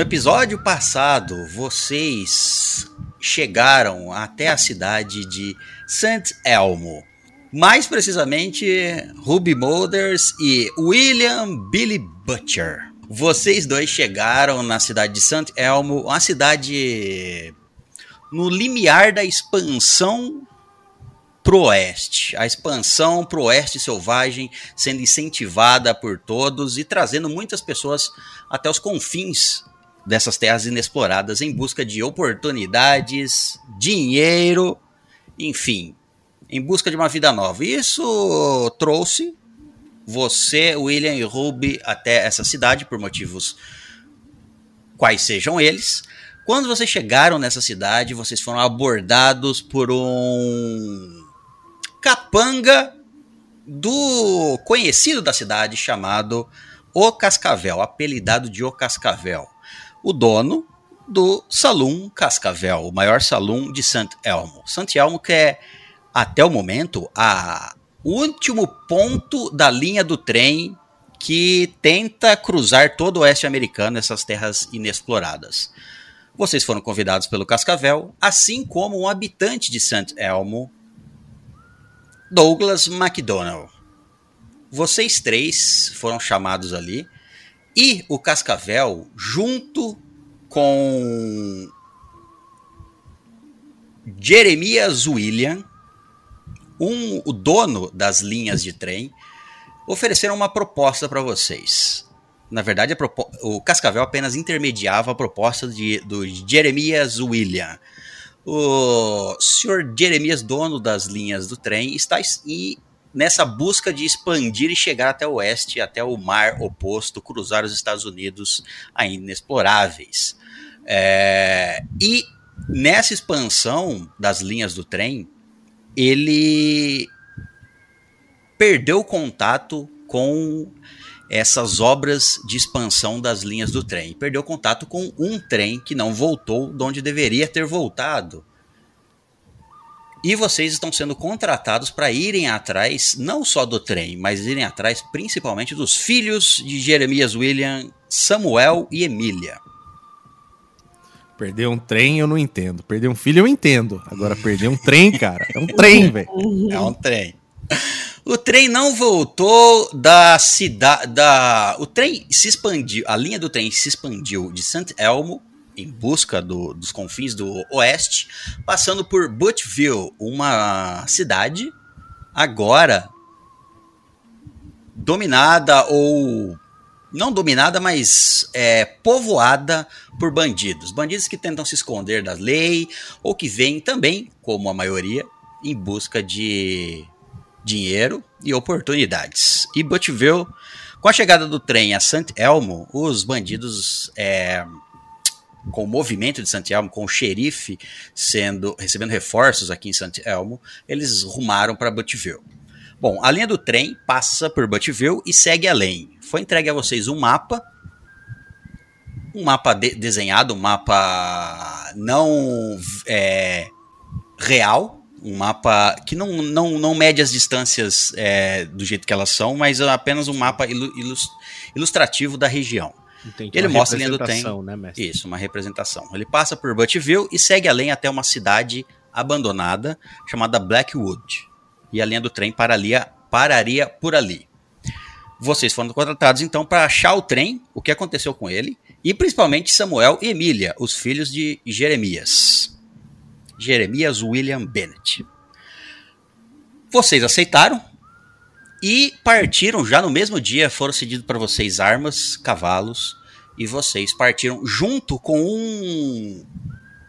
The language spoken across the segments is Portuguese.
No episódio passado, vocês chegaram até a cidade de St. Elmo. Mais precisamente, Ruby Molders e William Billy Butcher. Vocês dois chegaram na cidade de St. Elmo, uma cidade no limiar da expansão pro oeste. A expansão pro oeste selvagem sendo incentivada por todos e trazendo muitas pessoas até os confins dessas terras inexploradas em busca de oportunidades, dinheiro, enfim, em busca de uma vida nova. Isso trouxe você, William e Ruby até essa cidade por motivos quais sejam eles. Quando vocês chegaram nessa cidade, vocês foram abordados por um capanga do conhecido da cidade chamado O Cascavel, apelidado de O Cascavel o dono do Salão Cascavel, o maior salão de Sant Elmo. Sant Elmo que é, até o momento, a último ponto da linha do trem que tenta cruzar todo o oeste americano, essas terras inexploradas. Vocês foram convidados pelo Cascavel, assim como um habitante de Sant Elmo, Douglas McDonald. Vocês três foram chamados ali e o Cascavel, junto com Jeremias William, um, o dono das linhas de trem, ofereceram uma proposta para vocês. Na verdade, o Cascavel apenas intermediava a proposta de, do Jeremias William. O senhor Jeremias, dono das linhas do trem, está e nessa busca de expandir e chegar até o oeste, até o mar oposto, cruzar os Estados Unidos ainda inexploráveis. É, e nessa expansão das linhas do trem, ele perdeu contato com essas obras de expansão das linhas do trem. Perdeu contato com um trem que não voltou de onde deveria ter voltado. E vocês estão sendo contratados para irem atrás, não só do trem, mas irem atrás principalmente dos filhos de Jeremias William, Samuel e Emília. Perder um trem eu não entendo. Perder um filho eu entendo. Agora perder um trem, cara, é um trem, velho. É um trem. O trem não voltou da cidade. Da... O trem se expandiu, a linha do trem se expandiu de St. Elmo em busca do, dos confins do oeste, passando por Buttville, uma cidade agora dominada ou não dominada, mas é, povoada por bandidos. Bandidos que tentam se esconder da lei ou que vêm também, como a maioria, em busca de dinheiro e oportunidades. E Buttville, com a chegada do trem a St. Elmo, os bandidos é, com o movimento de Santiago, com o xerife sendo recebendo reforços aqui em Santiago, eles rumaram para Buttville. Bom, a linha do trem passa por Buttville e segue além. Foi entregue a vocês um mapa, um mapa de desenhado, um mapa não é, real, um mapa que não, não, não mede as distâncias é, do jeito que elas são, mas apenas um mapa ilustrativo da região. Entendi, ele mostra a linha do trem. Né, mestre? Isso, uma representação. Ele passa por Buttville e segue além até uma cidade abandonada chamada Blackwood. E a linha do trem pararia, pararia por ali. Vocês foram contratados então para achar o trem, o que aconteceu com ele, e principalmente Samuel e Emília, os filhos de Jeremias. Jeremias William Bennett. Vocês aceitaram e partiram já no mesmo dia, foram cedidos para vocês armas, cavalos, e vocês partiram junto com um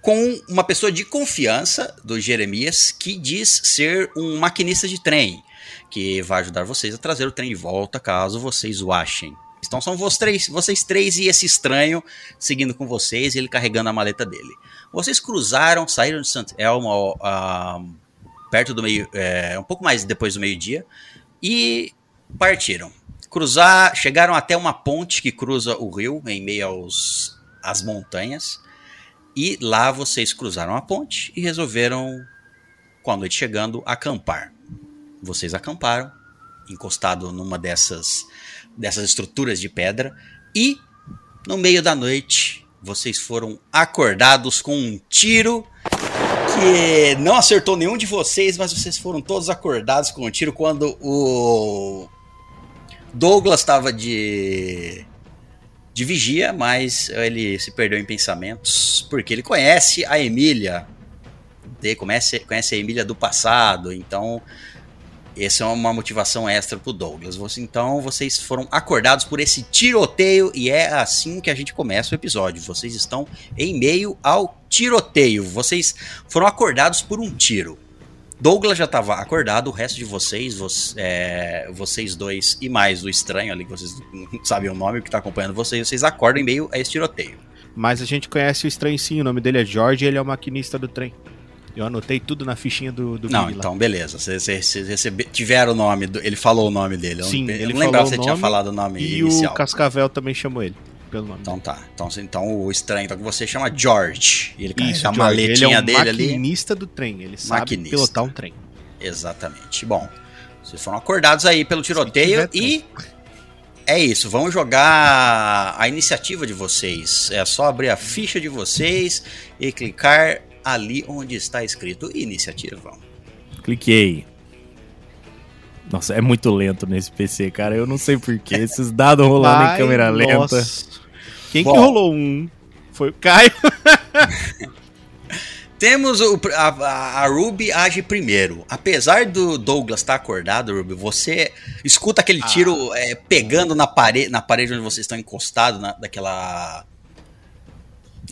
com uma pessoa de confiança do Jeremias que diz ser um maquinista de trem, que vai ajudar vocês a trazer o trem de volta caso vocês o achem. Então são vocês três, vocês três e esse estranho seguindo com vocês, ele carregando a maleta dele. Vocês cruzaram, saíram de St. Elmo uh, perto do meio, é, um pouco mais depois do meio-dia, e partiram. Cruzar, chegaram até uma ponte que cruza o rio em meio aos às montanhas. E lá vocês cruzaram a ponte e resolveram, com a noite chegando, acampar. Vocês acamparam, encostado numa dessas, dessas estruturas de pedra, e no meio da noite vocês foram acordados com um tiro que não acertou nenhum de vocês, mas vocês foram todos acordados com um tiro quando o Douglas estava de de vigia, mas ele se perdeu em pensamentos porque ele conhece a Emília, conhece, conhece a Emília do passado, então essa é uma motivação extra pro Douglas. Então vocês foram acordados por esse tiroteio e é assim que a gente começa o episódio. Vocês estão em meio ao tiroteio. Vocês foram acordados por um tiro. Douglas já estava acordado, o resto de vocês, vocês, é, vocês dois e mais o estranho ali, que vocês não sabem o nome, que está acompanhando vocês, vocês acordam em meio a esse tiroteio. Mas a gente conhece o estranho sim, o nome dele é George e ele é o maquinista do trem. Eu anotei tudo na fichinha do, do Não, então beleza. Vocês tiveram o nome, do, ele falou o nome dele. Sim, eu não, ele não lembrava se você tinha falado o nome e inicial. E o Cascavel também chamou ele pelo nome. Então tá. Então, então o estranho então, que você chama George. Ele Isso, a maletinha ele é um dele ali. maquinista do trem. Ele sabe maquinista. pilotar um trem. Exatamente. Bom, vocês foram acordados aí pelo tiroteio e é isso. Vamos jogar a iniciativa de vocês. É só abrir a ficha de vocês e clicar ali onde está escrito iniciativa. Cliquei. Nossa, é muito lento nesse PC, cara. Eu não sei porquê. Esses dados rolando Ai, em câmera nossa. lenta. Quem Bom, que rolou um? Foi o Caio. Temos o, a, a, Ruby age primeiro. Apesar do Douglas estar tá acordado, Ruby, você escuta aquele tiro ah. é, pegando na parede, na parede onde vocês estão encostados, na, daquela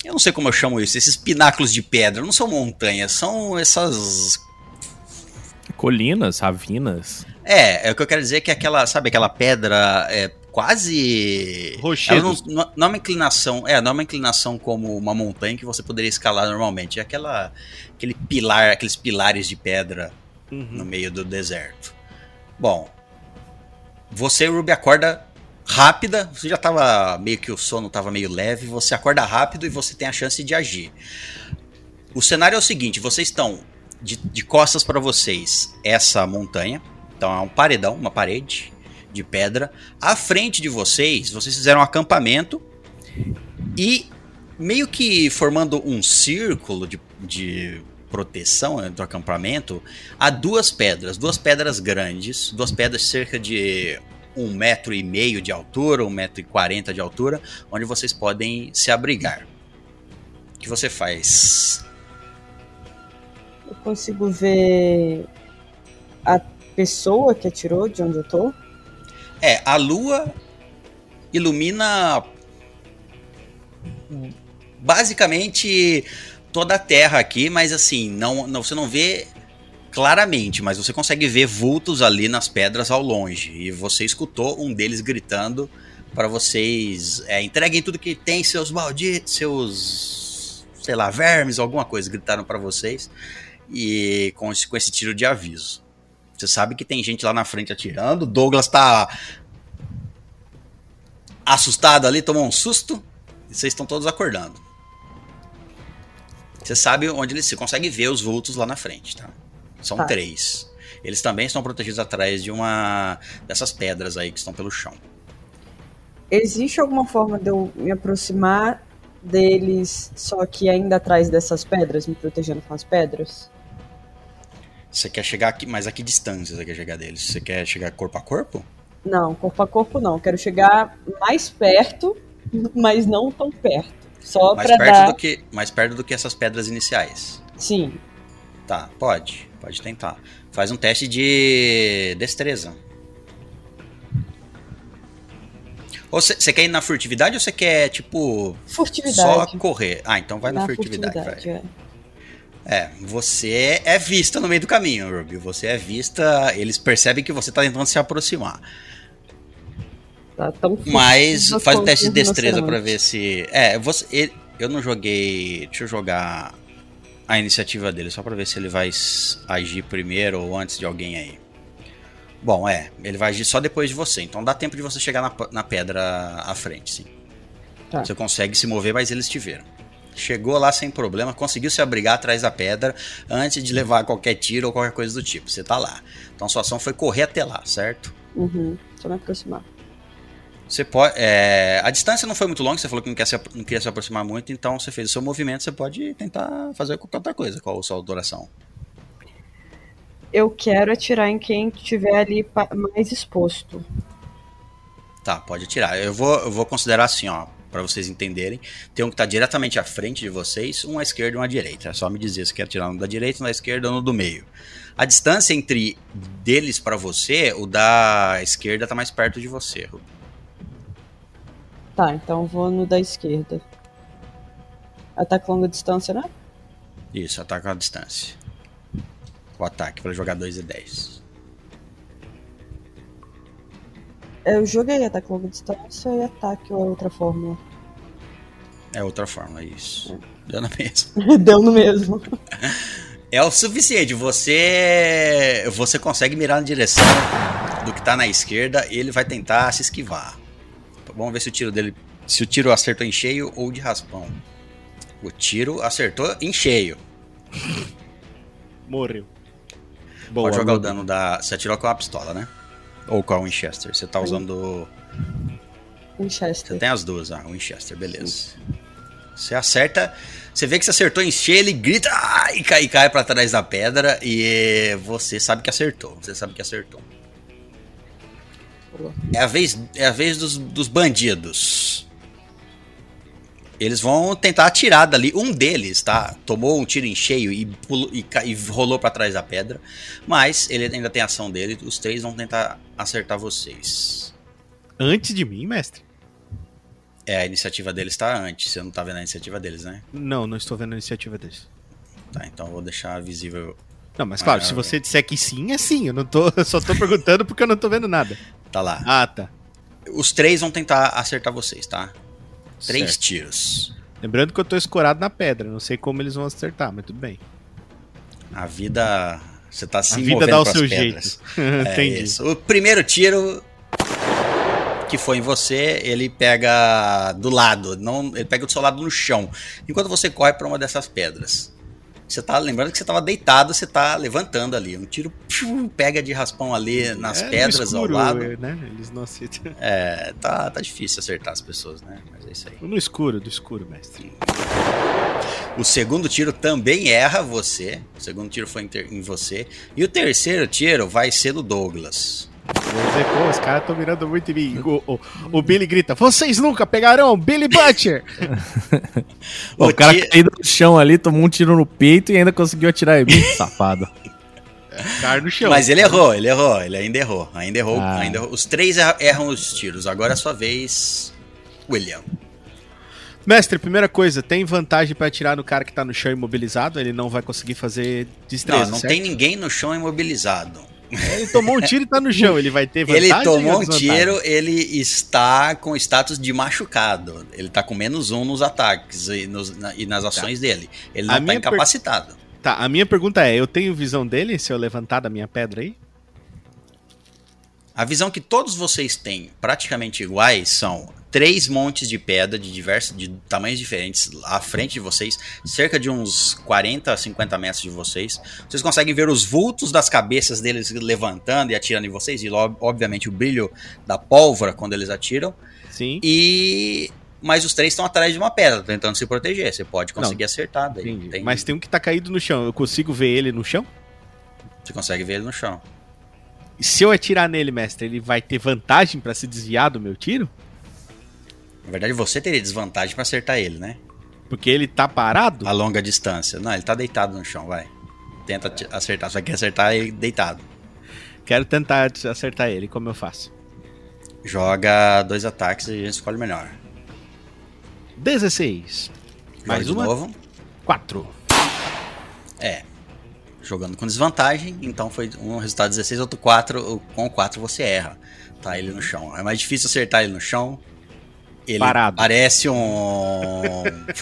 eu não sei como eu chamo isso, esses pináculos de pedra, não são montanhas, são essas. Colinas, ravinas. É, é o que eu quero dizer que aquela, sabe, aquela pedra é quase. Rochedo. Não, não, é uma inclinação, é, não é uma inclinação como uma montanha que você poderia escalar normalmente. É aquela, aquele pilar, aqueles pilares de pedra uhum. no meio do deserto. Bom, você, Ruby, acorda rápida, você já estava meio que o sono estava meio leve, você acorda rápido e você tem a chance de agir. O cenário é o seguinte: vocês estão de, de costas para vocês essa montanha, então é um paredão, uma parede de pedra. À frente de vocês, vocês fizeram um acampamento e meio que formando um círculo de, de proteção do acampamento, há duas pedras, duas pedras grandes, duas pedras cerca de um metro e meio de altura, um metro e quarenta de altura, onde vocês podem se abrigar. O que você faz? Eu consigo ver a pessoa que atirou de onde eu tô? É, a lua ilumina basicamente toda a Terra aqui, mas assim, não, não você não vê claramente, mas você consegue ver vultos ali nas pedras ao longe. E você escutou um deles gritando para vocês é, entreguem tudo que tem, seus malditos, seus, sei lá, vermes, alguma coisa, gritaram para vocês. E com esse, com esse tiro de aviso. Você sabe que tem gente lá na frente atirando. Douglas tá assustado ali, tomou um susto. E vocês estão todos acordando. Você sabe onde ele se consegue ver os vultos lá na frente, tá? São tá. três. Eles também estão protegidos atrás de uma dessas pedras aí que estão pelo chão. Existe alguma forma de eu me aproximar deles, só que ainda atrás dessas pedras, me protegendo com as pedras? Você quer chegar aqui, mas a que distância você quer chegar deles? Você quer chegar corpo a corpo? Não, corpo a corpo não. Quero chegar mais perto, mas não tão perto. Só mais perto dar... do que mais perto do que essas pedras iniciais. Sim. Tá, pode. Pode tentar. Faz um teste de destreza. Ou você quer ir na furtividade ou você quer, tipo. Furtividade. Só correr? Ah, então vai na, na furtividade. furtividade é. é. você é vista no meio do caminho, Ruby. Você é vista. Eles percebem que você tá tentando se aproximar. Tá tão Mas faz um teste de destreza para ver se. É, você. Eu não joguei. Deixa eu jogar a iniciativa dele, só para ver se ele vai agir primeiro ou antes de alguém aí. Bom, é, ele vai agir só depois de você, então dá tempo de você chegar na, na pedra à frente, sim. Tá. Você consegue se mover, mas eles te viram. Chegou lá sem problema, conseguiu se abrigar atrás da pedra antes de levar qualquer tiro ou qualquer coisa do tipo. Você tá lá. Então sua ação foi correr até lá, certo? Uhum, só me aproximar. Você pode. É, a distância não foi muito longa, você falou que não, quer se, não queria se aproximar muito, então você fez o seu movimento, você pode tentar fazer qualquer outra coisa. Qual a sua duração? Eu quero atirar em quem estiver ali mais exposto. Tá, pode atirar. Eu vou, eu vou considerar assim, ó, para vocês entenderem. Tem um que tá diretamente à frente de vocês, um à esquerda e um à direita. É só me dizer se quer atirar no da direita, no da esquerda ou no do meio. A distância entre deles para você, o da esquerda tá mais perto de você, Rubi. Tá, então vou no da esquerda. Ataque longa distância, né? Isso, ataque a distância. O ataque para jogar 2 e 10. Eu joguei ataque longa distância e ataque ou é outra fórmula. É outra fórmula, isso. É. Deu no mesmo. Deu no mesmo. É o suficiente. Você você consegue mirar na direção do que tá na esquerda e ele vai tentar se esquivar. Vamos ver se o tiro dele. Se o tiro acertou em cheio ou de raspão. O tiro acertou em cheio. Morreu. Boa, Pode jogar o dano da. Você atirou com a pistola, né? Ou com a Winchester? Você tá usando. Winchester. Você tem as duas, ah, Winchester, beleza. Você acerta. Você vê que você acertou em cheio, ele grita e cai, cai pra trás da pedra. E você sabe que acertou. Você sabe que acertou. É a vez, é a vez dos, dos bandidos. Eles vão tentar atirar dali. Um deles, tá? Tomou um tiro em cheio e, pulou, e, e rolou para trás da pedra. Mas ele ainda tem ação dele. Os três vão tentar acertar vocês. Antes de mim, mestre? É, a iniciativa deles tá antes. Você não tá vendo a iniciativa deles, né? Não, não estou vendo a iniciativa deles. Tá, então eu vou deixar visível não, mas claro, se você disser que sim, é sim. Eu não tô, eu só tô perguntando porque eu não tô vendo nada. Tá lá. Ah, tá. Os três vão tentar acertar vocês, tá? Três certo. tiros. Lembrando que eu tô escorado na pedra, não sei como eles vão acertar, mas tudo bem. A vida. Você tá se A vida dá o seu pedras. jeito. é Entendi. Isso. O primeiro tiro que foi em você, ele pega do lado, não, ele pega do seu lado no chão, enquanto você corre para uma dessas pedras. Você tá lembrando que você tava deitado, você tá levantando ali. Um tiro pega de raspão ali nas é, pedras escuro, ao lado. Né? Eles não acertam. É, tá, tá difícil acertar as pessoas, né? Mas é isso aí. No escuro, do escuro, mestre. O segundo tiro também erra você. O segundo tiro foi em você. E o terceiro tiro vai ser do Douglas. Dizer, Pô, os caras estão mirando muito em mim. O, o, o, Billy grita: Vocês nunca pegarão Billy Butcher! o, o cara caiu no chão ali, tomou um tiro no peito e ainda conseguiu atirar em mim, safado. Cara no chão. Mas ele errou, ele errou, ele ainda errou. Ainda errou, ah. ainda errou. Os três erram os tiros. Agora é a sua vez, William. Mestre, primeira coisa, tem vantagem para atirar no cara que tá no chão imobilizado? Ele não vai conseguir fazer destreza, Não, não certo? tem ninguém no chão imobilizado. Ele tomou um tiro e tá no chão, ele vai ter vantagem? Ele tomou um tiro, ele está com status de machucado. Ele tá com menos um nos ataques e, nos, na, e nas ações tá. dele. Ele não a tá incapacitado. Per... Tá, a minha pergunta é, eu tenho visão dele se eu levantar da minha pedra aí? A visão que todos vocês têm, praticamente iguais, são três montes de pedra de diversos de tamanhos diferentes à frente de vocês, cerca de uns 40 a 50 metros de vocês. Vocês conseguem ver os vultos das cabeças deles levantando e atirando em vocês, e obviamente o brilho da pólvora quando eles atiram. Sim. E mas os três estão atrás de uma pedra, tentando se proteger. Você pode conseguir Não, acertar. Daí. Tem... Mas tem um que tá caído no chão. Eu consigo ver ele no chão? Você consegue ver ele no chão. E se eu atirar nele, mestre, ele vai ter vantagem para se desviar do meu tiro? Na verdade, você teria desvantagem para acertar ele, né? Porque ele tá parado? A longa distância. Não, ele tá deitado no chão, vai. Tenta acertar. Só quer acertar ele deitado. Quero tentar acertar ele, como eu faço? Joga dois ataques e a gente escolhe melhor. 16. Joga Mais uma. novo. 4. É. Jogando com desvantagem, então foi um resultado 16, outro 4. Com 4 você erra. Tá ele no chão. É mais difícil acertar ele no chão ele Parado. parece um.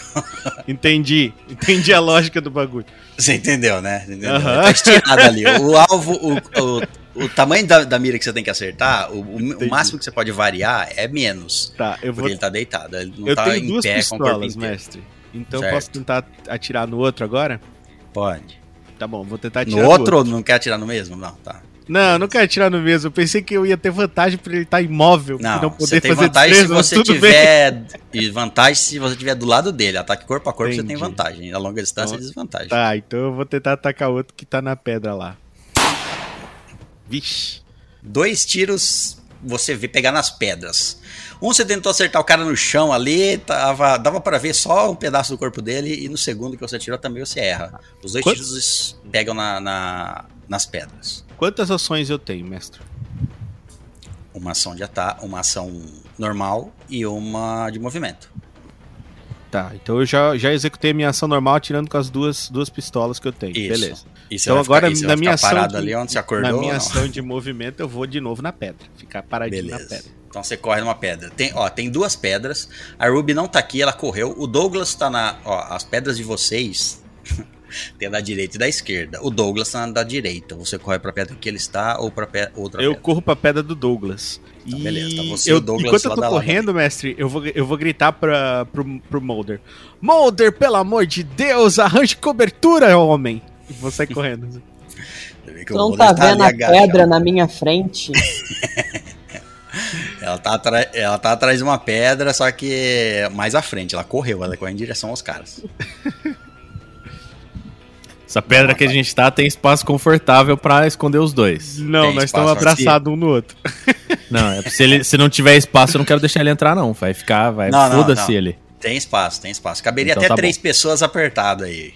entendi. Entendi a lógica do bagulho. Você entendeu, né? Entendeu? Uhum. Tá estirado ali. O alvo, o, o, o tamanho da, da, mira que você tem que acertar, o, o, máximo que você pode variar é menos. Tá, eu vou. Porque ele tá deitado. Ele não eu tá tenho em duas pé pistolas, com o mestre. Então certo. posso tentar atirar no outro agora? Pode. Tá bom, vou tentar atirar no, outro, outro ou não quer atirar no mesmo? Não, tá. Não, não quero atirar no mesmo. Eu pensei que eu ia ter vantagem por ele estar imóvel Não, e não você poder tem fazer vantagem se você tiver. E vantagem se você tiver do lado dele. Ataque corpo a corpo, você tem Entendi. vantagem. A longa distância é Então, desvantagem. Tá, então eu vou tentar atacar outro que tá na pedra lá. Vixe. Dois tiros você vê pegar nas pedras. Um você tentou acertar o cara no chão ali, tava, dava pra ver só um pedaço do corpo dele, e no segundo que você atirou também você erra. Os dois Quantos- tiros pegam na, na- nas pedras. Quantas ações eu tenho, mestre? Uma ação de ataque, uma ação normal e uma de movimento. Tá, então eu já, já executei a minha ação normal atirando com as duas, duas pistolas que eu tenho. Isso. Beleza. E você Então ficar- agora e na minha ação de, ali onde você acordou. na minha ação de movimento eu vou de novo na pedra, ficar paradinho na Beleza. pedra. Então você corre numa pedra. Tem, ó, tem duas pedras. A Ruby não tá aqui, ela correu. O Douglas tá na. Ó, as pedras de vocês. tem a da direita e da esquerda. O Douglas tá na da direita. Você corre pra pedra que ele está ou pra pe- outra Eu pedra. corro pra pedra do Douglas. Então, e beleza, tá você e eu, o Douglas enquanto eu tô correndo, mestre, eu vou, eu vou gritar pra, pro, pro Mulder. Mulder, pelo amor de Deus, arranje cobertura, homem. Vou sair correndo. Tu não tá vendo a agachado. pedra na minha frente? Ela tá, atra- ela tá atrás de uma pedra, só que mais à frente. Ela correu, ela correu em direção aos caras. Essa pedra que a gente tá tem espaço confortável pra esconder os dois. Tem Não, nós espaço estamos aqui. abraçados um no outro. Não, é, se, ele, se não tiver espaço, eu não quero deixar ele entrar, não. Vai ficar, vai. Não, não, Foda-se ele. Tem espaço, tem espaço. Caberia Então até tá três bom. pessoas apertado aí.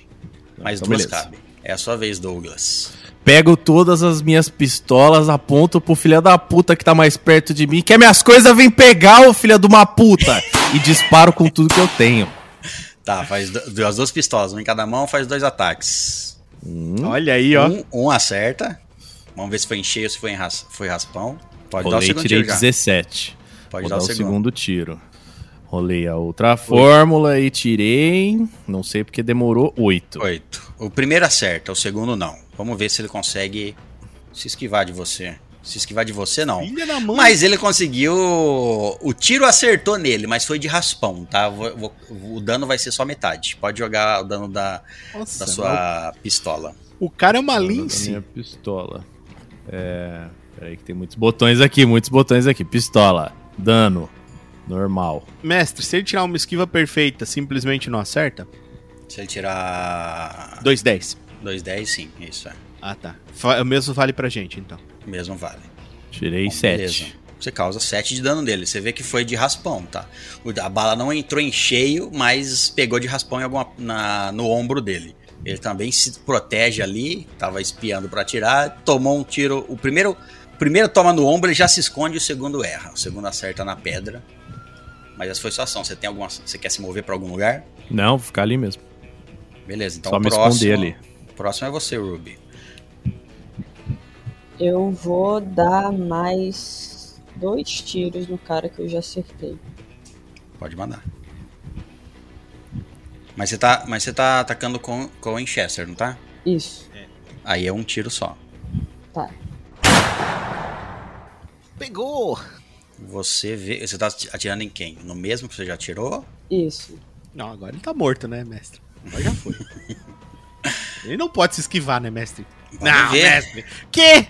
Mais Então duas beleza. cabem. É a sua vez, Douglas. Pego todas as minhas pistolas, aponto pro filho da puta que tá mais perto de mim. Quer minhas coisas, vem pegar, ô filho de uma puta! e disparo com tudo que eu tenho. Tá, faz do- as duas pistolas, uma em cada mão, faz dois ataques. Olha aí, ó. Um, um acerta. Vamos ver se foi em cheio ou se foi, em ras- foi raspão. Pode dar o Rolei, segundo tirei tiro já. 17. Pode Vou dar dar o o segundo. segundo tiro. Rolei a outra fórmula e tirei. Não sei porque demorou 8. Oito. O primeiro acerta, o segundo não. Vamos ver se ele consegue se esquivar de você. Se esquivar de você, não. Filha da mãe. Mas ele conseguiu. O tiro acertou nele, mas foi de raspão, tá? Vou- vou- o dano vai ser só metade. Pode jogar o dano da, Nossa, da sua pistola. O cara é uma lince. Lince. minha pistola. É. Peraí, que tem muitos botões aqui, muitos botões aqui. Pistola. Dano. Normal. Mestre, se ele tirar uma esquiva perfeita, simplesmente não acerta? Se ele tirar 2,10. 2,10, sim, isso é. Ah, tá. O mesmo vale pra gente, então. Mesmo vale. Tirei Bom, 7. beleza. Você causa 7 de dano dele. Você vê que foi de raspão, tá? O- A bala não entrou em cheio, mas pegou de raspão em alguma, na, no ombro dele. Ele também se protege ali, tava espiando pra atirar, tomou um tiro. O primeiro, o primeiro toma no ombro, ele já se esconde, o segundo erra. O segundo acerta na pedra. Mas essa foi sua ação. Você tem alguma. Você quer se mover pra algum lugar? Não, vou ficar ali mesmo. Beleza, então Só o me próximo, esconder ali. O próximo é você, Ruby. Eu vou dar mais dois tiros no cara que eu já acertei. Pode mandar. Mas você tá, mas você tá atacando com, com o Winchester, não tá? Isso. Aí é um tiro só. Tá. Pegou! Você vê. Você tá atirando em quem? No mesmo que você já atirou? Isso. Não, agora ele tá morto, né, mestre? Agora já foi. ele não pode se esquivar, né, mestre? Vamos não, ver. mestre. Que?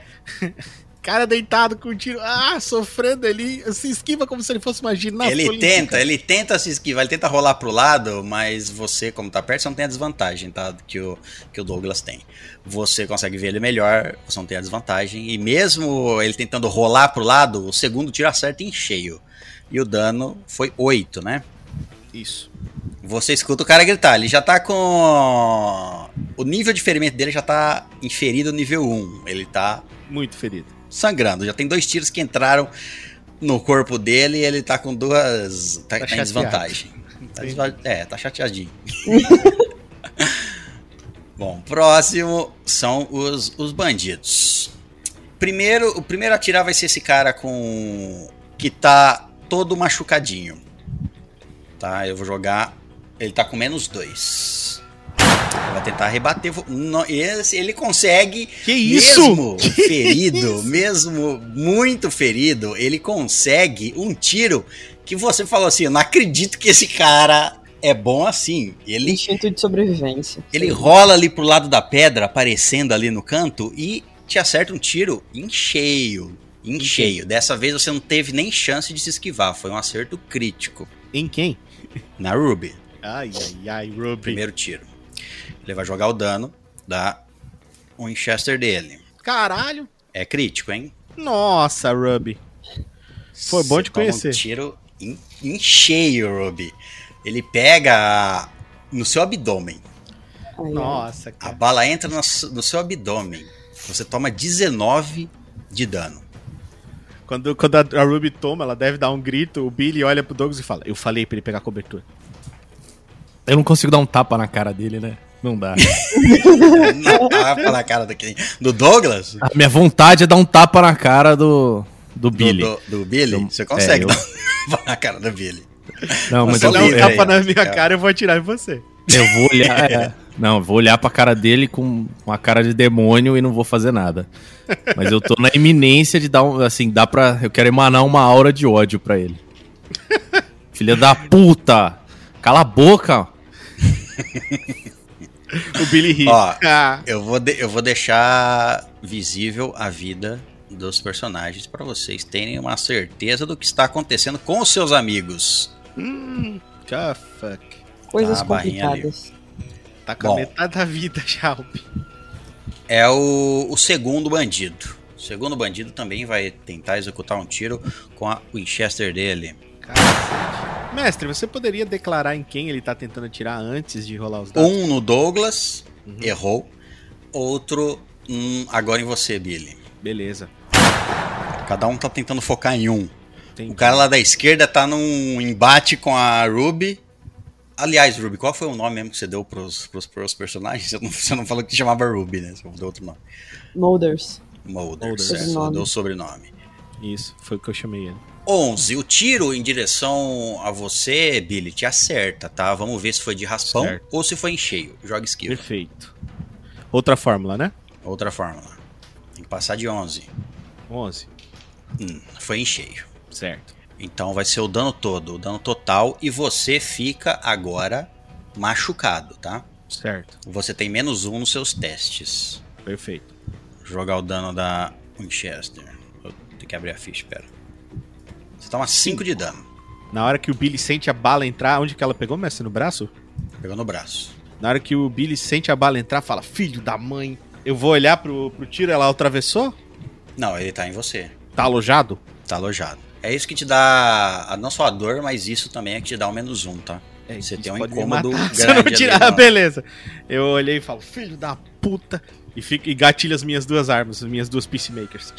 Cara deitado com um tiro. Ah, sofrendo ali. Se esquiva como se ele fosse uma ginástica. ele olímpica. tenta, ele tenta se esquivar, ele tenta rolar pro lado, mas você, como tá perto, você não tem a desvantagem, tá? Que o, que o Douglas tem. Você consegue ver ele melhor, você não tem a desvantagem. E mesmo ele tentando rolar pro lado, o segundo tiro acerta em cheio. E o dano foi 8, né? Isso. Você escuta o cara gritar, ele já tá com. O nível de ferimento dele já tá inferido nível 1. Ele tá Muito ferido. sangrando. Já tem dois tiros que entraram no corpo dele e ele tá com duas. Tá, tá em chateado. desvantagem. Tá desva- É, tá chateadinho. Bom, próximo são os, os bandidos. Primeiro, o primeiro a atirar vai ser esse cara com. que tá todo machucadinho. Tá? Eu vou jogar. Ele tá com menos dois. Vai tentar rebater. Não, esse- ele consegue. Que isso? Mesmo ferido, mesmo muito ferido, ele consegue um tiro que você falou assim: eu não acredito que esse cara é bom assim. Ele, Instinto de sobrevivência. ele rola ali pro lado da pedra, aparecendo ali no canto, e te acerta um tiro em cheio. Em cheio. Dessa vez você não teve nem chance de se esquivar. Foi um acerto crítico. Em quem? Na Ruby. Ai, ai, ai, Ruby. Primeiro tiro. Ele vai jogar o dano da Winchester dele. Caralho. É crítico, hein? Nossa, Ruby. Foi bom te conhecer. Um tiro em, em cheio, Ruby. Ele pega no seu abdômen. Nossa, A cara. bala entra no, no seu abdômen. Você toma 19 de dano. Quando, quando a, a Ruby toma, ela deve dar um grito, o Billy olha pro Douglas e fala, eu falei pra ele pegar cobertura. Eu não consigo dar um tapa na cara dele, né? Não dá. Na tapa na cara daquele. Do Douglas? A minha vontade é dar um tapa na cara do, do Do, Billy. do, do Billy? Eu- Você consegue é, eu- dar um tapa na cara do Billy. Não, mas Você não der um tapa na minha é. cara, eu vou atirar em você. Eu vou olhar. é. Não, eu vou olhar pra cara dele com uma cara de demônio e não vou fazer nada. Mas eu tô na iminência de dar um. Assim, dá pra. Eu quero emanar uma aura de ódio pra ele. Filha da puta! Cala a boca! O Billy ri. Ó, Ah, Eu vou, de- eu vou deixar visível a vida dos personagens pra vocês terem uma certeza do que está acontecendo com os seus amigos. já fuck. Coisas Tá, a barrinha ali. complicadas. Tá com Bom. a metade da vida já. É o, o segundo bandido. O segundo bandido também vai tentar executar um tiro com a Winchester dele. Cacete. Mestre, você poderia declarar em quem ele tá tentando atirar antes de rolar os dados? Um no Douglas, errou. Outro hum, agora em você, Billy. Beleza. Cada um tá tentando focar em um. Entendi. O cara lá da esquerda tá num embate com a Ruby. Aliás, Ruby, qual foi o nome mesmo que você deu pros, pros, pros personagens? Você não, você não falou que chamava Ruby, né? Você deu outro nome. Molders. Molders, Molders. é, deu o sobrenome. Isso, foi o que eu chamei ele. 11. O tiro em direção a você, Billy, te acerta, tá? Vamos ver se foi de raspão Certo. ou se foi em cheio. Joga esquiva. Perfeito. Outra fórmula, né? Outra fórmula. Tem que passar de 11. 11. Hum, foi em cheio. Certo. Então vai ser o dano todo, o dano total, e você fica agora machucado, tá? Certo. Você tem menos um nos seus testes. Perfeito. Jogar o dano da Winchester. Eu tenho que abrir a ficha, pera. Você toma 5 de dano. Na hora que o Billy sente a bala entrar, onde que ela pegou, mestre? No braço? Pegou no braço. Na hora que o Billy sente a bala entrar, fala, filho da mãe. Eu vou olhar pro, pro tiro, ela atravessou? Não, ele tá em você. Tá alojado? Tá alojado. É isso que te dá. a- Não só a dor, mas isso também é que te dá o menos um, tá? É, Você tem um pode incômodo matar grande. Não ali, tirar, não. beleza. Eu olhei e falo, filho da puta. E, fico, e gatilho as minhas duas armas, as minhas duas peacemakers.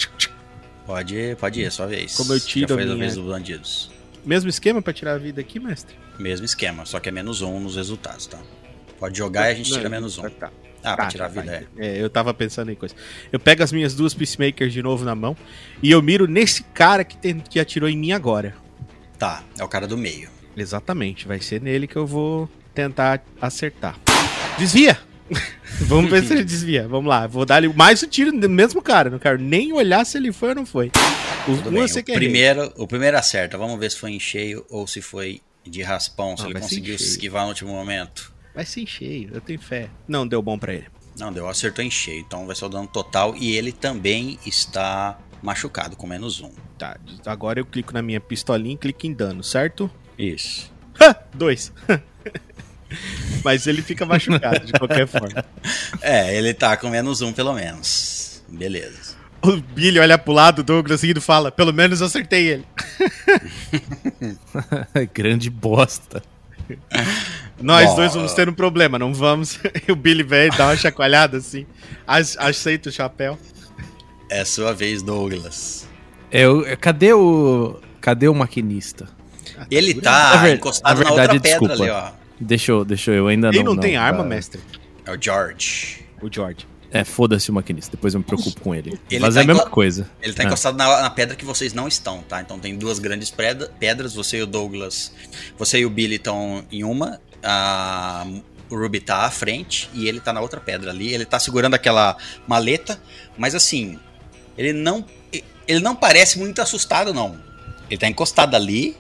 Pode, pode ir, é sua vez. Como eu tiro Já foi a minha- vez dos bandidos. Mesmo esquema pra tirar a vida aqui, mestre? Mesmo esquema, só que é menos um nos resultados, tá? Pode jogar e a gente Não, tira menos um. Tá, tá. Ah, pra tirar a vida, é. É, eu tava pensando em coisa. Eu pego as minhas duas peacemakers de novo na mão e eu miro nesse cara que, tem, que atirou em mim agora. Tá, é o cara do meio. Exatamente, vai ser nele que eu vou tentar acertar. Desvia! Vamos ver se ele desvia. Vamos lá, vou dar mais um tiro no mesmo cara. Não quero nem olhar se ele foi ou não foi. O Tudo bem. O primeiro, o primeiro acerta. Vamos ver se foi em cheio ou se foi de raspão, se Ah, ele conseguiu se esquivar no último momento. Vai ser cheio, eu tenho fé. Não deu bom pra ele. Não, deu, acertou em cheio. Então vai ser o dano total e ele também está machucado com menos um. Tá, agora eu clico na minha pistolinha e clico em dano, certo? Isso. Ha! Dois. Mas ele fica machucado de qualquer forma. É, ele tá com menos um pelo menos. Beleza. O Billy olha pro lado, o Douglas rindo fala: pelo menos eu acertei ele. Grande bosta. Nós Bom, dois vamos ter um problema, não vamos. E o Billy velho dá uma chacoalhada assim. Ace- Aceita o chapéu. É sua vez, Douglas. É, eu- é, cadê o. Cadê o maquinista? Ele Na tá ver- encostado na na, outra verdade, pedra desculpa. ali, ó. Deixa eu, deixa eu, ainda não. Ele não, tem arma, tá. mestre. É o George. O George. É, foda-se o maquinista, depois eu me preocupo com ele. Ele Fazer tá a mesma coisa. Ele tá Ah. encostado na, na pedra que vocês não estão, tá? Então tem duas grandes pedras, você e o Douglas. Você e o Billy estão em uma, a, o Ruby tá à frente e ele tá na outra pedra ali. Ele tá segurando aquela maleta, mas assim, ele não ele não parece muito assustado não. Ele tá encostado ali,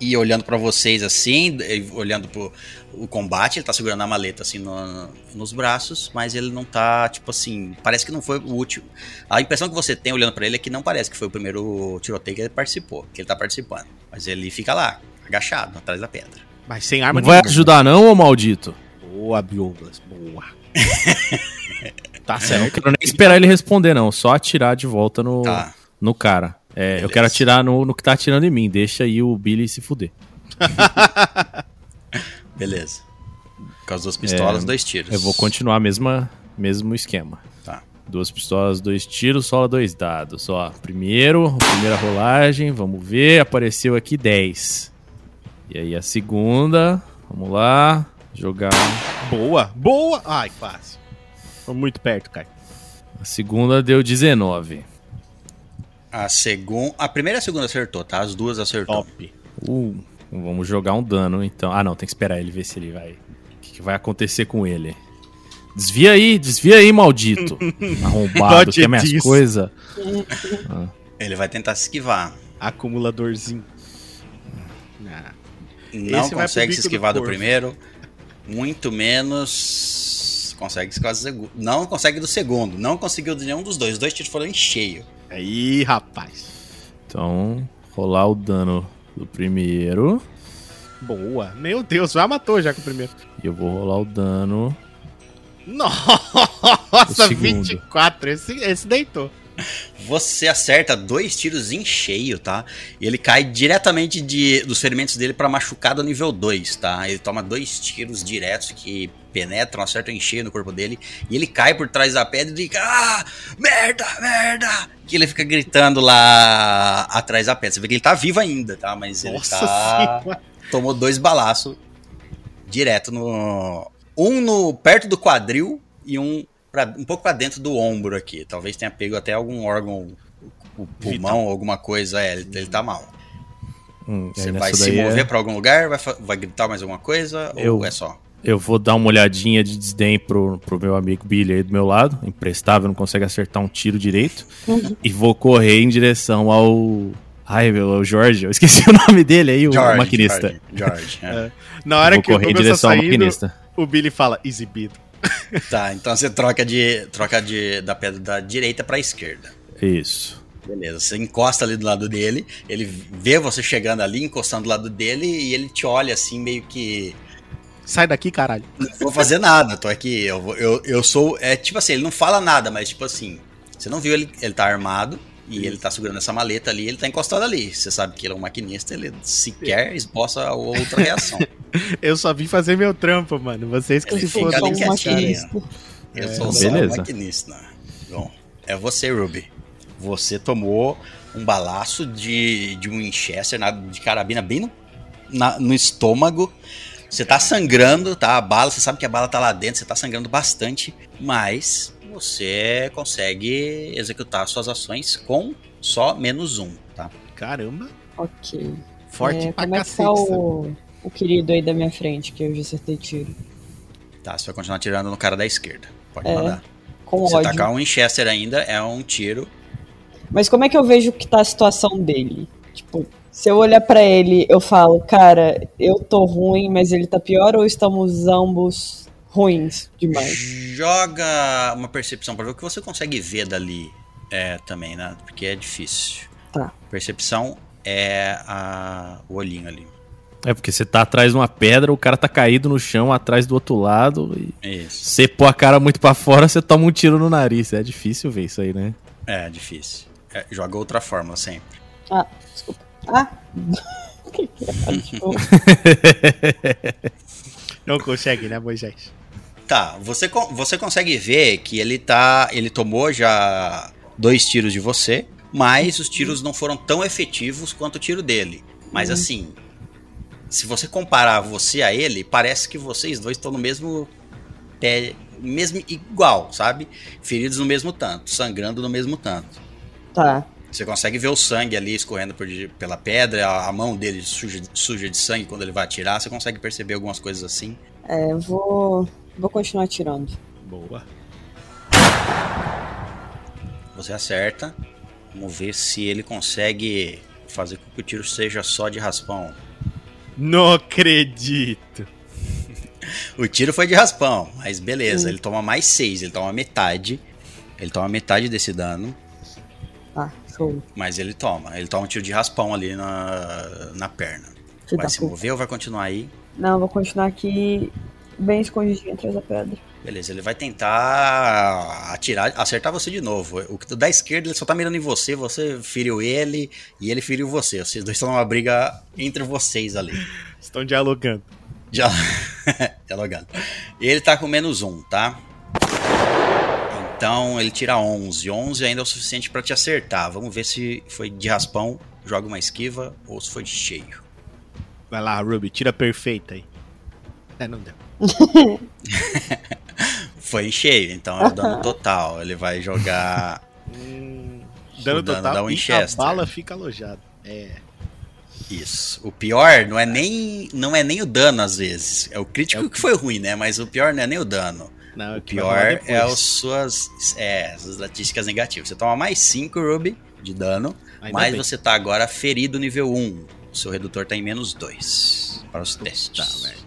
e olhando para vocês assim, olhando pro o combate, ele tá segurando a maleta assim no, nos braços, mas ele não tá, tipo assim, parece que não foi o último. A impressão que você tem olhando para ele é que não parece que foi o primeiro tiroteio que ele participou, que ele tá participando. Mas ele fica lá, agachado, atrás da pedra. Mas sem arma Não vai ajudar não, ô maldito? Boa, Biogas, boa. tá certo. Eu não quero nem esperar ele responder, não. Só atirar de volta no, Tá. no cara. É, eu quero atirar no, no que tá atirando em mim. Deixa aí o Billy se fuder. Beleza. Com as duas pistolas, É, dois tiros. Eu vou continuar mesma, mesmo esquema. Tá. Duas pistolas, dois tiros, sola dois dados. Ó, primeiro, primeira rolagem, vamos ver. Apareceu aqui 10. E aí a segunda, vamos lá. Jogar. Boa, boa. Ai, fácil. Tô muito perto, Caio. A segunda deu 19. A segunda, a primeira e a segunda acertou, tá? As duas acertou. Top. Uh, vamos jogar um dano, então. Ah, não, tem que esperar ele ver se ele vai. O que, que vai acontecer com ele? Desvia aí, desvia aí, maldito. Arrombado, quer minhas coisas. Ele vai tentar se esquivar. Acumuladorzinho. Não consegue se do esquivar do, corvo. primeiro. Muito menos. Consegue esquivar do segundo. Não consegue do segundo. Não conseguiu de nenhum dos dois. Os dois tiros foram em cheio. Aí, rapaz. Então, rolar o dano do primeiro. Boa. Meu Deus, já matou já com o primeiro. E eu vou rolar o dano. Nossa, O segundo. 24. Esse, esse deitou. Você acerta dois tiros em cheio, tá? E ele cai diretamente de, dos ferimentos dele pra machucado nível 2, tá? Ele toma dois tiros diretos que penetram, acertam em cheio no corpo dele. E ele cai por trás da pedra e fica: Ah, merda, merda! Que ele fica gritando lá atrás da pedra. Você vê que ele tá vivo ainda, tá? Mas ele Nossa tá. senhora. Tomou dois balaços direto no. Um no perto do quadril e um pra, um pouco pra dentro do ombro aqui. Talvez tenha pego até algum órgão, o pulmão, alguma coisa. É, ele, ele tá mal. Hum, Você vai se daí é- mover pra algum lugar? Vai, vai gritar mais alguma coisa? Eu- Ou é só? Eu vou dar uma olhadinha de desdém pro, pro meu amigo Billy aí do meu lado. Imprestável, não consegue acertar um tiro direito. e vou correr em direção ao. Ai, meu, o Jorge, eu esqueci o nome dele aí, o maquinista. George, George, é. Na hora vou que o correr em Douglas tá direção ao maquinista. o Billy fala, exibido. Tá, então você troca de troca de, da pedra da direita pra esquerda. Isso. Beleza, você encosta ali do lado dele, ele vê você chegando ali, encostando do lado dele, e ele te olha assim, meio que. Sai daqui, caralho. Não vou fazer nada, tô aqui. Eu, vou- eu, eu sou. É tipo assim, ele não fala nada, mas tipo assim, você não viu ele, ele tá armado e ele tá segurando essa maleta ali, ele tá encostado ali. Você sabe que ele é um maquinista, ele sequer esboça outra reação. Eu só vim fazer meu trampo, mano. Vocês que Ele se ali um maquinista. Eu É, sou só um beleza. maquinista. Bom, é você, Ruby. Você tomou um balaço de, de um Winchester na- de carabina bem no, na- no estômago. Você tá sangrando, tá? A bala, você sabe que a bala tá lá dentro, você tá sangrando bastante, mas você consegue executar suas ações com só menos um, tá? Caramba. Ok. Forte É, pra como é que cacete. tá o, o querido aí da minha frente, que eu já acertei tiro? Tá, você vai continuar tirando no cara da esquerda. Pode É, mandar. Com Você ódio. tacar um Winchester ainda é um tiro. Mas como é que eu vejo que tá a situação dele? Tipo, se eu olhar pra ele, eu falo, cara, eu tô ruim, mas ele tá pior ou estamos ambos ruins demais? Joga uma percepção pra ver o que você consegue ver dali é, também, né? Porque é difícil. Tá. Percepção é a- o olhinho ali. É porque você tá atrás de uma pedra, o cara tá caído no chão, atrás do outro lado. E Isso. você pôr a cara muito pra fora, você toma um tiro no nariz. É difícil ver isso aí, né? É difícil. É, joga outra fórmula sempre. Ah, desculpa. Ah! que que é? Não consegue, né, Moisés? Tá, você, você consegue ver que ele tá. Ele tomou já dois tiros de você, mas os tiros não foram tão efetivos quanto o tiro dele. Mas assim, se você comparar você a ele, parece que vocês dois estão no mesmo pé, mesmo igual, sabe? Feridos no mesmo tanto, sangrando no mesmo tanto. tá. Você consegue ver o sangue ali escorrendo por pela pedra, a, a mão dele suja, suja de sangue quando ele vai atirar. Você consegue perceber algumas coisas assim. É, eu vou. Vou continuar atirando. Boa. Você acerta. Vamos ver se ele consegue fazer com que o tiro seja só de raspão. Não acredito. O tiro foi de raspão, mas beleza, ele toma mais 6, ele toma metade. Ele toma metade desse dano, Ah, show. mas ele toma. Ele toma um tiro de raspão ali na, na perna. Filho Vai se puta. mover ou vai continuar aí? Não, eu vou continuar aqui bem escondidinho atrás da pedra. Beleza, ele vai tentar atirar, acertar você de novo. O que da esquerda ele só tá mirando em você, você feriu ele e ele feriu você. Vocês dois estão numa briga entre vocês ali. Estão dialogando. Já. Dialogando. Ele tá com menos um, tá? Então ele tira 11. 11 ainda é o suficiente pra te acertar. Vamos ver se foi de raspão, joga uma esquiva ou se foi de cheio. Vai lá, Ruby, tira perfeita aí. É, não deu. Foi em cheio, então é o dano total. Ele vai jogar. Dano O dano total da e a Winchester. bala fica alojada. É. Isso. O pior não é nem não é nem o dano às vezes. É o crítico que foi ruim, né? Mas o pior não é nem o dano. Não, O rolar pior é as suas é, as estatísticas negativas. Você toma mais 5, Ruby, de dano, Ainda mas bem. você tá agora ferido nível 1. O seu redutor tá em menos 2 para os testes. Tá, velho.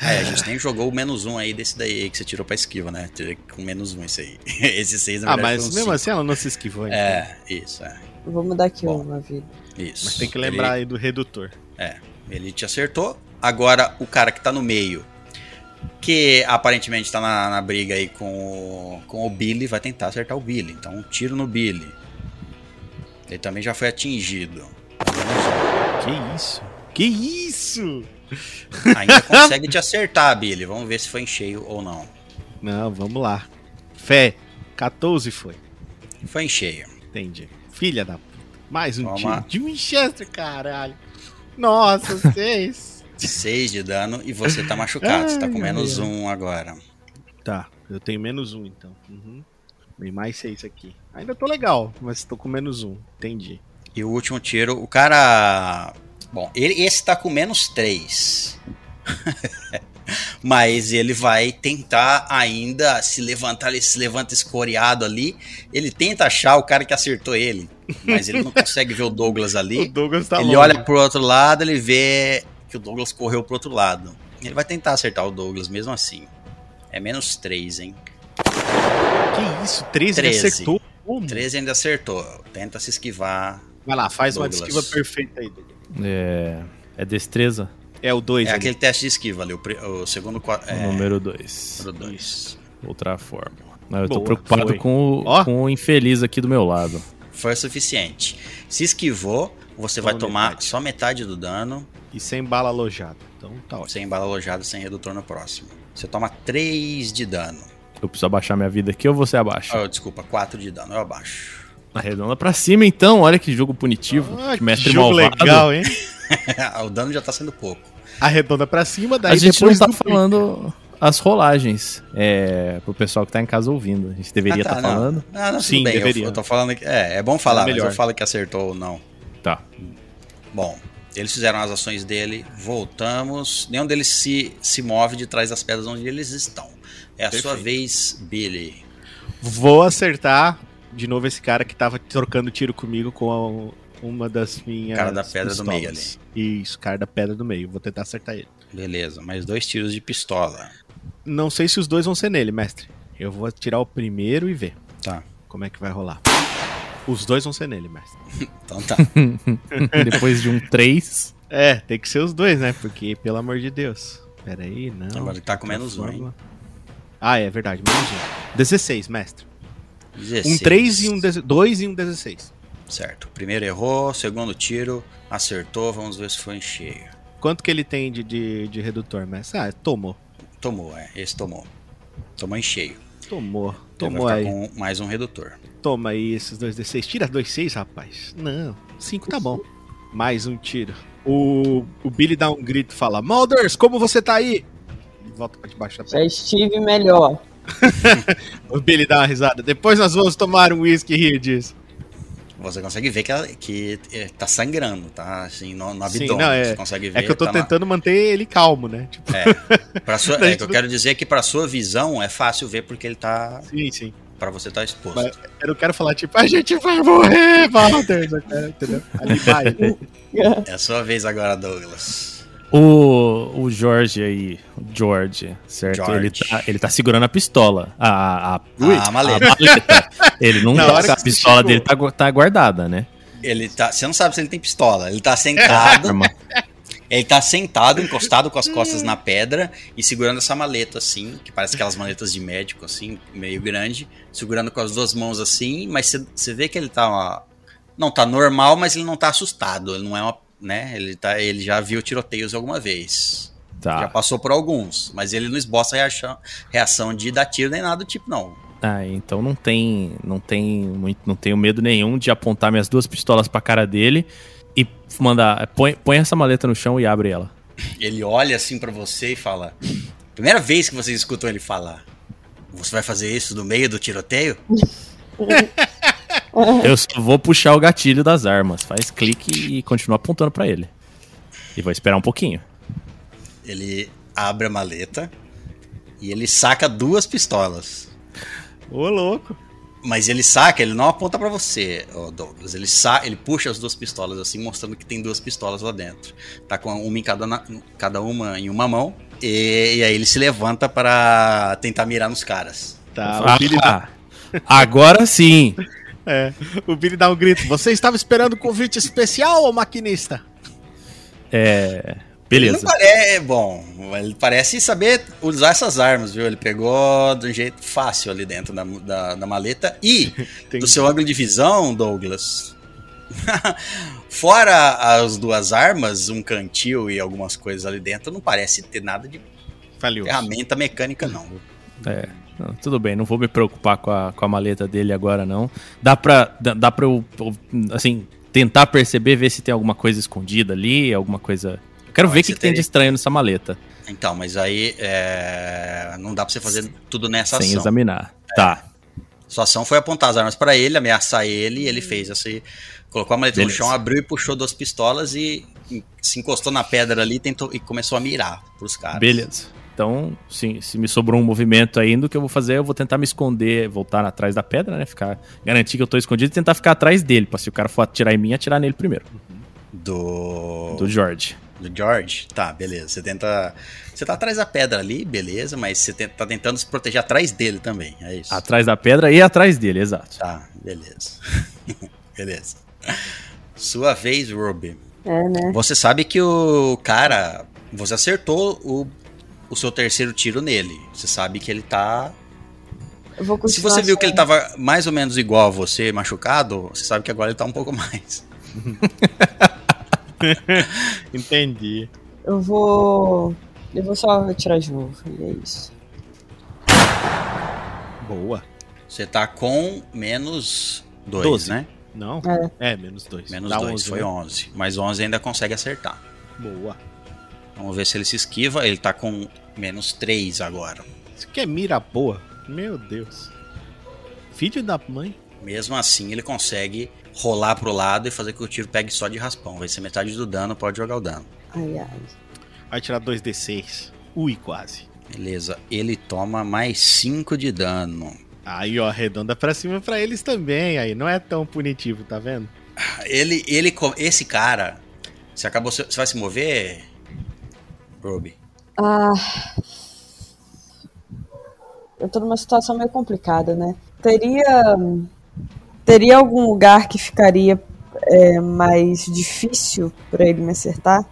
É, a gente nem jogou o menos 1 aí desse daí que você tirou pra esquiva, né? Com menos 1 esse aí. Esse 6 na Ah, mas um mesmo cinco. assim ela não se esquivou. então. É, isso, é. Eu vou mudar aqui Bom. uma vida. Isso. Mas tem que Ele- lembrar aí do redutor. É, ele te acertou. Agora, o cara que tá no meio, que aparentemente tá na, na briga aí com o, com o Billy, vai tentar acertar o Billy. Então, um tiro no Billy. Ele também já foi atingido. Que isso? Que isso? Ainda consegue te acertar, Billy. Vamos ver se foi em cheio ou não. Não, vamos lá. Fé. 14 foi. Foi em cheio. Entendi. Filha da puta. Mais um Toma. tiro de Winchester, caralho. Nossa, seis. 6 de dano e você tá machucado. Você tá com Ai, menos ai, um agora. tá, eu tenho menos um então. Uhum. Tem mais seis aqui. Ainda tô legal, mas tô com menos um. Entendi. E o último tiro, o cara. Bom, ele, esse tá com menos 3. Mas ele vai tentar ainda se levantar, ele se levanta escoreado ali. Ele tenta achar o cara que acertou ele. Mas ele não consegue ver o Douglas O ali. Douglas tá ele longe. olha pro outro lado, ele vê que o Douglas correu pro outro lado. Ele vai tentar acertar o Douglas mesmo assim. É menos 3, hein? Que isso? 13, ele 13. acertou. Como? 13 ainda acertou. Tenta se esquivar. Vai lá, faz Douglas. uma esquiva perfeita aí, Douglas. É. É destreza, É o 2 É aquele teste de esquiva ali, o, pri- o segundo qua- é, número 2. número 2. Outra forma. Não, eu tô Boa, preocupado foi. com, o- Ó. com o infeliz aqui do meu lado. Foi o suficiente. Se esquivou, você vai Toma tomar metade. só metade do dano, E sem bala alojada. Então tá ótimo. sem bala alojada, sem redutor no próximo. Você toma 3 de dano. Eu preciso abaixar minha vida aqui ou você abaixa? Oh, desculpa, 4 de dano, eu abaixo. Arredonda pra cima então, olha que jogo punitivo. Ah, que mestre que jogo malvado. legal, hein? o dano já tá sendo pouco. Arredonda pra cima, daí A gente não depois tá falando as rolagens é, pro pessoal que tá em casa ouvindo. A gente deveria Ah, estar tá, não. falando. Ah, não, Sim, tudo bem. eu- deveria. Eu, tô falando que. É, é bom falar, mas melhor. eu falo que acertou ou não. Tá. Bom, eles fizeram as ações dele, voltamos. Nenhum deles se, se move de trás das pedras onde eles estão. É a sua Perfeito. vez, Billy. Vou acertar de novo esse cara que tava trocando tiro comigo com a- uma das minhas. Cara da pedra do meio pistolas. Isso, cara da pedra do meio. Vou tentar acertar ele. Beleza, mais dois tiros de pistola. Não sei se os dois vão ser nele, mestre. Eu vou tirar o primeiro e ver Tá. como é que vai rolar. Os dois vão ser nele, mestre. Então tá. Depois de um 3. É, tem que ser os dois, né? Porque, pelo amor de Deus. Pera aí, não. Agora ele tá com menos um, hein? Ah, é verdade, menos um. 16, mestre. 16. Um 3 e um 2 e um 16. Certo. Primeiro errou, segundo tiro, acertou. Vamos ver se foi em cheio. Quanto que ele tem de, de, de redutor, mestre? Ah, tomou. Tomou, é. Esse tomou. Tomou em cheio. Tomou. Ele Tomou vai aí. ficar com mais um redutor. Toma aí esses dois D6. Tira dois 6, rapaz. Não, 5 tá bom. Mais um tiro. O, o Billy dá um grito e fala: Molders, como você tá aí? E volta pra debaixo da. Já estive melhor. O Billy dá uma risada. Depois nós vamos tomar um whisky e rir disso. Você consegue ver que, ela, que é, tá sangrando, tá? Assim, no, no Sim, abdômen. não, é- Você consegue ver. É que eu tô tá na- tentando manter ele calmo, né? Tipo, É, sua, é que eu tudo- quero dizer que pra sua visão é fácil ver porque ele tá sim, sim. pra você estar tá exposto. Mas eu não quero falar, tipo, a gente vai morrer, Walter. Entendeu? Ali vai. Né? É a sua vez agora, Douglas. O, o Jorge aí, o George, certo? George. Ele, tá, ele tá segurando a pistola. A, a, a, a maleta. A maleta. Ele não tá, a pistola dele tá, tá guardada, né? Ele tá. Você não sabe se ele tem pistola. Ele tá sentado. ele tá sentado, encostado com as costas na pedra e segurando essa maleta assim, que parece aquelas maletas de médico, assim, meio grande, segurando com as duas mãos assim, mas você vê que ele tá. Não tá normal, mas ele não tá assustado. Ele não é uma né? Ele, tá, ele já viu tiroteios alguma vez. Tá. Já passou por alguns, mas ele não esboça reação, reação de dar tiro nem nada do tipo, não. Ah, então não tem, não tem muito, não tenho medo nenhum de apontar minhas duas pistolas pra cara dele e mandar, põe, põe essa maleta no chão e abre ela. Ele olha assim para você e fala: Primeira vez que vocês escutam ele falar, você vai fazer isso no meio do tiroteio? Eu só vou puxar o gatilho das armas. Faz clique e continua apontando para ele. E vou esperar um pouquinho. Ele abre a maleta e ele saca duas pistolas. Ô, louco. Mas ele saca, ele não aponta para você, Douglas. Ele, sa ele puxa as duas pistolas assim, mostrando que tem duas pistolas lá dentro. Tá com uma em cada, na, cada uma em uma mão. E, e aí ele se levanta para tentar mirar nos caras. Tá, ah, Agora sim. É. O Billy dá um grito. Você estava esperando convite especial, ou maquinista? É. Beleza. Ele é bom, ele parece saber usar essas armas, viu? Ele pegou de um jeito fácil ali dentro da, da, da maleta. E, do seu ângulo de visão, Douglas, fora as duas armas, um cantil e algumas coisas ali dentro, não parece ter nada de Valioso. ferramenta mecânica, não. É. Não, tudo bem, não vou me preocupar com a, com a maleta dele agora, não. Dá pra, dá, dá pra eu, assim, tentar perceber, ver se tem alguma coisa escondida ali, alguma coisa. Eu quero não, ver o que, que tem de estranho nessa maleta. Então, mas aí é... não dá pra você fazer tudo nessa Sem ação. Sem examinar. É. Tá. Sua ação foi apontar as armas para ele, ameaçar ele, e ele fez assim. Colocou a maleta Beleza. no chão, abriu e puxou duas pistolas e se encostou na pedra ali tentou, e começou a mirar pros caras. Beleza. Então, sim, se me sobrou um movimento ainda, o que eu vou fazer, eu vou tentar me esconder, voltar atrás da pedra, né? Ficar, garantir que eu tô escondido e tentar ficar atrás dele, pra se o cara for atirar em mim, atirar nele primeiro. Do. Do George. Do George? Tá, beleza. Você tenta. Você tá atrás da pedra ali, beleza, mas você tá tentando se proteger atrás dele também, é isso? Atrás da pedra e atrás dele, exato. Tá, beleza. beleza. Sua vez, Ruby. É, né? Você sabe que o cara. Você acertou o o seu terceiro tiro nele. Você sabe que ele tá. Se você viu que ele tava mais ou menos igual a você, machucado, você sabe que agora ele tá um pouco mais. Entendi. Eu vou. Eu vou só tirar de novo. E é isso. Boa. Você tá com menos 2, né? Não? É, é menos 2. Menos 2, foi 11. Né? Mas 11 ainda consegue acertar. Boa. Vamos ver se ele se esquiva. Ele tá com menos 3 agora. Isso aqui é mira boa. Meu Deus. Filho da mãe. Mesmo assim, ele consegue rolar pro lado e fazer que o tiro pegue só de raspão. Vai ser metade do dano, pode jogar o dano. Ai, ai. Vai tirar 2d6. Ui, quase. Beleza. Ele toma mais 5 de dano. Aí, ó, arredonda pra cima pra eles também. Aí não é tão punitivo, tá vendo? Ele, ele, esse cara. Você acabou. Você vai se mover, Ruby? Ah. Eu tô numa situação meio complicada, né? Teria. Teria algum lugar que ficaria é, mais difícil para ele me acertar?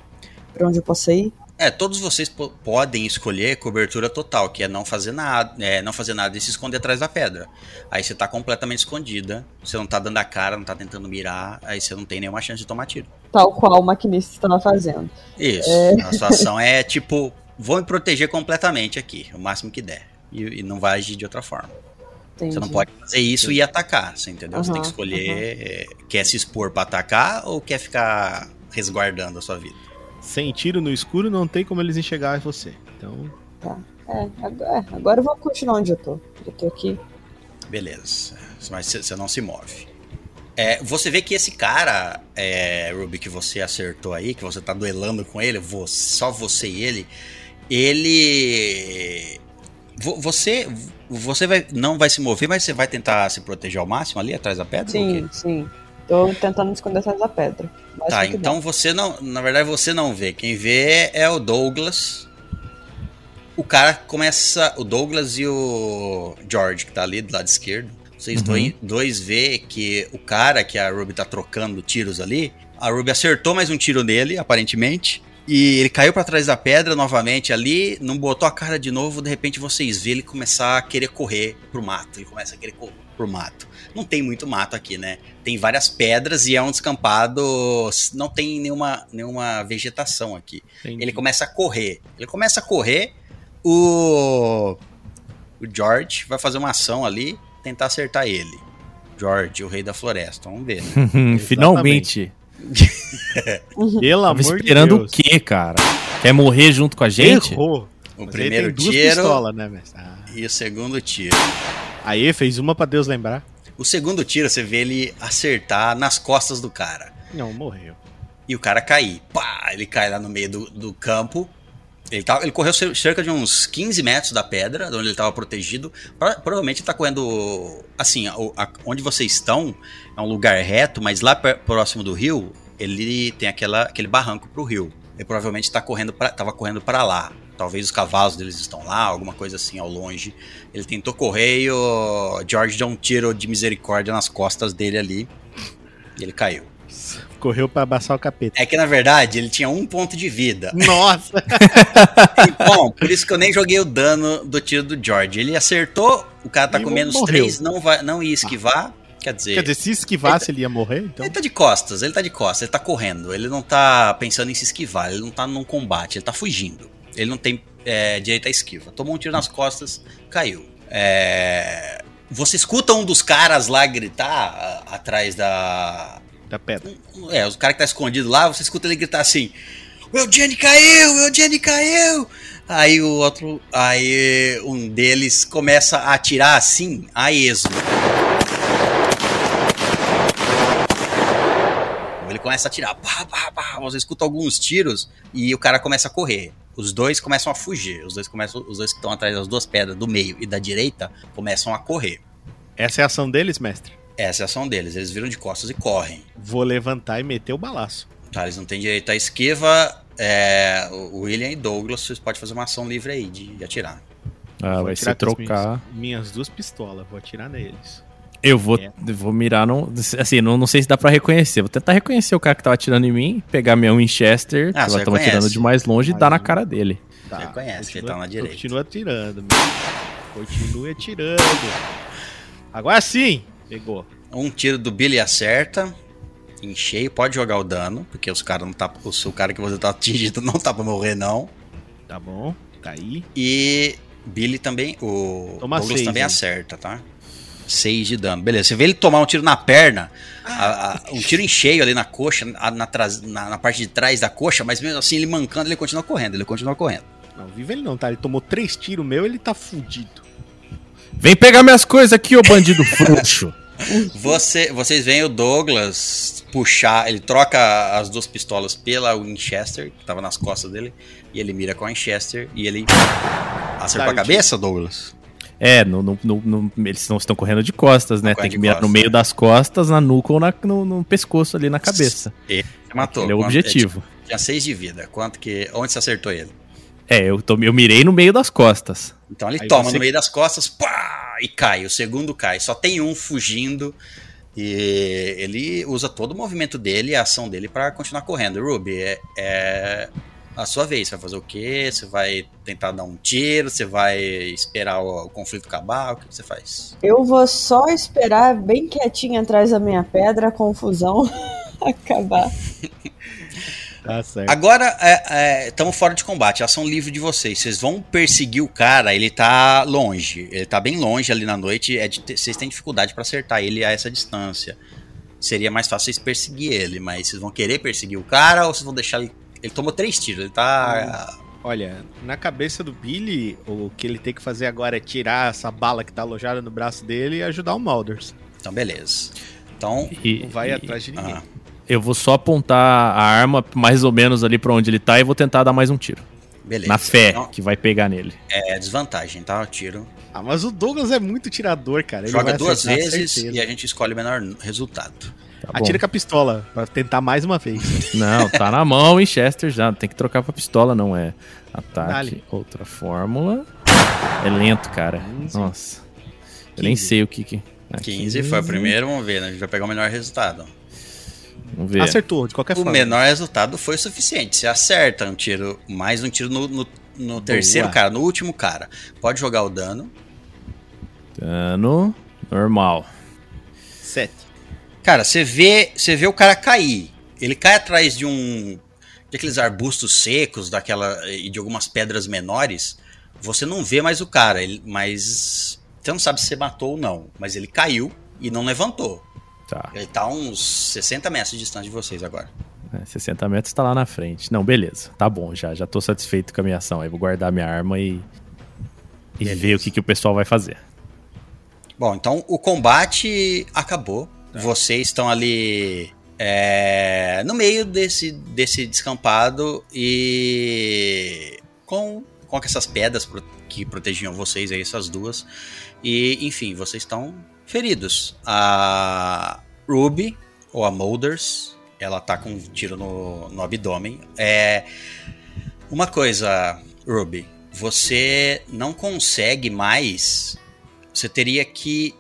Para onde eu possa ir? É, todos vocês podem escolher cobertura total, que é não fazer nada, é, não fazer nada e se esconder atrás da pedra. Aí você tá completamente escondida, você não tá dando a cara, não tá tentando mirar, aí você não tem nenhuma chance de tomar tiro. Tal qual o maquinista estava fazendo. Isso. É... A situação é tipo, vou me proteger completamente aqui, o máximo que der. E, e não vai agir de outra forma. Entendi. Você não pode fazer isso e atacar, você entendeu? Uhum, você tem que escolher, uhum. quer se expor para atacar ou quer ficar resguardando a sua vida sem tiro no escuro, não tem como eles enxergar você. Então. Tá. É, agora, é, agora eu vou continuar onde eu tô. Eu tô aqui. Beleza. Mas você não se move. É, você vê que esse cara, é, Ruby, que você acertou aí, que você tá duelando com ele, você, só você e ele, ele. Você, você vai, não vai se mover, mas você vai tentar se proteger ao máximo ali atrás da pedra? Sim, sim. Tô tentando me esconder atrás da pedra. Tá, então você não. Na verdade, você não vê. Quem vê é o Douglas. O cara começa. O Douglas e o George, que tá ali do lado esquerdo. Vocês uhum. dois, vê que o cara que a Ruby tá trocando tiros ali. A Ruby acertou mais um tiro nele, aparentemente. E ele caiu para trás da pedra novamente ali, não botou a cara de novo, de repente vocês vê ele começar a querer correr pro mato. Ele começa a querer correr pro mato. Não tem muito mato aqui, né? Tem várias pedras e é um descampado, não tem nenhuma, nenhuma vegetação aqui. Entendi. Ele começa a correr. Ele começa a correr, o o George vai fazer uma ação ali, tentar acertar ele. George, o rei da floresta. Vamos ver. Né? Finalmente. Pelo amor esperando de Deus. o quê, cara? Quer morrer junto com a gente? Errou. O Mas primeiro tiro pistola, né, ah. e o segundo tiro. Aí fez uma para Deus lembrar. O segundo tiro você vê ele acertar nas costas do cara. Não, morreu. E o cara cair. Pá, ele cai lá no meio do, do campo. Ele, ele correu cerca de uns 15 metros da pedra, onde ele estava protegido. Provavelmente está correndo. Assim, a, a, onde vocês estão é um lugar reto, mas lá próximo do rio, ele tem aquela, aquele barranco para o rio. Ele provavelmente está correndo pra, tava correndo para lá. Talvez os cavalos deles estão lá, alguma coisa assim ao longe. Ele tentou correr e o George deu um tiro de misericórdia nas costas dele ali. E ele caiu. Correu para abaçar o capeta. É que na verdade ele tinha um ponto de vida. Nossa! Bom, por isso que eu nem joguei o dano do tiro do George. Ele acertou, o cara tá e com menos morreu. 3, não, vai, não ia esquivar. Ah. Quer dizer. Quer dizer, se esquivasse, ele, ele ia morrer? Então... Ele tá de costas, ele tá de costas, ele tá correndo. Ele não tá pensando em se esquivar, ele não tá num combate, ele tá fugindo. Ele não tem é, direito à esquiva. Tomou um tiro nas costas, caiu. É... Você escuta um dos caras lá gritar atrás da. Da pedra. É, o cara que tá escondido lá, você escuta ele gritar assim: O Eugene caiu! O Eugene caiu! Aí o outro. Aí um deles começa a atirar assim, a esmo. Ele começa a atirar, pá, pá, pá, você escuta alguns tiros e o cara começa a correr. Os dois começam a fugir. Os dois começam, os dois que estão atrás das duas pedras do meio e da direita começam a correr. Essa é a ação deles, mestre? Essa é a ação deles. Eles viram de costas e correm. Vou levantar e meter o balaço. Tá, eles não têm direito à esquiva. É, o William e Douglas, vocês podem fazer uma ação livre aí de, de atirar. Ah, vai ser trocar. Minhas, minhas duas pistolas, vou atirar neles. Eu vou, é. vou mirar, não, assim, não, não sei se dá pra reconhecer. Vou tentar reconhecer o cara que tava atirando em mim, pegar minha Winchester, ah, que ela tava atirando de mais longe, e dar na cara dele. Tá, reconhece, continua, ele tá na direita. Continua atirando, Continue atirando. Agora sim, pegou. Um tiro do Billy acerta. Em cheio, pode jogar o dano, porque os cara não tá, o, cara que você tá atingindo não tá pra morrer, não. Tá bom, tá aí. E Billy também, o Toma Douglas seis, também hein? acerta, tá? 6 de dano. Beleza, você vê ele tomar um tiro na perna, a, a, um tiro em cheio ali na coxa, na, na, na, parte de trás da coxa, mas mesmo assim ele mancando, ele continua correndo, ele continua correndo. Não, vivo ele não, tá? Ele tomou três tiros meu, ele tá fudido. Vem pegar minhas coisas aqui, ô bandido frouxo. Você, vocês veem o Douglas puxar, ele troca as duas pistolas pela Winchester, que tava nas costas dele, e ele mira com a Winchester e ele acertou a cabeça, Douglas? É, no, no, no, eles não estão correndo de costas, né? Tem que mirar no meio das costas, na nuca ou na, no, no pescoço ali na cabeça. E matou. Ele é o objetivo. É, tinha seis de vida. Quanto que. Onde você acertou ele? É, eu, tô, eu mirei no meio das costas. Então ele Aí toma você... no meio das costas, pá, e cai. O segundo cai. Só tem um fugindo. E ele usa todo o movimento dele, a ação dele para continuar correndo. Ruby, é, é a sua vez. Você vai fazer o quê? Você vai tentar dar um tiro? Você vai esperar o, o conflito acabar? O que você faz? Eu vou só esperar bem quietinho atrás da minha pedra, a confusão acabar. Tá Agora estamos é, é, fora de combate, ação livre de vocês. Vocês vão perseguir o cara, ele tá longe. Ele tá bem longe ali na noite. É de, vocês têm dificuldade para acertar ele a essa distância. Seria mais fácil vocês perseguir ele, mas vocês vão querer perseguir o cara ou vocês vão deixar ele ele tomou três tiros, ele tá. Olha, na cabeça do Billy, o que ele tem que fazer agora é tirar essa bala que tá alojada no braço dele e ajudar o Mulders. Então, beleza. Então, e, não vai e, atrás de ninguém. Ah. Eu vou só apontar a arma mais ou menos ali para onde ele tá e vou tentar dar mais um tiro. Beleza. Na fé Então, que vai pegar nele. é desvantagem, tá? O tiro. Ah, mas o Douglas é muito tirador, cara. Ele Joga vai duas vezes certeza. e a gente escolhe o menor resultado. Tá bom. Atira com a pistola, pra tentar mais uma vez. Não, tá na mão, Winchester já. Tem que trocar pra pistola, não é? Ataque, Dale. outra fórmula. É lento, cara. 15. Nossa. Eu nem 15. sei o que que... Ah, 15 foi o primeiro, vamos ver, né? A gente vai pegar o menor resultado. Vamos ver. Acertou, de qualquer O forma. menor resultado foi o suficiente. Você acerta um tiro, mais um tiro no, no, no terceiro cara, no último cara. Pode jogar o dano. Dano normal. Sete. Cara, você vê, você vê o cara cair. Ele cai atrás de um de aqueles arbustos secos, daquela e de algumas pedras menores. Você não vê mais o cara, ele, mas você não sabe se você matou ou não, mas ele caiu e não levantou. Tá. Ele tá a uns 60 metros de distância de vocês agora. É, 60 metros tá lá na frente. Não, beleza. Tá bom, já. Já tô satisfeito com a minha ação. Aí vou guardar minha arma e. E ver o que, que o pessoal vai fazer. Bom, então o combate acabou. Vocês estão ali é, no meio desse, desse descampado e com, com essas pedras pro- que protegiam vocês aí, essas duas. E, enfim, vocês estão feridos. A Ruby, ou a Molders, ela tá com um tiro no, no abdômen. É, uma coisa, Ruby, você não consegue mais. Você teria que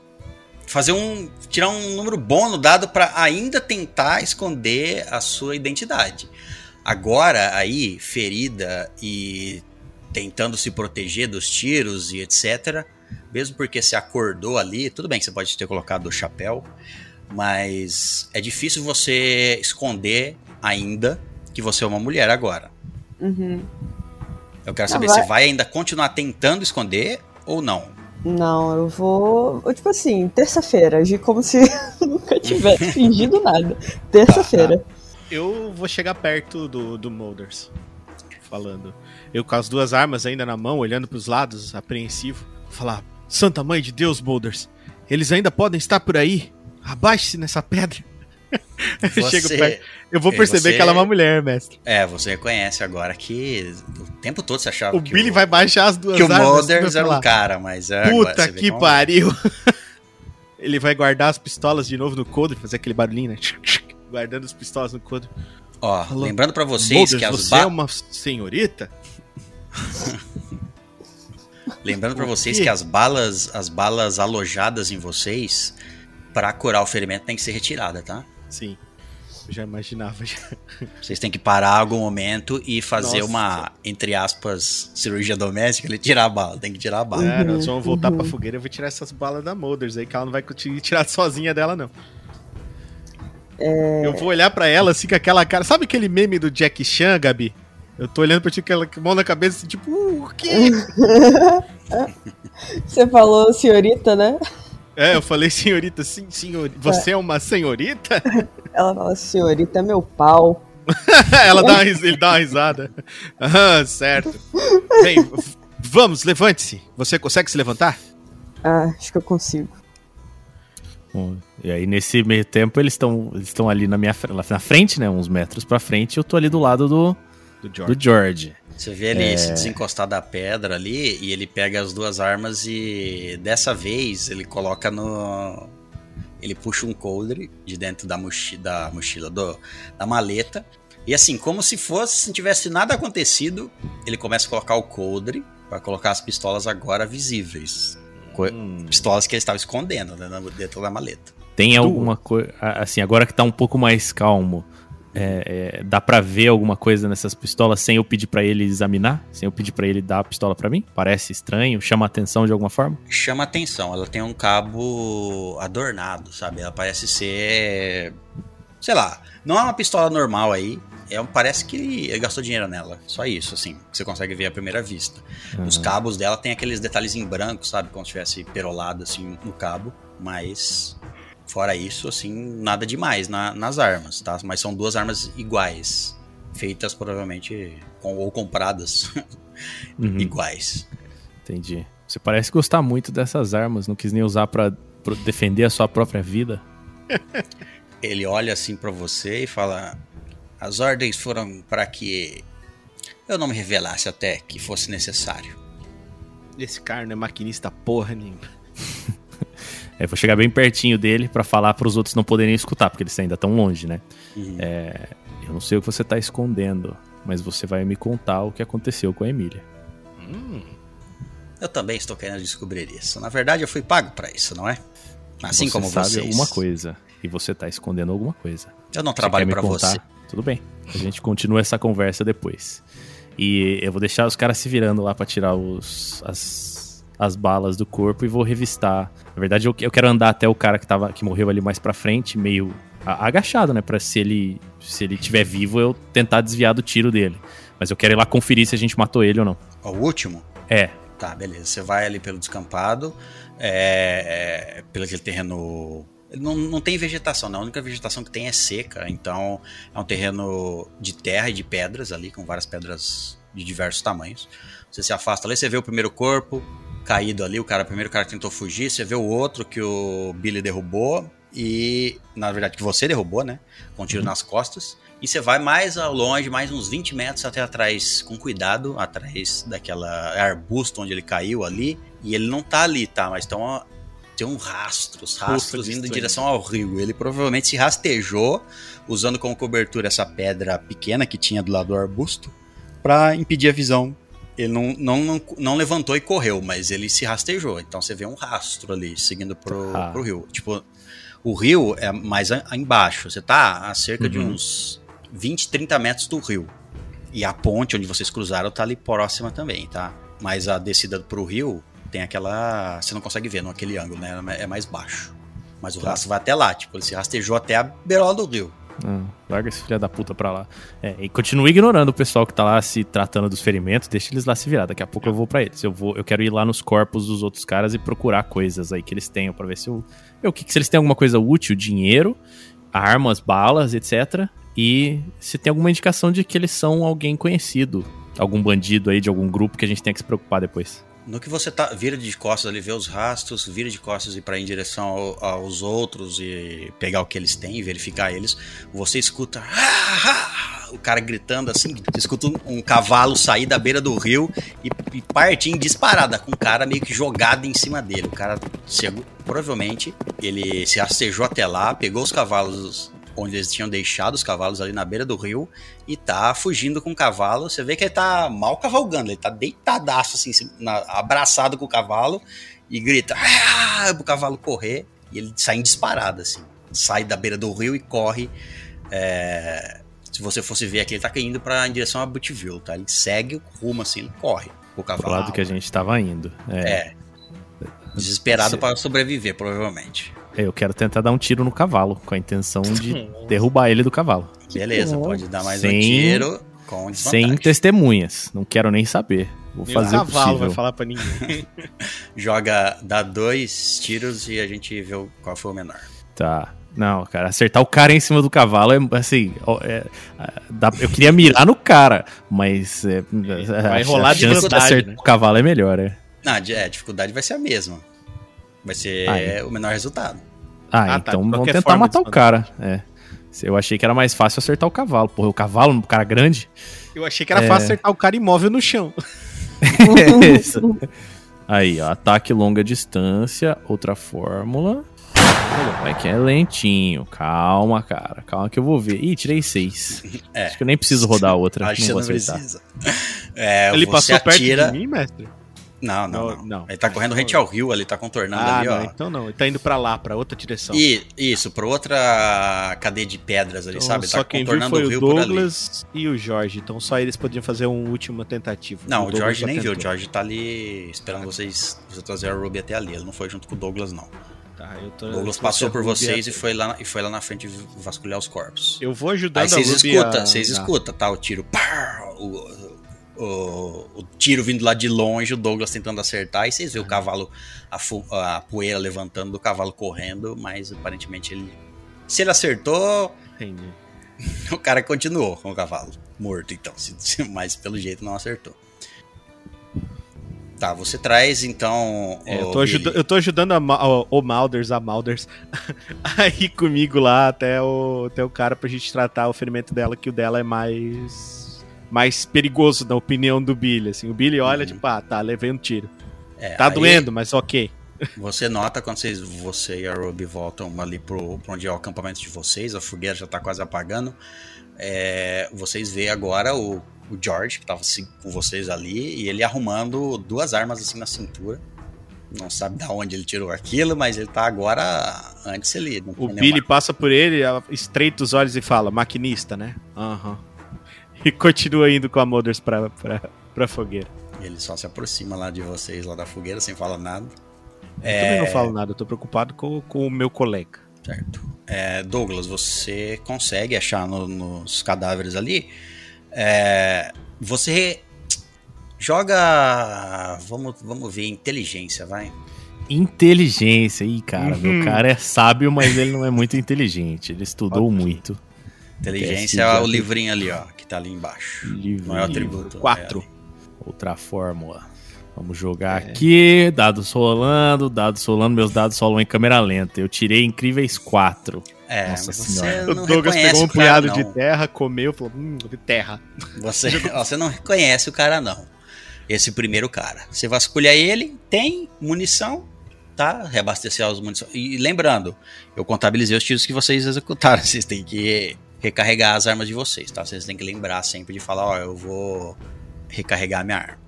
fazer um. tirar um número bom no dado para ainda tentar esconder a sua identidade. Agora, aí, ferida e tentando se proteger dos tiros e etc. Mesmo porque você acordou ali, tudo bem que você pode ter colocado o chapéu, mas é difícil você esconder ainda que você é uma mulher agora. Uhum. Eu quero Não, saber vai- se vai ainda continuar tentando esconder ou não. Não, eu vou. Tipo assim, terça-feira, agir como se nunca tivesse fingido nada. Terça-feira. Eu vou chegar perto do, do Molders. Falando. Eu com as duas armas ainda na mão, olhando pros lados, apreensivo. Falar: Santa Mãe de Deus, Molders. Eles ainda podem estar por aí. Abaixe-se nessa pedra. Eu chego Você- perto. Eu vou É, perceber você- que ela é uma mulher, mestre. É, você reconhece agora que o tempo todo você achava O que Billy o, vai baixar as duas que o armas. Molders vai era um cara, mas é, Puta você que como- pariu. Ele vai guardar as pistolas de novo no coldre, fazer aquele barulhinho, né? Guardando as pistolas no coldre. Ó, Falou, lembrando pra vocês Molders, que as você é uma senhorita? lembrando para vocês que as balas, as balas alojadas em vocês pra curar o ferimento tem que ser retirada, tá? Sim. Eu já imaginava. Já. Vocês têm que parar em algum momento e fazer Nossa. uma, entre aspas, cirurgia doméstica, ele tirar a bala, tem que tirar a bala. É, nós vamos voltar uhum. pra fogueira. Eu vou tirar essas balas da Molders aí, que ela não vai conseguir tirar sozinha dela, não. É. Eu vou olhar pra ela assim com aquela cara. Sabe aquele meme do Jack Chan, Gabi? Eu tô olhando pra ti com aquela mão na cabeça assim, tipo, uh, o quê? Você falou senhorita, né? é, eu falei, senhorita, sim, senhor. Você é uma senhorita? Ela fala, senhorita é meu pau. ela dá uma, ris- ele dá uma risada. Ah, certo. Bem, vamos, levante-se. Você consegue se levantar? Ah, acho que eu consigo. Bom, E aí, nesse meio tempo, eles estão eles estão ali na minha na frente, né? Uns metros pra frente, e eu tô ali do lado do, Do George. do George. Você vê ele É. se desencostar da pedra ali e ele pega as duas armas e dessa vez ele coloca no. Ele puxa um coldre de dentro da, mochi da mochila, do, da maleta. E assim, como se fosse, se não tivesse nada acontecido, ele começa a colocar o coldre para colocar as pistolas agora visíveis. Co- Hum. Pistolas que ele estava escondendo né, dentro da maleta. Tem alguma coisa. Assim, agora que tá um pouco mais calmo, é, é, dá pra ver alguma coisa nessas pistolas sem eu pedir pra ele examinar? Sem eu pedir pra ele dar a pistola pra mim? Parece estranho? Chama atenção de alguma forma? chama atenção. Ela tem um cabo adornado, sabe? Ela parece ser. Sei lá, não é uma pistola normal aí. É, parece que ele gastou dinheiro nela. Só isso, assim, que você consegue ver à primeira vista. Os cabos dela tem aqueles detalhes em branco, sabe? Como se tivesse perolado assim no cabo. Mas. Fora isso, assim, nada demais na- nas armas, tá? Mas são duas armas iguais. Feitas provavelmente com, ou compradas Uhum, iguais. entendi. Você parece gostar muito dessas armas, não quis nem usar pra pro- defender a sua própria vida. ele olha assim pra você e fala: As ordens foram para que eu não me revelasse até que fosse necessário. Esse cara não é maquinista porra nenhuma. É, vou chegar bem pertinho dele para falar para os outros não poderem escutar, porque eles ainda estão longe, né? Uhum. É, eu não sei o que você tá escondendo, mas você vai me contar o que aconteceu com a Emília. Eu também estou querendo descobrir isso. Na verdade, eu fui pago para isso, não é? Assim você como sabe vocês. alguma coisa e você tá escondendo alguma coisa. Eu não trabalho para você. Tudo bem. A gente continua essa conversa depois. E eu vou deixar os caras se virando lá pra tirar os, as, as balas do corpo e vou revistar. Na verdade, eu, eu quero andar até o cara que, tava, que morreu ali mais pra frente, meio agachado, né? Pra se ele, se ele tiver vivo, eu tentar desviar do tiro dele. Mas eu quero ir lá conferir se a gente matou ele ou não. O último? É, Tá, beleza. Você vai ali pelo descampado, é, é, pelo aquele terreno. Não, não tem vegetação, não. A única vegetação que tem é seca. Então é um terreno de terra e de pedras ali, com várias pedras de diversos tamanhos. Você se afasta ali, você vê o primeiro corpo caído ali, o cara, o primeiro cara tentou fugir, você vê o outro que o Billy derrubou. E, na verdade, que você derrubou, né? Com um tiro nas costas. E você vai mais ao longe, mais uns 20 metros até atrás, com cuidado, atrás daquela arbusto onde ele caiu ali. E ele não tá ali, tá? Mas tão, tem um rastros, rastros de indo em direção ao rio. Ele provavelmente se rastejou, usando como cobertura essa pedra pequena que tinha do lado do arbusto, pra impedir a visão. Ele não, não, não, não levantou e correu, mas ele se rastejou. Então você vê um rastro ali, seguindo pro, Ah. pro rio. Tipo, o rio é mais a- embaixo. Você tá a cerca de Uhum. uns 20, 30 metros do rio. E a ponte onde vocês cruzaram tá ali próxima também, tá? Mas a descida pro rio tem aquela. Você não consegue ver naquele ângulo, né? É mais baixo. Mas o Tá. rastro vai até lá, tipo, ele se rastejou até a beirola do rio. Ah, larga esse filho da puta pra lá. É, e continue ignorando o pessoal que tá lá se tratando dos ferimentos, deixa eles lá se virar. Daqui a pouco eu vou pra eles. Eu, vou, eu quero ir lá nos corpos dos outros caras e procurar coisas aí que eles tenham pra ver se eu. Meu, que, se eles têm alguma coisa útil, dinheiro, armas, balas, etc. E se tem alguma indicação de que eles são alguém conhecido. Algum bandido aí de algum grupo que a gente tenha que se preocupar depois. No que você tá, vira de costas ali, vê os rastros, vira de costas e para em direção ao- aos outros e pegar o que eles têm, verificar eles, você escuta "Ah, ah", o cara gritando assim, você escuta um, um cavalo sair da beira do rio e, e partir em disparada, com o cara meio que jogado em cima dele. O cara, provavelmente, ele se rastejou até lá, pegou os cavalos onde eles tinham deixado os cavalos ali na beira do rio e tá fugindo com o cavalo. Você vê que ele tá mal cavalgando, ele tá deitadaço assim, na- abraçado com o cavalo e grita "Ah!" pro cavalo correr e ele sai em disparada assim. Sai da beira do rio e corre. é, Se você fosse ver aqui, ele tá indo pra, em direção a Buttville, tá? Ele segue o rumo assim, ele corre o Pro cavalo. lado que a gente tava indo. É. É. Desesperado Se- para sobreviver, provavelmente. Eu quero tentar dar um tiro no cavalo, com a intenção de derrubar ele do cavalo. Beleza, pode dar mais Sem- um tiro com desvantagem. Sem testemunhas. Não quero nem saber. Vou Nem fazer o cavalo possível. vai falar pra ninguém. Joga, dá dois tiros e a gente vê qual foi o menor. Tá. Não, cara, acertar o cara em cima do cavalo é assim. é, é, dá- eu queria mirar no cara, mas. É, Vai a- rolar a de chance vantagem, acertar né? o cavalo é melhor, é. Não, de- é, a dificuldade vai ser a mesma. Vai ser Ah, é. o menor resultado. Ah, Ah, tá, então de vamos tentar matar o cara. É. Eu achei que era mais fácil acertar o cavalo. Porra, o cavalo, um cara grande. Eu achei que era É. fácil acertar o cara imóvel no chão. Isso. Aí, ó, ataque longa distância, outra fórmula. É que é lentinho. Calma, cara. Calma que eu vou ver. Ih, tirei seis. É. Acho que eu nem preciso rodar a outra. Acho que não você vou não acertar. precisa. É, Ele passou atira... perto de mim, mestre? Não, não, Não, não, não. Ele tá correndo rente ao rio ali, tá contornando Ah, ali, não, ó. então não. Ele tá indo pra lá, pra outra direção. E, isso, pra outra cadeia de pedras ali, Então, sabe? Ele só tá quem viu contornando foi o o rio por ali. Douglas e o Jorge. Então só eles podiam fazer uma última tentativa. Não, o, George já nem viu. O. George tá ali esperando vocês, você trazer a Ruby até ali. Ele não foi junto com o Douglas, não. Tá, eu tô- O Douglas passou por vocês e foi, lá, e foi lá na frente vasculhar os corpos. Eu vou ajudando Aí vocês escutam, vocês escutam, tá? O tiro. pá, o, o, o tiro vindo lá de longe, o Douglas tentando acertar, e vocês vê o cavalo, a, fu- a poeira levantando do cavalo correndo, mas aparentemente ele. Se ele acertou, Entendi. o cara continuou com o cavalo. Morto, então. Mas pelo jeito não acertou. Tá, você traz então. É, eu, tô ajuda- eu tô ajudando a, o, o Malders, a Malders, a ir comigo lá até o, até o cara pra gente tratar o ferimento dela, que o dela é mais. Mais perigoso na opinião do Billy. Assim. O Billy olha, Uhum. tipo, ah, tá, levei um tiro. É, Tá aí doendo, mas ok. Você nota quando vocês, você e a Ruby voltam ali pro, pro onde é o acampamento de vocês, a fogueira já tá quase apagando. É, vocês veem agora o, o George, que tava assim, com vocês ali, e ele arrumando duas armas assim na cintura. Não sabe da onde ele tirou aquilo, mas ele tá agora. Antes ele. O Billy nenhuma- passa por ele, estreita os olhos e fala, maquinista, né? Aham. E continua indo com a Mothers pra, pra, pra fogueira. Ele só se aproxima lá de vocês, lá da fogueira, sem falar nada. Eu É. também não falo nada, eu tô preocupado com, com o meu colega. Certo. É, Douglas, você consegue achar no- nos cadáveres ali. é, você joga. Vamos, vamos ver, inteligência, vai. Inteligência. Ih, cara, Uhum. meu cara é sábio, mas ele não é muito inteligente. Ele estudou muito. Inteligência é o livrinho ali, ó, que tá ali embaixo. Livro, Não é atributo. Quatro. Outra fórmula. Vamos jogar aqui. Dados rolando, dados rolando. Meus dados rolam em câmera lenta. Eu tirei incríveis 4. É, Nossa você senhora. O não Douglas pegou um o cara, punhado de não. terra, comeu, falou, hum, de terra. Você, você não reconhece o cara, não. Esse primeiro cara. Você vasculha ele, tem munição, tá? Reabastecer as munições. E lembrando, eu contabilizei os tiros que vocês executaram. Vocês têm que recarregar as armas de vocês, tá? Vocês têm que lembrar sempre de falar, ó, eu vou recarregar minha arma.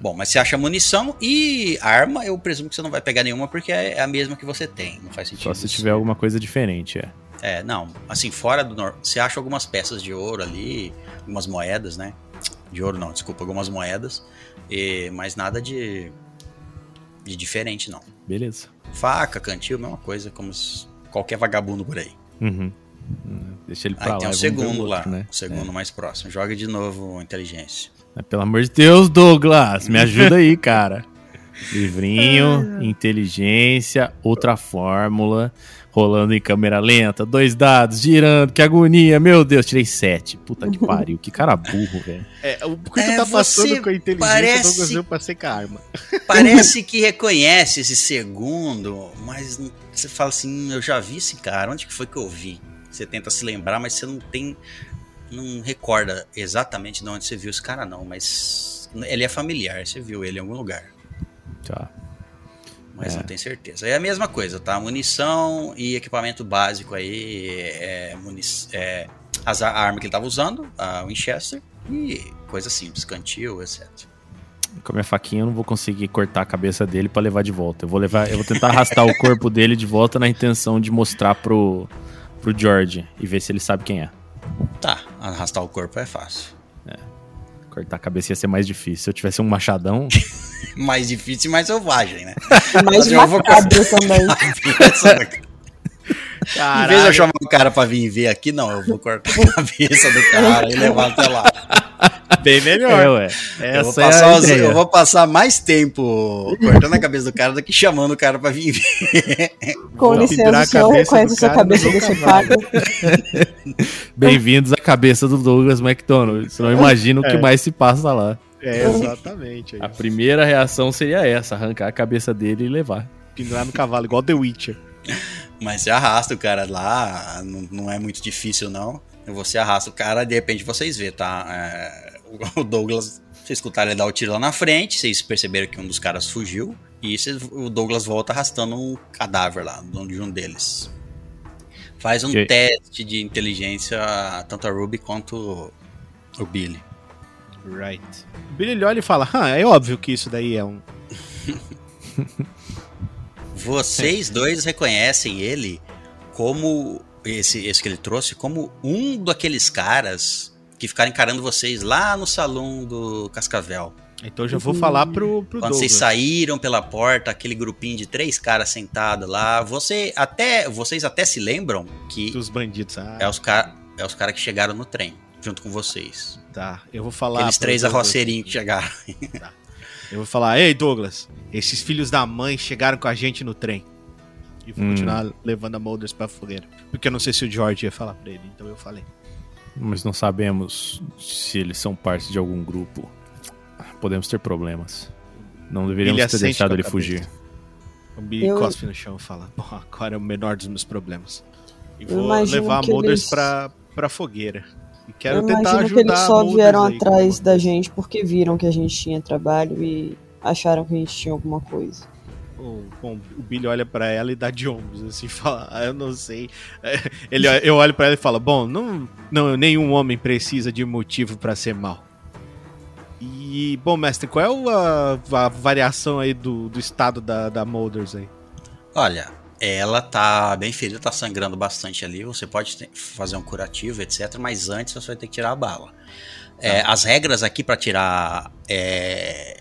Bom, mas você acha munição e arma, eu presumo que você não vai pegar nenhuma porque é a mesma que você tem. Não faz sentido. Só se isso. tiver alguma coisa diferente, é. É, não. Assim, fora do norte. Você acha algumas peças de ouro ali, algumas moedas, né? De ouro não, desculpa, algumas moedas. E, mas nada de. de diferente, não. Beleza. Faca, cantil, mesma coisa, como qualquer vagabundo por aí. Uhum. Hum, Deixa ele pra Aí lá. tem ver segundo outro, lá, né? o segundo mais próximo. Joga de novo inteligência. É, Pelo amor de Deus, Douglas, me ajuda aí, cara. Livrinho, inteligência, outra fórmula, rolando em câmera lenta, dois dados, girando, que agonia, meu Deus, tirei sete. Puta que pariu, que cara burro, velho. É, o que É, tu tá passando com a inteligência, parece- Douglas, eu passei com a arma. Parece que reconhece esse segundo, mas você fala assim, eu já vi esse cara, onde que foi que eu vi? Você tenta se lembrar, mas você não tem. Não recorda exatamente de onde você viu esse cara, não, mas ele é familiar, você viu ele em algum lugar. Tá. Mas É. não tem certeza. É a mesma coisa, tá? Munição e equipamento básico aí, é, é as, a arma que ele tava usando, a Winchester, e coisa simples, cantil, etc. Com a minha faquinha eu não vou conseguir cortar a cabeça dele pra levar de volta. Eu vou levar, eu vou tentar arrastar o corpo dele de volta na intenção de mostrar pro pro George e ver se ele sabe quem é. Tá, arrastar o corpo é fácil. Cortar a cabeça ia ser mais difícil. Se eu tivesse um machadão, Mais difícil e mais selvagem, né? Mais Eu vou também. em vez de eu chamar o cara pra vir ver aqui, não, eu vou cortar a cabeça do cara e levar até lá. Bem é, melhor. ué. Eu vou, Essa é eu vou passar mais tempo cortando a cabeça do cara do que chamando o cara pra vir ver. Com licença, o senhor do sua cabeça desse pago. Bem-vindos à cabeça do Douglas McDonald. Você não imagina o que É. mais se passa lá. É, exatamente. A primeira reação seria essa: arrancar a cabeça dele e levar. Pendurar no cavalo, igual The Witcher. Mas você arrasta o cara lá, não, não é muito difícil não. Você arrasta o cara, de repente vocês vê, tá? É, o Douglas, vocês escutaram ele dar o tiro lá na frente, vocês perceberam que um dos caras fugiu, e vocês- o Douglas volta arrastando um cadáver lá, de um deles. Faz um Ok. teste de inteligência, tanto a Ruby quanto o Billy. Right. O Billy olha e fala, ah, é óbvio que isso daí é um... Vocês dois reconhecem ele como esse, esse que ele trouxe como um daqueles caras que ficaram encarando vocês lá no salão do Cascavel. Então eu já vou falar pro, pro Quando Douglas. vocês saíram pela porta, aquele grupinho de três caras sentados lá, você até vocês até se lembram que Dos bandidos. Ah, é os caras é os cara que chegaram no trem junto com vocês. tá. Eu vou falar... Aqueles três arroceirinhos que chegaram. Eu vou falar, ei Douglas, esses filhos da mãe chegaram com a gente no trem. E vou Hum. continuar levando a Molders pra fogueira. Porque eu não sei se o George ia falar pra ele, então eu falei. Mas não sabemos se eles são parte de algum grupo. Podemos ter problemas. Não deveríamos Ele ter deixado ele cabeça. fugir. O Billy Eu- cospe no chão e fala, bom, agora é o menor dos meus problemas. E vou levar a que Molders eles- pra, pra fogueira. E quero Eu tentar imagino ajudar que eles só vieram atrás da gente porque viram que a gente tinha trabalho e acharam que a gente tinha alguma coisa. O, bom, o Billy olha pra ela e dá de ombros, assim, fala, ah, eu não sei. É, Ele, eu olho pra ela e falo, bom, não, não, nenhum homem precisa de motivo pra ser mal. E, bom, mestre, qual é a, a variação aí do, do estado da, da Molders aí? Olha, ela tá bem ferida, tá sangrando bastante ali. Você pode ter- fazer um curativo, etc. Mas antes você vai ter que tirar a bala. É, as regras aqui para tirar é,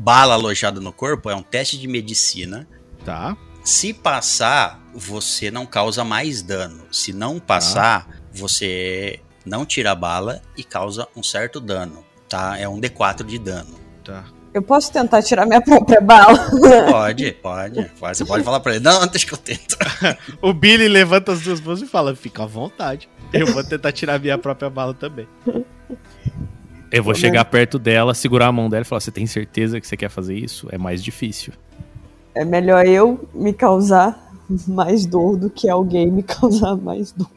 bala alojada no corpo é um teste de medicina. Tá, Se passar, você não causa mais dano. Se não passar, você não tira a bala e causa um certo dano. Tá? É um D4 de dano. tá. Eu posso tentar tirar minha própria bala? Pode, pode, pode. Você pode falar pra ele. Não, deixa que eu tento. O Billy levanta as duas mãos e fala, fica à vontade. Eu vou tentar tirar minha própria bala também. Eu vou Tá chegar perto dela, segurar a mão dela e falar: Você tem certeza que você quer fazer isso? É mais difícil. É melhor eu me causar mais dor do que alguém me causar mais dor.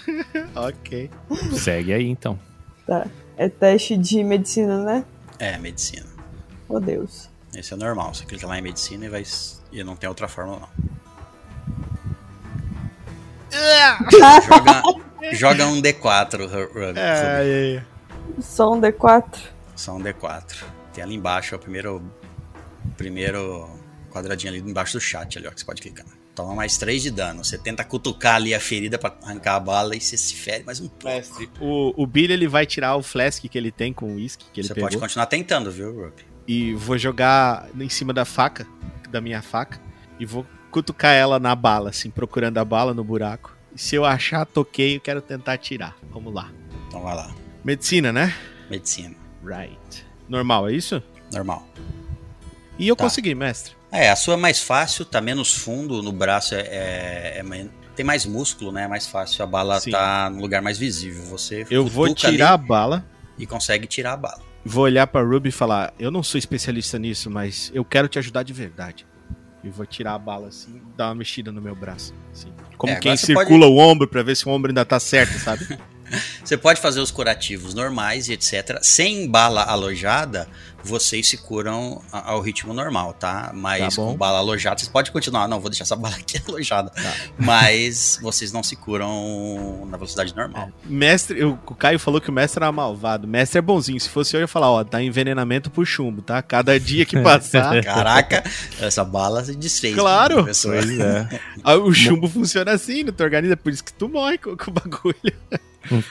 ok. Segue aí então. Tá. É teste de medicina, né? É, medicina. Oh, Deus. Esse é normal. Você clica lá em medicina e vai. E não tem outra forma, não. Joga, joga um D4, Ru- Ruby. É, é, Só um D4. Só um D4. Tem ali embaixo, é o primeiro. Primeiro quadradinho ali embaixo do chat ali, ó, que você pode clicar. Toma mais 3 de dano. Você tenta cutucar ali a ferida pra arrancar a bala e você se fere mais um pouco. Mestre, o, o Billy ele vai tirar o flask que ele tem com o whisky que ele Você pegou pode continuar tentando, viu, Ruby? e vou jogar em cima da faca, da minha faca, e vou cutucar ela na bala, assim, procurando a bala no buraco. E se eu achar, toquei, eu quero tentar tirar. Vamos lá. Então vai lá. Medicina, né? Medicina. Right. Normal, é isso? Normal. E eu Tá. consegui, mestre. É, a sua é mais fácil, tá menos fundo, no braço é, é- é tem mais músculo, né? É mais fácil, a bala Sim. tá no lugar mais visível. Você Eu vou tirar a bala, e consegue tirar a bala. vou olhar pra Ruby e falar: Eu não sou especialista nisso, mas eu quero te ajudar de verdade. E vou tirar a bala assim, dar uma mexida no meu braço. assim. Como É, quem circula o ombro pra ver se o ombro ainda tá certo, sabe? Você pode fazer os curativos normais e etc. Sem bala alojada, vocês se curam ao ritmo normal, tá? Mas Tá com bala alojada, vocês podem continuar. Não, vou deixar essa bala aqui alojada. Tá. Mas vocês não se curam na velocidade normal. Mestre, o Caio falou que o mestre era malvado. O mestre é bonzinho. Se fosse eu, eu ia falar: Ó, tá envenenamento por chumbo, tá? Cada dia que passar. Caraca, essa bala se desfez. Claro. né? Pois é. Ah, O chumbo funciona assim no teu organismo, é por isso que tu morre com, com o bagulho.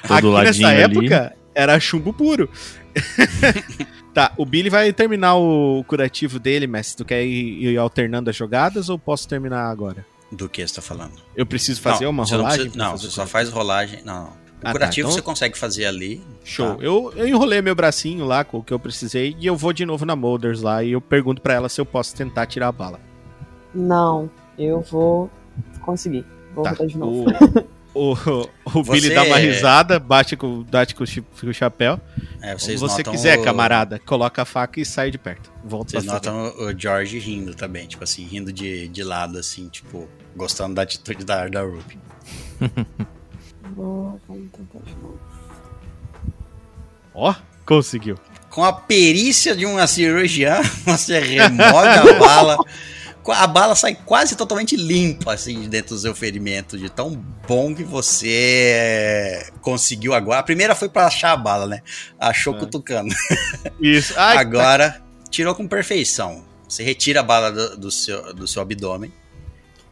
Todo Aqui nessa ali. época era chumbo puro. tá, o Billy vai terminar o curativo dele, mestre. Tu quer ir, ir alternando as jogadas ou posso terminar agora? Do que você tá falando? Eu preciso fazer Não, uma você não rolagem? precisa- Não, você só faz rolagem. Não, não. O Ah, tá, curativo então- você consegue fazer ali. Show. tá? Eu, eu enrolei meu bracinho lá com o que eu precisei e eu vou de novo na Molders lá e eu pergunto pra ela se eu posso tentar tirar a bala. Não, eu vou conseguir. Vou Tá. de novo. O, o, o Billy Você- dá uma risada, bate com, bate com, o, chi- com o chapéu. É, Como você notam quiser, o- camarada. Coloca a faca e sai de perto. Volta Vocês notam o George rindo também, tipo assim, rindo de, de lado, assim, tipo, gostando da atitude da, da Ruby. Vou, vamos tentar de novo. Ó, conseguiu. Com a perícia de uma cirurgiã, você remove a bala. A bala sai quase totalmente limpa, assim, de dentro do seu ferimento, de tão bom que você conseguiu agora. A primeira foi pra achar a bala, né? Achou É. cutucando. Isso. Ai, Agora, tirou com perfeição. Você retira a bala do, do seu, do seu abdômen.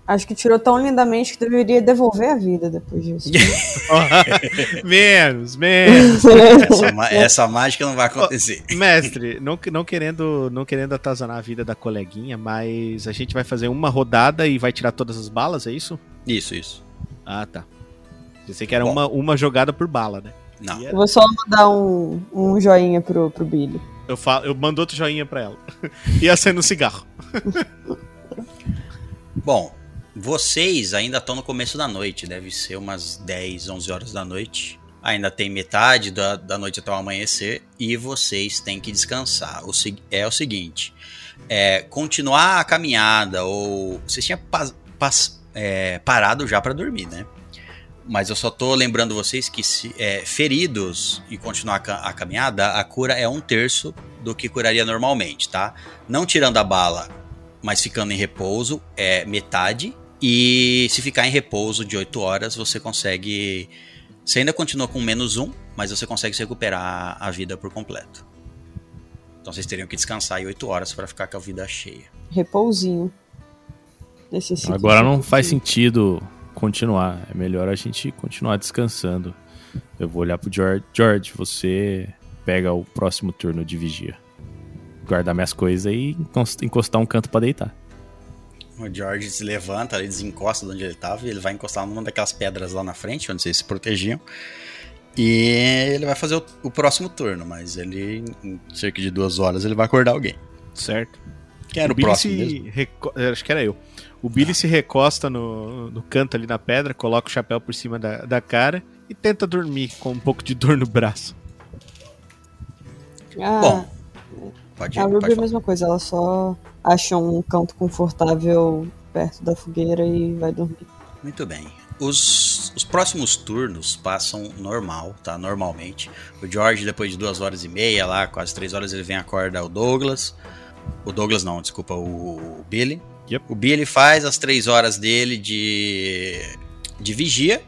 Acho que tirou tão lindamente que deveria devolver a vida depois disso. menos, menos. Essa, essa mágica não vai acontecer. Mestre, não, não querendo não querendo atazanar a vida da coleguinha, mas a gente vai fazer uma rodada e vai tirar todas as balas, é isso? Isso, isso. Ah, tá. Pensei que era Bom. uma, uma jogada por bala, né? Não. Eu vou só mandar um, um joinha pro, pro Billy. Eu, falo, eu mando outro joinha pra ela. e acendo um cigarro. Bom, vocês ainda estão no começo da noite, deve ser umas 10, 11 horas da noite. Ainda tem metade da, da noite até o amanhecer e vocês têm que descansar. O, é o seguinte: é, continuar a caminhada ou. Vocês tinham pas- pas- é, parado já para dormir, né? Mas eu só tô lembrando vocês que se é, feridos e continuar a, a caminhada, a cura é um terço do que curaria normalmente, tá? Não tirando a bala, mas ficando em repouso, é metade. E se ficar em repouso de 8 horas, você consegue. Você ainda continua com menos um, mas você consegue se recuperar a vida por completo. Então vocês teriam que descansar em 8 horas para ficar com a vida cheia. Repousinho. Necessito Agora não faz sentido continuar. É melhor a gente continuar descansando. Eu vou olhar pro George. George, você pega o próximo turno de vigia. Guardar minhas coisas e encostar um canto para deitar. O George se levanta, ele desencosta de onde ele estava e ele vai encostar numa daquelas pedras lá na frente, onde vocês se protegiam. E ele vai fazer o, o próximo turno, mas ele, em cerca de duas horas, ele vai acordar alguém. Certo. Quem era o, o próximo mesmo? Reco... Acho que era eu. O Billy ah. se recosta no, no canto ali na pedra, coloca o chapéu por cima da, da cara e tenta dormir com um pouco de dor no braço. Ah, Bom, pode, a Ruby é a mesma coisa, ela só acha um canto confortável perto da fogueira e vai dormir. Muito bem. Os, os próximos turnos passam normal, tá? Normalmente. O George, depois de duas horas e meia, lá, quase três horas, ele vem acordar o Douglas. O Douglas não, desculpa, o, o Billy. Yep. O Billy faz as três horas dele de, de vigia.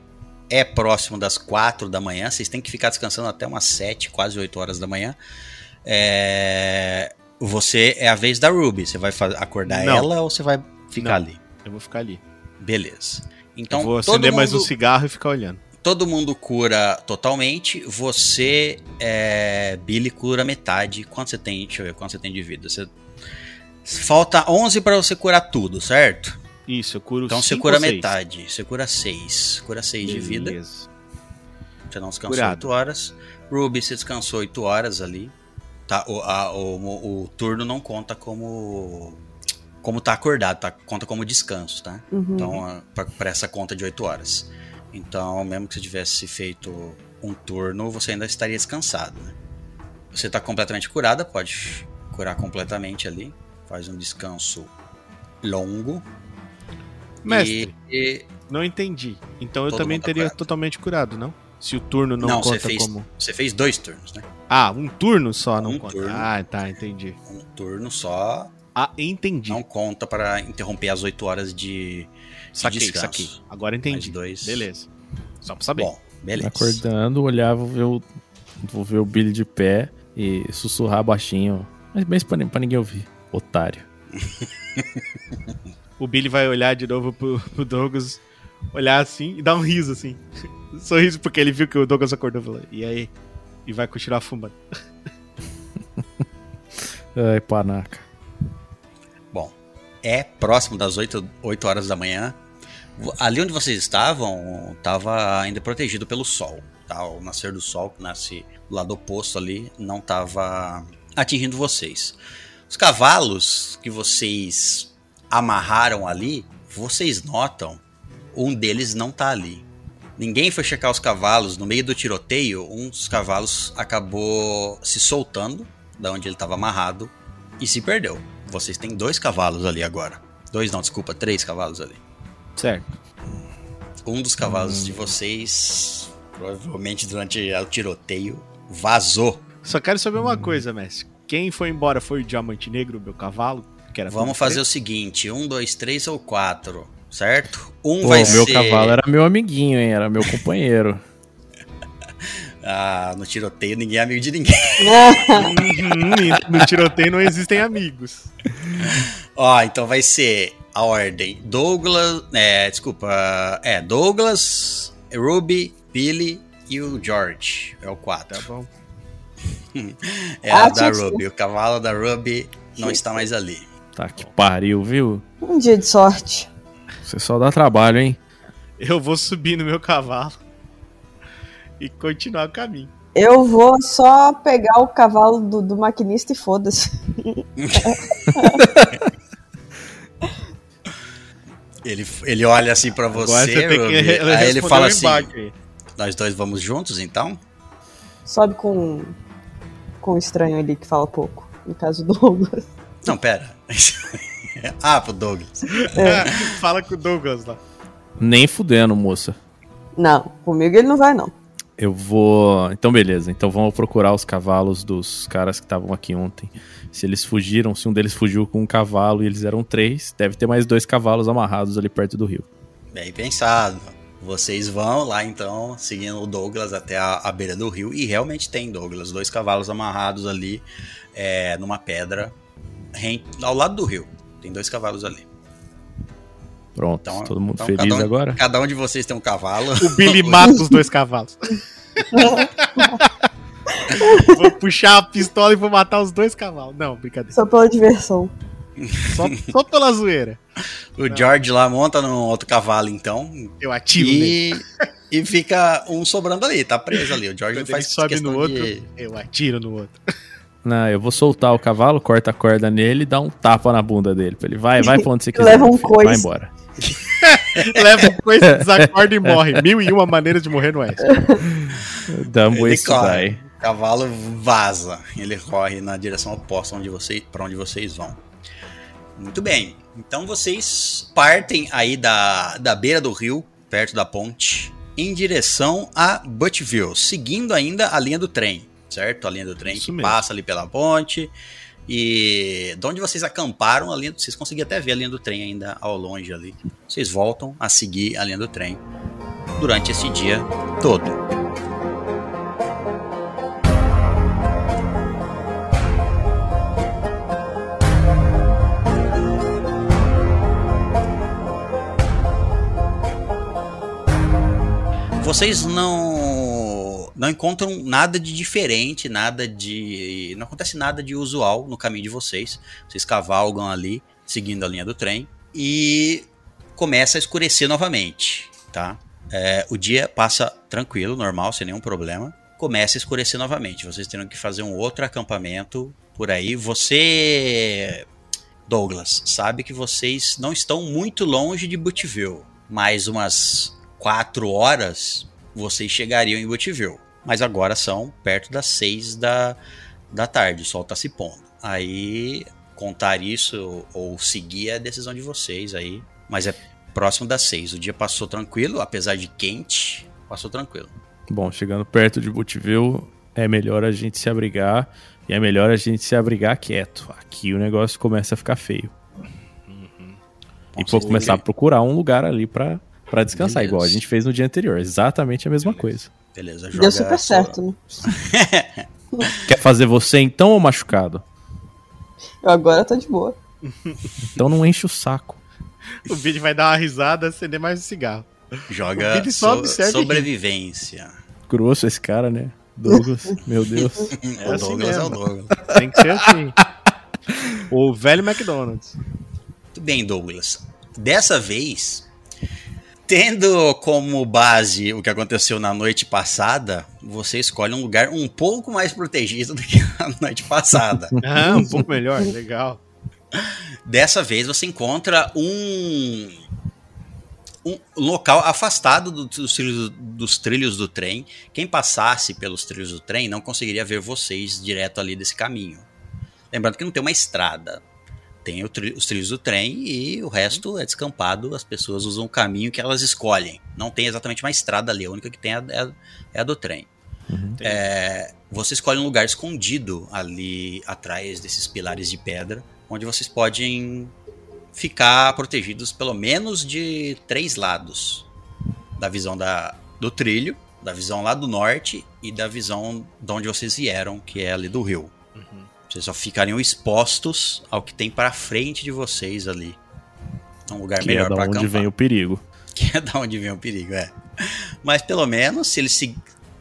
É próximo das quatro da manhã. Vocês têm que ficar descansando até umas sete, quase oito horas da manhã. É, você é a vez da Ruby. Você vai acordar não. ela ou você vai ficar não, ali? Eu vou ficar ali. Beleza. Então, eu vou acender mundo, mais um cigarro e ficar olhando. Todo mundo cura totalmente. Você, é, Billy, cura metade. Quanto você tem? Deixa eu ver quanto você tem de vida. Você, falta 11 para você curar tudo, certo? Isso, eu curo Então você cura metade. Você cura 6. Cura 6 de vida. Você não descansou Curado. 8 horas. Ruby, você descansou 8 horas ali. Tá, o, a, o, o turno não conta como como tá acordado, tá? Conta como descanso, tá? Uhum. Então, para essa conta de 8 horas. Então, mesmo que você tivesse feito um turno, você ainda estaria descansado, né? Você tá completamente curada, pode curar completamente ali. Faz um descanso longo. Mestre, e, não entendi. Então eu também tá teria curado. totalmente curado, não? Se o turno não, não conta você fez, como... Você fez dois turnos, né? Ah, um turno só não um conta. Turno, ah, tá, entendi. Um turno só ah, entendi. Não conta para interromper as 8 horas de, saquei, de descanso. Saquei. Agora entendi. dois... Beleza. Só pra saber. Bom, beleza. Acordando, olhar, vou ver o, vou ver o Billy de pé e sussurrar baixinho. Mas bem pra, pra ninguém ouvir. Otário. o Billy vai olhar de novo pro, pro Douglas, olhar assim e dar um riso assim. Sorriso porque ele viu que o Douglas acordou e falou, e aí? E vai continuar fumando. Ai, panaca é próximo das 8, 8 horas da manhã. Ali onde vocês estavam, estava ainda protegido pelo sol. Tá? O nascer do sol, que nasce do lado oposto ali, não estava atingindo vocês. Os cavalos que vocês amarraram ali, vocês notam, um deles não está ali. Ninguém foi checar os cavalos. No meio do tiroteio, um dos cavalos acabou se soltando da onde ele estava amarrado e se perdeu. Vocês têm dois cavalos ali agora. Dois não, desculpa, três cavalos ali. Certo. Um dos cavalos hum. de vocês, provavelmente durante o tiroteio, vazou. Só quero saber uma coisa, mestre. Quem foi embora foi o Diamante Negro, meu cavalo? Vamos fazer o seguinte: um, dois, três ou quatro, certo? Um Pô, vai meu ser. Meu cavalo era meu amiguinho, hein? Era meu companheiro. Ah, no tiroteio ninguém é amigo de ninguém. Uhum, no tiroteio não existem amigos. Ó, então vai ser a ordem: Douglas. É, desculpa. É, Douglas, Ruby, Billy e o George. É o 4. Tá bom. é ah, a da Ruby. O cavalo da Ruby não está mais ali. Tá que pariu, viu? Um dia de sorte. Você só dá trabalho, hein? Eu vou subir no meu cavalo e continuar o caminho. Eu vou só pegar o cavalo do, do maquinista e foda-se. ele, ele olha assim para você, Ruby, aí ele fala assim: Nós dois vamos juntos então? Sobe com, com o estranho ali que fala pouco, no caso do Douglas. Não, pera. ah, pro Douglas. É. fala com o Douglas lá. Nem fudendo, moça. Não, comigo ele não vai, não. Eu vou. Então, beleza. Então vamos procurar os cavalos dos caras que estavam aqui ontem. Se eles fugiram, se um deles fugiu com um cavalo e eles eram três, deve ter mais dois cavalos amarrados ali perto do rio. Bem pensado. Vocês vão lá então, seguindo o Douglas até a, a beira do rio. E realmente tem, Douglas, dois cavalos amarrados ali é, numa pedra ao lado do rio. Tem dois cavalos ali. Pronto, então, todo mundo então, feliz cada um, agora? Cada um de vocês tem um cavalo. O Billy mata os dois cavalos. vou puxar a pistola e vou matar os dois cavalos. Não, brincadeira. Só pela diversão. Só, só pela zoeira. O Não. George lá monta no outro cavalo, então. Eu ativo e, nele. E fica um sobrando ali, tá preso ali. O George Quando não faz sobe no outro, de... eu atiro no outro. Não, eu vou soltar o cavalo, corta a corda nele e dá um tapa na bunda dele. Ele vai, vai pra onde você quiser. Leva um coice. Vai embora. Leva um coice, desacorda e morre. Mil e uma maneiras de morrer no Oeste. Dumbo esse vai. O cavalo vaza. Ele corre na direção oposta onde você, pra onde vocês vão. Muito bem. Então vocês partem aí da, da beira do rio, perto da ponte, em direção a Buttville, seguindo ainda a linha do trem, certo? A linha do trem Isso que mesmo. passa ali pela ponte. E de onde vocês acamparam, a linha, vocês conseguiam até ver a linha do trem ainda ao longe ali. Vocês voltam a seguir a linha do trem durante esse dia todo. Vocês não não encontram nada de diferente, nada de não acontece nada de usual no caminho de vocês. Vocês cavalgam ali, seguindo a linha do trem e começa a escurecer novamente, tá? É, o dia passa tranquilo, normal, sem nenhum problema. Começa a escurecer novamente. Vocês terão que fazer um outro acampamento por aí. Você, Douglas, sabe que vocês não estão muito longe de Buttville. Mais umas quatro horas, vocês chegariam em Buttville. Mas agora são perto das seis da, da tarde, o sol está se pondo. Aí, contar isso ou seguir é a decisão de vocês aí. Mas é próximo das seis. O dia passou tranquilo, apesar de quente, passou tranquilo. Bom, chegando perto de Buttville, é melhor a gente se abrigar. E é melhor a gente se abrigar quieto. Aqui o negócio começa a ficar feio. Uhum. E vou começar a procurar um lugar ali para para descansar, Beleza. igual a gente fez no dia anterior. Exatamente a mesma coisa. Beleza, joga Deu super certo, né? Quer fazer você então ou machucado? Eu agora tô de boa. Então não enche o saco. o Billy vai dar uma risada, acender mais um cigarro. Joga so sobrevivência. Grosso esse cara, né? Douglas, meu Deus. É, o assim Douglas mesmo. é o Douglas. Tem que ser assim. o velho McDonald's. Muito bem, Douglas. Dessa vez, Tendo como base o que aconteceu na noite passada, você escolhe um lugar um pouco mais protegido do que a noite passada. ah, um pouco melhor, legal. Dessa vez você encontra um, um local afastado dos trilhos, dos trilhos do trem. Quem passasse pelos trilhos do trem não conseguiria ver vocês direto ali desse caminho. Lembrando que não tem uma estrada tem tri os trilhos do trem e o resto é descampado, as pessoas usam o caminho que elas escolhem. Não tem exatamente uma estrada ali, a única que tem é, é, é a do trem. Uhum. É, você escolhe um lugar escondido ali atrás desses pilares de pedra, onde vocês podem ficar protegidos pelo menos de três lados da visão da, do trilho, da visão lá do norte e da visão de onde vocês vieram, que é ali do rio. Uhum. Vocês só ficariam expostos ao que tem para frente de vocês ali. Um lugar que melhor é para onde vem o perigo. Que é da onde vem o perigo, é. Mas pelo menos se eles se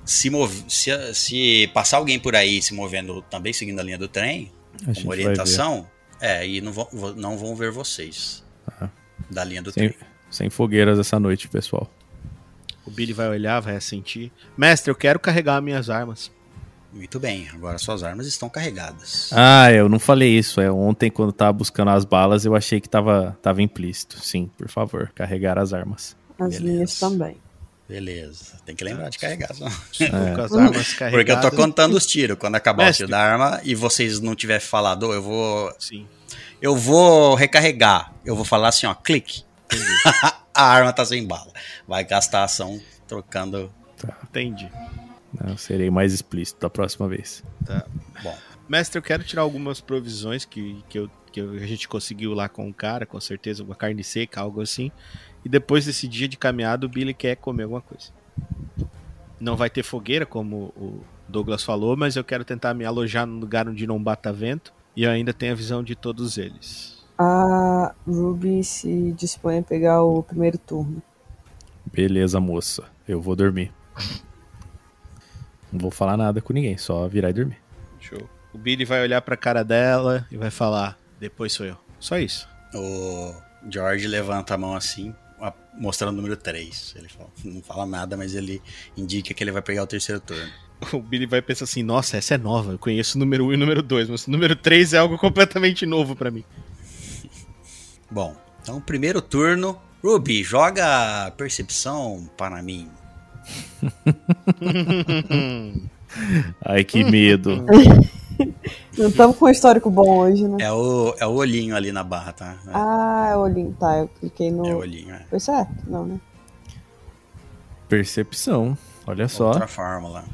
se, move, se, se passar alguém por aí se movendo também seguindo a linha do trem, a uma orientação, é, e não vão, não vão ver vocês ah. da linha do sem, trem. Sem fogueiras essa noite, pessoal. O Billy vai olhar, vai sentir. Mestre, eu quero carregar minhas armas. Muito bem, agora suas armas estão carregadas. Ah, eu não falei isso. É ontem quando tava buscando as balas, eu achei que tava, tava implícito. Sim, por favor, carregar as armas. As Beleza. minhas também. Beleza, tem que lembrar de carregar. É. Com as armas carregadas. Porque eu tô contando os tiros. Quando acabar Mestre. o tiro da arma e vocês não tiverem falado, eu vou. Sim. Eu vou recarregar. Eu vou falar assim, ó, clique. a arma tá sem bala. Vai gastar a ação trocando. Tá. Entendi. Não, serei mais explícito da próxima vez. Tá. Bom. Mestre, eu quero tirar algumas provisões que, que, eu, que a gente conseguiu lá com o cara, com certeza, uma carne seca, algo assim. E depois desse dia de caminhada, o Billy quer comer alguma coisa. Não vai ter fogueira, como o Douglas falou, mas eu quero tentar me alojar num lugar onde não bata vento. E eu ainda tenho a visão de todos eles. A Ruby se dispõe a pegar o primeiro turno. Beleza, moça. Eu vou dormir. Não vou falar nada com ninguém, só virar e dormir. Show. O Billy vai olhar pra cara dela e vai falar: depois sou eu. Só isso. O George levanta a mão assim, mostrando o número 3. Ele fala, não fala nada, mas ele indica que ele vai pegar o terceiro turno. O Billy vai pensar assim: nossa, essa é nova. Eu conheço o número 1 e o número 2, mas o número 3 é algo completamente novo para mim. Bom, então, primeiro turno. Ruby, joga percepção para mim. Ai, que medo. Não estamos com um histórico bom hoje, né? É o, é o olhinho ali na barra, tá? É. Ah, é o olhinho. Tá, eu cliquei no. É o olhinho, é. Foi certo? Não, né? Percepção. Olha só. Outra fórmula.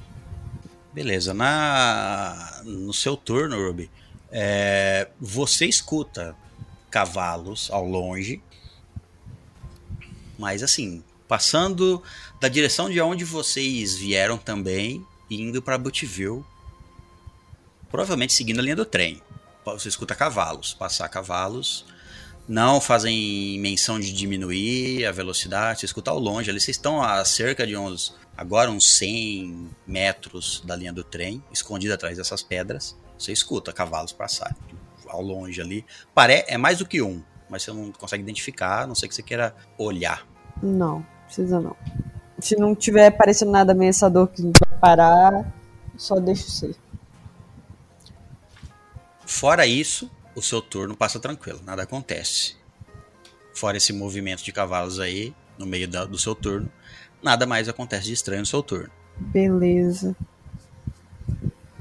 Beleza. Na, no seu turno, Ruby, é, você escuta cavalos ao longe. Mas assim, passando da direção de onde vocês vieram também, indo para Buttville, provavelmente seguindo a linha do trem. Você escuta cavalos, passar cavalos, não fazem menção de diminuir a velocidade, você escuta ao longe, ali vocês estão a cerca de uns, agora uns 100 metros da linha do trem, escondido atrás dessas pedras, você escuta cavalos passarem ao longe ali. Pare é mais do que um, mas você não consegue identificar, a não sei que você queira olhar. Não, precisa não. Se não tiver parecendo nada ameaçador que vai parar, só deixa ser. Fora isso, o seu turno passa tranquilo, nada acontece. Fora esse movimento de cavalos aí, no meio da, do seu turno, nada mais acontece de estranho no seu turno. Beleza.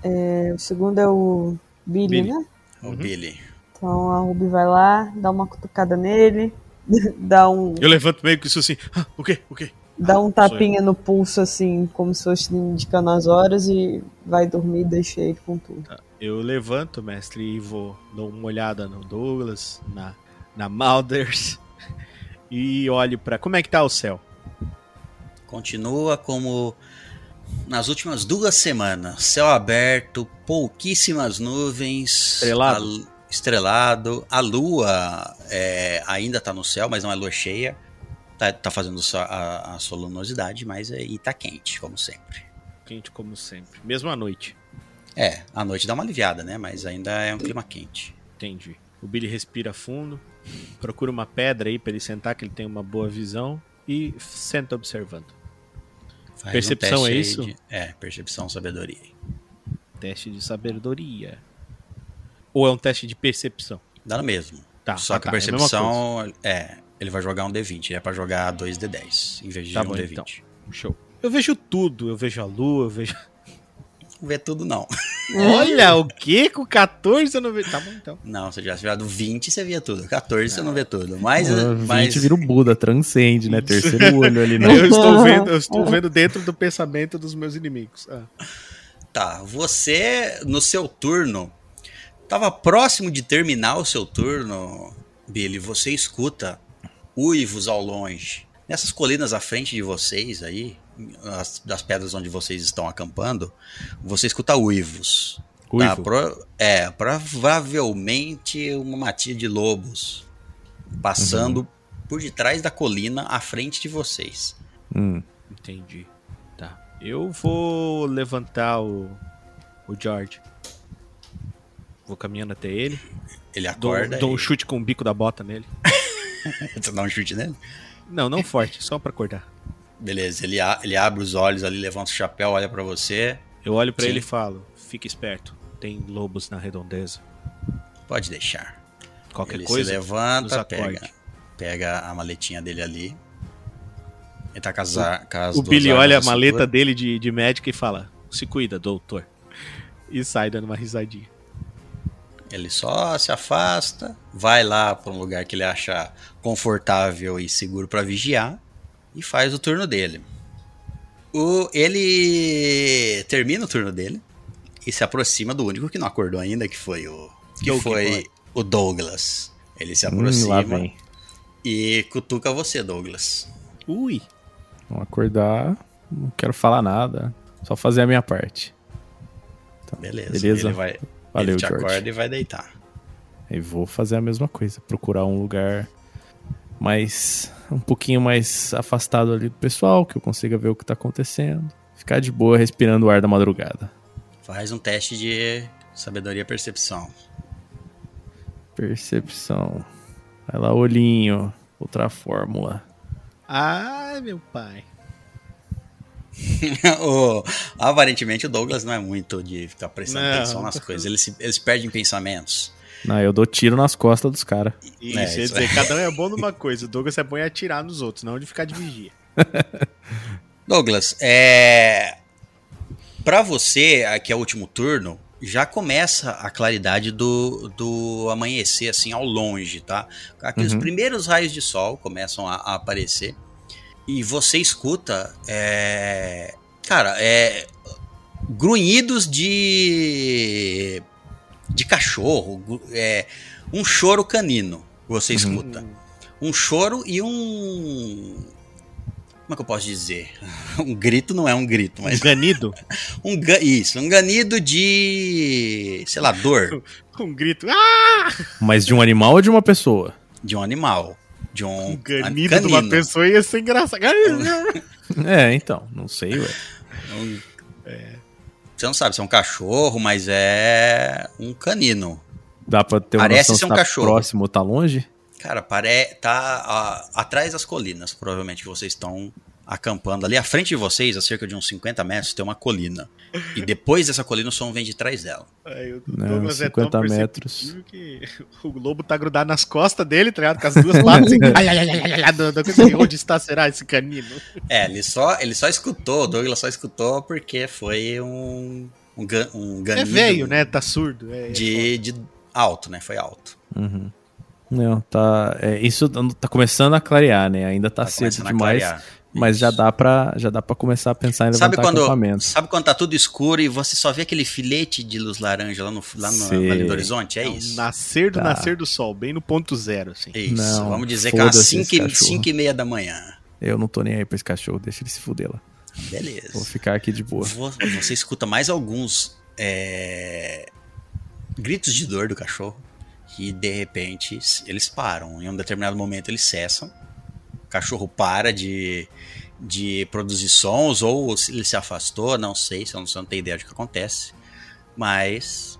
É, o segundo é o Billy, Billy. né? O uhum. Billy. Então a Ruby vai lá, dá uma cutucada nele, dá um. Eu levanto meio que isso assim. Ah, o quê? O quê? Dá um tapinha no pulso, assim, como se fosse indicando as horas e vai dormir e deixa ele com tudo. Tá. Eu levanto, mestre, e vou dou uma olhada no Douglas, na, na Malders e olho para como é que tá o céu. Continua como nas últimas duas semanas, céu aberto, pouquíssimas nuvens, estrelado, a, estrelado. a lua é, ainda está no céu, mas não é lua cheia tá, tá fazendo a, a soluminosidade, mas aí é, tá quente, como sempre. Quente como sempre. Mesmo à noite. É, à noite dá uma aliviada, né? Mas ainda é um clima quente. Entendi. O Billy respira fundo, procura uma pedra aí para ele sentar, que ele tem uma boa visão, e senta observando. Faz percepção um é isso? De, é, percepção, sabedoria. Teste de sabedoria. Ou é um teste de percepção? Dá no mesmo. Tá, Só ah, que a tá, é percepção é, é ele vai jogar um D20. É para jogar 2D10 em vez de tá um bom, D20. Então. Show. Eu vejo tudo. Eu vejo a lua, eu vejo. Não vê tudo, não. Olha, o que? Com 14 eu não vejo. Tá bom, então. Não, se você tivesse virado 20, você via tudo. 14 você não vê tudo. Mas. Uh, 20 mas... vira o Buda, transcende, né? Terceiro olho ali, né? Eu estou vendo, eu estou vendo dentro do pensamento dos meus inimigos. Ah. Tá, você, no seu turno, tava próximo de terminar o seu turno, Billy. Você escuta uivos ao longe. Nessas colinas à frente de vocês aí, as, das pedras onde vocês estão acampando, você escuta uivos. Tá? Pro, é, provavelmente uma matilha de lobos passando uhum. por detrás da colina à frente de vocês. Hum. Entendi. Tá. Eu vou levantar o, o George. Vou caminhando até ele. Ele acorda. Dou, dou um chute com o bico da bota nele. Você dá um chute nele? Não, não forte, só para acordar. Beleza, ele, ele abre os olhos ali, levanta o chapéu, olha para você. Eu olho para ele e falo: fique esperto, tem lobos na redondeza. Pode deixar. Qualquer ele coisa. Ele levanta, pega, pega a maletinha dele ali. Ele tá com as O Billy olha a maleta dele de, de médico e fala: se cuida, doutor. E sai dando uma risadinha. Ele só se afasta, vai lá para um lugar que ele acha confortável e seguro para vigiar e faz o turno dele. O, ele termina o turno dele e se aproxima do único que não acordou ainda, que foi o que Doug foi Boy. o Douglas. Ele se Hum, aproxima vem. e cutuca você, Douglas. Ui. Vamos acordar. Não quero falar nada. Só fazer a minha parte. Beleza. Beleza. Ele vai Valeu, ele te George. acorda e vai deitar. E vou fazer a mesma coisa. Procurar um lugar mais. um pouquinho mais afastado ali do pessoal, que eu consiga ver o que tá acontecendo. Ficar de boa respirando o ar da madrugada. Faz um teste de sabedoria e percepção. Percepção. Vai lá, olhinho. Outra fórmula. Ai, meu pai. o, aparentemente o Douglas não é muito de ficar prestando Não. atenção nas coisas. Ele se, ele se perde em pensamentos. Não, eu dou tiro nas costas dos caras. Isso, É, quer isso dizer, cada um é bom numa coisa. O Douglas é bom em atirar nos outros, não de ficar de vigia. Douglas, é. Pra você, aqui é o último turno, já começa a claridade do, do amanhecer, assim, ao longe, tá? Aqui os Uhum. primeiros raios de sol começam a, a aparecer. E você escuta. É... Cara, é. Grunhidos de. de cachorro. É, um choro canino. Você escuta. Um choro e um. Como é que eu posso dizer? Um grito não é um grito, mas. Ganido? Um ga- Isso, um ganido de. sei lá, dor Um grito. Ah! Mas de um animal ou de uma pessoa? de um animal. De um. Um ganido canino. de uma pessoa ia ser engraçado. É, então. Não sei, ué. Um- Você não sabe se é um cachorro, mas é um canino. Dá pra ter uma Parece noção ser se um tá cachorro. próximo ou tá longe? Cara, pare... tá ah, atrás das colinas, provavelmente que vocês estão acampando. Ali à frente de vocês, a cerca de uns 50 metros, tem uma colina. E depois dessa colina o som vem de trás dela. Aí o Não, Douglas é tão 50 perceptível metros. que o lobo tá grudado nas costas dele, tá ligado? Com as duas patas assim. ai, ai, ai, ai, assim, onde está será esse canino? É, ele só, ele só escutou, o Douglas só escutou porque foi um, um, gan, um É velho, né? Tá surdo. É, é de, de alto, né? Foi alto. Uhum. Não, tá. é, isso tá começando a clarear, né? Ainda tá, Tá cedo demais. Mas já dá pra, já dá pra começar a pensar em levantar Sabe quando, acampamento. sabe quando tá tudo escuro e você só vê aquele filete de luz laranja lá no, lá no do Horizonte? É É isso. nascer do Tá. nascer do sol, bem no ponto zero, assim. É Isso. Não, Vamos dizer que é umas foda-se 5 esse e, cachorro. cinco e meia da manhã. Eu não tô nem aí pra esse cachorro, deixa ele se fuder lá. Vou Beleza. ficar aqui de boa. Vo- Você escuta mais alguns é, gritos de dor do cachorro e de repente eles param. Em um determinado momento eles cessam. O cachorro para de, de produzir sons ou se ele se afastou, não sei, se eu não, se eu não tenho ideia do que acontece. Mas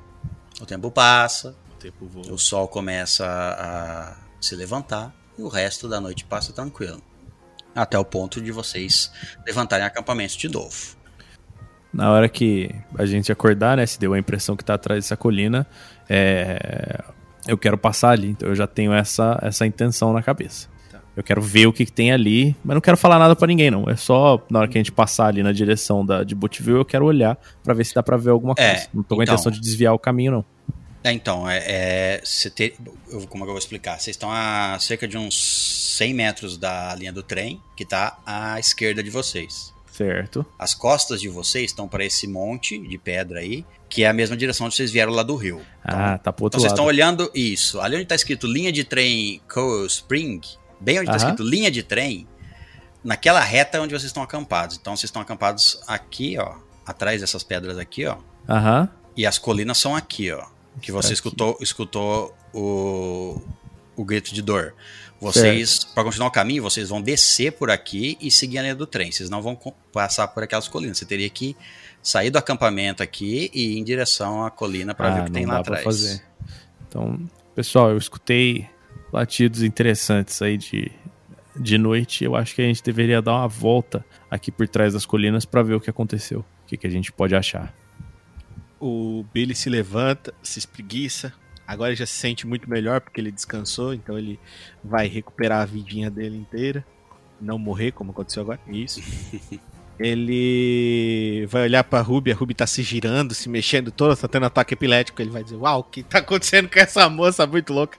o tempo passa, O tempo voa. o sol começa a, a se levantar e o resto da noite passa tranquilo. Até o ponto de vocês levantarem acampamentos de novo. Na hora que a gente acordar, né? Se deu a impressão que tá atrás dessa colina, é, eu quero passar ali. Então eu já tenho essa, essa intenção na cabeça. Tá. Eu quero ver o que, que tem ali, mas não quero falar nada pra ninguém, não. É só na hora que a gente passar ali na direção da, de Bootville, eu quero olhar pra ver se dá pra ver alguma É, coisa. não tô com a então. intenção de desviar o caminho, não. É, então, é, é, ter, eu- como é que eu vou explicar? Vocês estão a cerca de uns 100 metros da linha do trem, que está à esquerda de vocês. Certo. As costas de vocês estão para esse monte de pedra aí, que é a mesma direção onde vocês vieram lá do rio. ah, tá pro outro Então vocês lado. estão olhando isso. Ali onde está escrito linha de trem Coral Spring, bem onde está Aham. escrito linha de trem, naquela reta é onde vocês estão acampados. Então vocês estão acampados aqui, ó, atrás dessas pedras aqui, ó. Aham. E as colinas são aqui, ó. Que você Aqui. escutou, escutou o, o grito de dor. Vocês, para continuar o caminho, vocês vão descer por aqui e seguir a linha do trem. Vocês não vão passar por aquelas colinas. Você teria que sair do acampamento aqui e ir em direção à colina para ver o que tem Ah, lá atrás. fazer. Então, pessoal, eu escutei latidos interessantes aí de, de noite. Eu acho que a gente deveria dar uma volta aqui por trás das colinas pra ver o que aconteceu. O que, que a gente pode achar. O Billy se levanta, se espreguiça. Agora ele já se sente muito melhor porque ele descansou, então ele vai recuperar a vidinha dele inteira. Não morrer, como aconteceu agora. Isso. ele vai olhar pra Ruby, a Ruby tá se girando, se mexendo toda, tá tendo ataque epilético. Ele vai dizer: Uau, o que tá acontecendo com essa moça muito louca?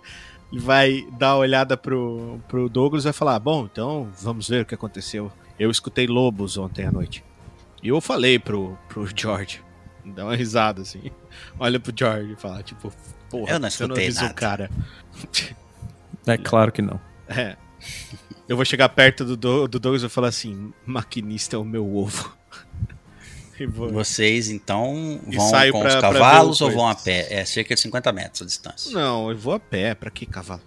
Ele vai dar uma olhada pro, pro Douglas e vai falar: Bom, então vamos ver o que aconteceu. Eu escutei lobos ontem à noite. E eu falei pro, pro George, dá uma risada assim. Olha pro George e fala, tipo, porra, Eu não você não escutei avisou o nada. cara. É claro que não. É. Eu vou chegar perto do, Do- do Douglas e vou falar assim: maquinista é o meu ovo. Vocês então vão com pra- os cavalos ou vão a pé? É cerca de 50 metros a distância. Não, eu vou a pé. Pra que cavalo?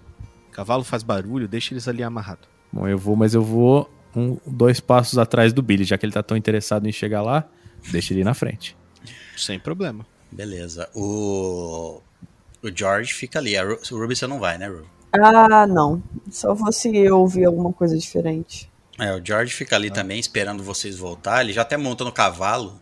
Cavalo faz barulho, deixa eles ali amarrados. Bom, eu vou, mas eu vou um, dois passos atrás do Billy, já que ele tá tão interessado em chegar lá, deixa ele ir na frente. Sem problema. Beleza. O. O George fica ali. A Ru- o Ruby você não vai, né, Ruby? Ah, não. Só vou se eu ouvir alguma coisa diferente. É, o George fica Ah. ali também esperando vocês voltar. Ele já até monta no cavalo,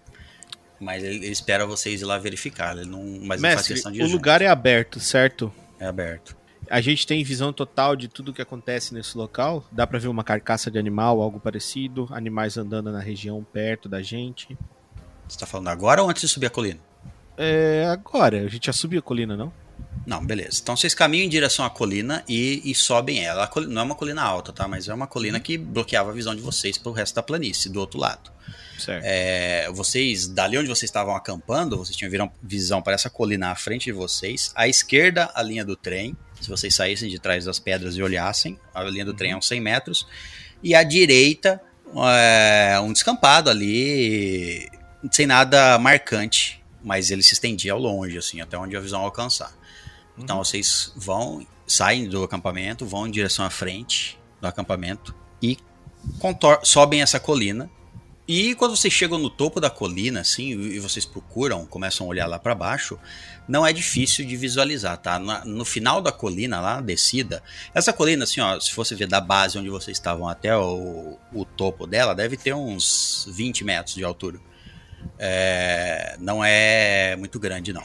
mas ele, ele espera vocês ir lá verificar. Ele não, mas não faz Mestre, questão de o junto. lugar é aberto, certo? é aberto. A gente tem visão total de tudo que acontece nesse local. Dá pra ver uma carcaça de animal, algo parecido. Animais andando na região perto da gente. Você tá falando agora ou antes de subir a colina? É, agora, a gente já subiu a colina, não? Não, beleza. Então vocês caminham em direção à colina e, e sobem ela. A coli- Não é uma colina alta, tá? Mas é uma colina que bloqueava a visão de vocês pro resto da planície, do outro lado. Certo. É, vocês, dali onde vocês estavam acampando, vocês tinham viram- visão para essa colina à frente de vocês. À esquerda, a linha do trem. Se vocês saíssem de trás das pedras e olhassem, a linha do trem é uns 100 metros. E à direita, é, um descampado ali, sem nada marcante, mas ele se estendia ao longe, assim, até onde a visão alcançar. Então vocês vão, saem do acampamento, vão em direção à frente do acampamento e sobem essa colina. E quando vocês chegam no topo da colina, assim, e vocês procuram, começam a olhar lá para baixo, não é difícil de visualizar, tá? Na- no final da colina, lá, na descida, essa colina, assim, ó, se fosse ver da base onde vocês estavam até o, o topo dela, deve ter uns 20 metros de altura. É, não é muito grande, não.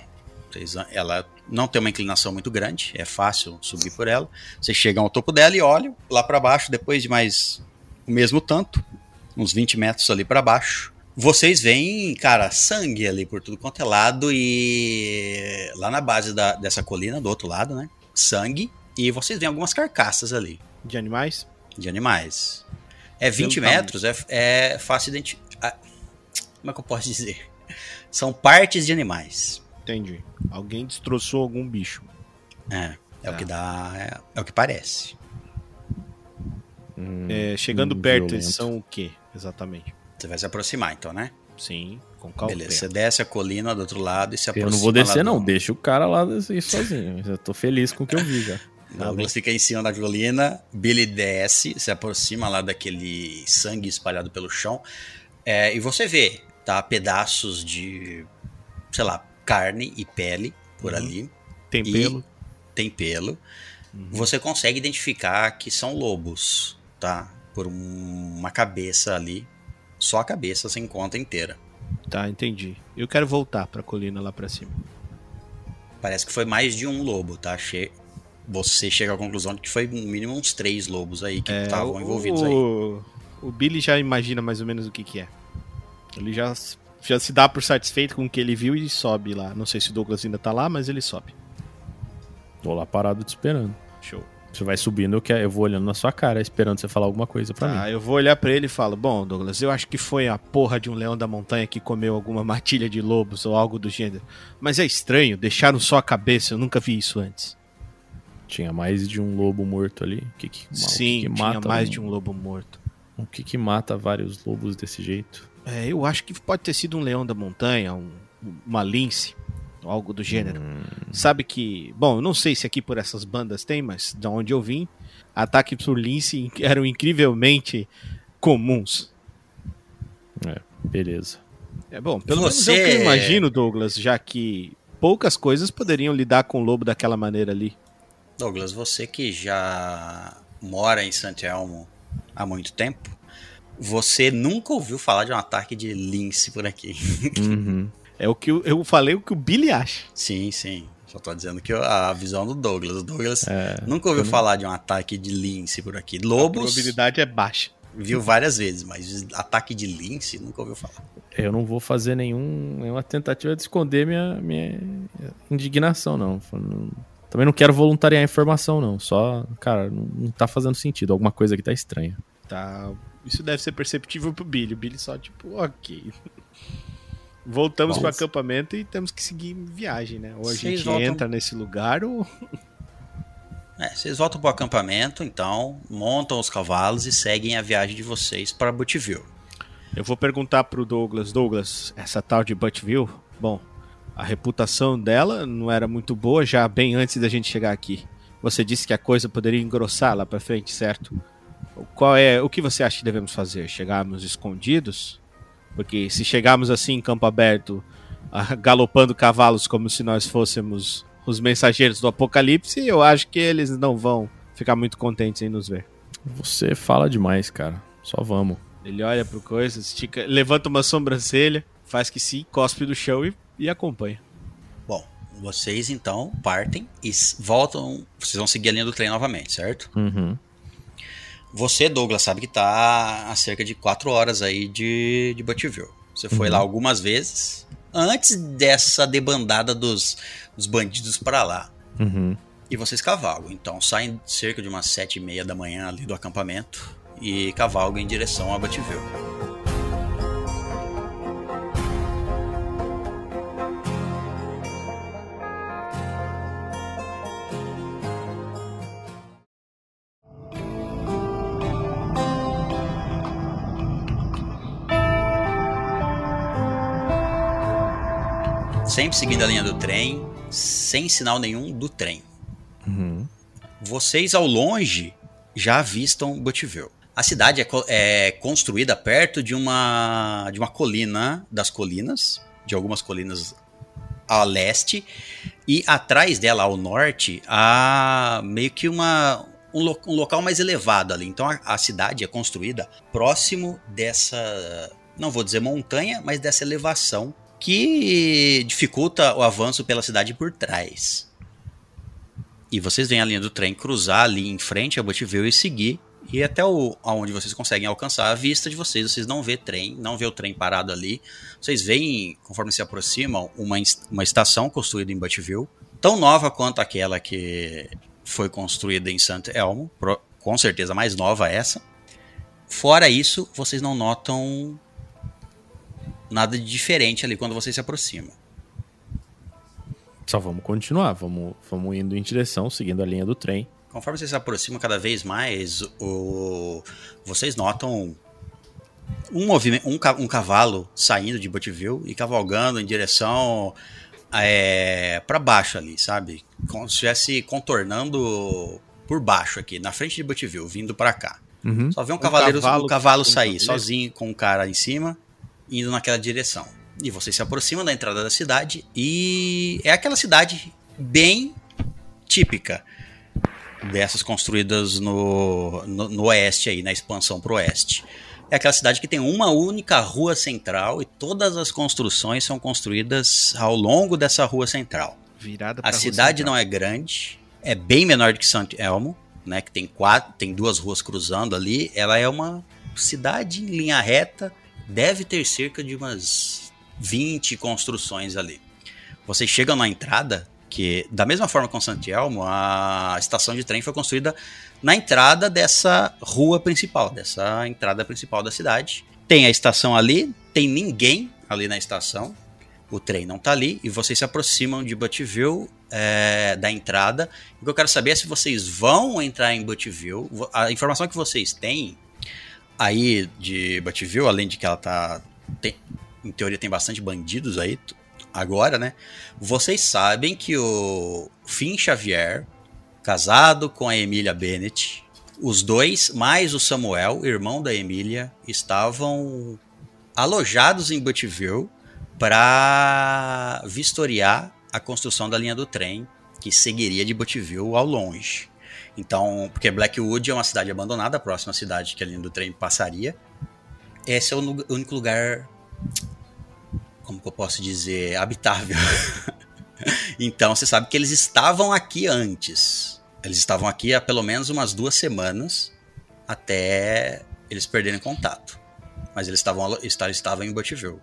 Vocês- ela não tem uma inclinação muito grande, é fácil subir por ela. Vocês chegam ao topo dela e olham lá para baixo, depois de mais o mesmo tanto, uns 20 metros ali para baixo. Vocês veem, cara, sangue ali por tudo quanto é lado e lá na base da- dessa colina, do outro lado, né? Sangue e vocês veem algumas carcaças ali De animais? de animais. É 20 tamanho. metros, é, é fácil identificar. Como é que eu posso dizer? São partes de animais. Entendi. Alguém destroçou algum bicho. É, é o Tá. que dá. É, é o que parece. É, chegando hum, perto, violento. eles são o quê, exatamente? Você vai se aproximar, então, né? Sim, com cautela. Beleza, você desce a colina do outro lado e se Eu aproxima. não vou descer, do- não. Deixa o cara lá ir sozinho. Eu tô feliz com o que eu vi já. Douglas fica em cima da colina, Billy desce, se aproxima lá daquele sangue espalhado pelo chão. é, e você vê, tá? Pedaços de, sei lá, carne e pele por Uhum. ali. Tem pelo. Tem pelo. Você consegue identificar que são lobos, tá? Por um- uma cabeça ali. Só a cabeça sem conta inteira. Tá, entendi. Eu quero voltar pra colina lá pra cima. Parece que foi mais de um lobo, tá? Che- Você chega à conclusão de que foi no mínimo uns três lobos aí que estavam É, envolvidos aí. o, o Billy já imagina mais ou menos o que que é. Ele já, já se dá por satisfeito com o que ele viu e sobe lá. Não sei se o Douglas ainda tá lá, mas ele sobe. Tô lá parado te esperando. Show. Você vai subindo, eu, quero, eu vou olhando na sua cara, esperando você falar alguma coisa pra Tá, mim. eu vou olhar pra ele e falo: Bom, Douglas, eu acho que foi a porra de um leão da montanha que comeu alguma matilha de lobos ou algo do gênero. Mas é estranho, deixaram só a cabeça, eu nunca vi isso antes. Tinha mais de um lobo morto ali. Que que, Sim, que que tinha mais um- de um lobo morto. O que que mata vários lobos desse jeito? É, eu acho que pode ter sido um leão da montanha, um- uma lince, algo do gênero. Sabe que, bom, eu não sei se aqui por essas bandas tem, mas da onde eu vim, ataques por lince eram incrivelmente comuns. É, beleza. É bom, pelo Você- menos é o que eu imagino, Douglas, já que poucas coisas poderiam lidar com o lobo daquela maneira ali. Douglas, você que já mora em Santelmo há muito tempo, você nunca ouviu falar de um ataque de lince por aqui. Uhum. É o que eu, eu falei o que o Billy acha. sim, sim. Só tô dizendo que a visão do Douglas. O Douglas É, nunca ouviu não- falar de um ataque de lince por aqui. A Lobos probabilidade é baixa. viu várias vezes, mas ataque de lince nunca ouviu falar. Eu não vou fazer nenhum, nenhuma tentativa de esconder minha, minha indignação, não. Também não quero voluntariar a informação, não. Só, cara, não, não tá fazendo sentido. Alguma coisa aqui tá estranha. Tá. Isso deve ser perceptível pro Billy. O Billy só, tipo, ok. Voltamos para o acampamento e temos que seguir viagem, né? Ou a gente voltam... entra nesse lugar ou. É, vocês voltam para o acampamento, então, montam os cavalos e seguem a viagem de vocês para Buttville. Eu vou perguntar pro Douglas, Douglas, essa tal de Buttville, bom, a reputação dela não era muito boa já bem antes da gente chegar aqui. Você disse que a coisa poderia engrossar lá para frente, certo? Qual é, o que você acha que devemos fazer? Chegarmos escondidos? Porque se chegarmos assim em campo aberto, galopando cavalos como se nós fôssemos os mensageiros do apocalipse, eu acho que eles não vão ficar muito contentes em nos ver. Você fala demais, cara. Só vamos. Ele olha pro coisa, estica, levanta uma sobrancelha, faz que sim, cospe do chão e, e acompanha. Bom, vocês então partem e voltam. Vocês vão seguir a linha do trem novamente, certo? Uhum. Você, Douglas, sabe que tá a cerca de 4 horas aí de, de Buttville. Você foi uhum. lá algumas vezes antes dessa debandada dos, dos bandidos para lá. Uhum. E vocês cavalgam. Então saem cerca de umas sete e meia da manhã ali do acampamento e cavalgam em direção a Buttville. Sempre seguindo a linha do trem, sem sinal nenhum do trem. Uhum. Vocês ao longe já avistam Buttville. A cidade é, é, construída perto de uma, de uma colina das colinas, de algumas colinas a leste, e atrás dela, ao norte, há meio que uma, um, lo, um local mais elevado ali. Então a, a cidade é construída próximo dessa, não vou dizer montanha, mas dessa elevação que dificulta o avanço pela cidade por trás. E vocês veem a linha do trem cruzar ali em frente a Bottville e seguir e até o, aonde vocês conseguem alcançar a vista de vocês. Vocês não vê trem, não vê o trem parado ali. Vocês veem, conforme se aproximam, uma, uma estação construída em Buttville, tão nova quanto aquela que foi construída em St. Elmo, com certeza mais nova essa. Fora isso, vocês não notam nada de diferente ali quando você se aproxima. Só vamos continuar, vamos, vamos indo em direção, seguindo a linha do trem. Conforme você se aproxima cada vez mais, o... vocês notam um movimento, um, um cavalo saindo de Buttville e cavalgando em direção é, para baixo ali, sabe? Como se estivesse contornando por baixo aqui, na frente de Buttville, vindo para cá. Uhum. Só vê um, um cavaleiro, cavalo, um cavalo sair sozinho com um cara em cima indo naquela direção. E você se aproxima da entrada da cidade e é aquela cidade bem típica dessas construídas no, no, no oeste aí, na expansão para o oeste. É aquela cidade que tem uma única rua central e todas as construções são construídas ao longo dessa rua central. Virada a cidade não é grande, é bem menor do que Santo Elmo, né, que tem quatro, tem duas ruas cruzando ali. Ela é uma cidade em linha reta deve ter cerca de umas 20 construções ali. Vocês chegam na entrada, que da mesma forma com Santielmo, a estação de trem foi construída na entrada dessa rua principal, dessa entrada principal da cidade. Tem a estação ali, tem ninguém ali na estação, o trem não está ali, e vocês se aproximam de Buttville, é, da entrada. O que eu quero saber é se vocês vão entrar em Buttville. A informação que vocês têm aí de Buttville, além de que ela tá. Tem, em teoria tem bastante bandidos aí agora, né? Vocês sabem que o Finn Xavier, casado com a Emília Bennett, os dois, mais o Samuel, irmão da Emília, estavam alojados em Buttville para vistoriar a construção da linha do trem que seguiria de Buttville ao longe. Então, porque Blackwood é uma cidade abandonada, a próxima cidade que a linha do trem passaria. Esse é o único lugar, como que eu posso dizer, habitável. então, você sabe que eles estavam aqui antes. Eles estavam aqui há pelo menos umas duas semanas até eles perderem contato. Mas eles estavam, estavam em Buttville.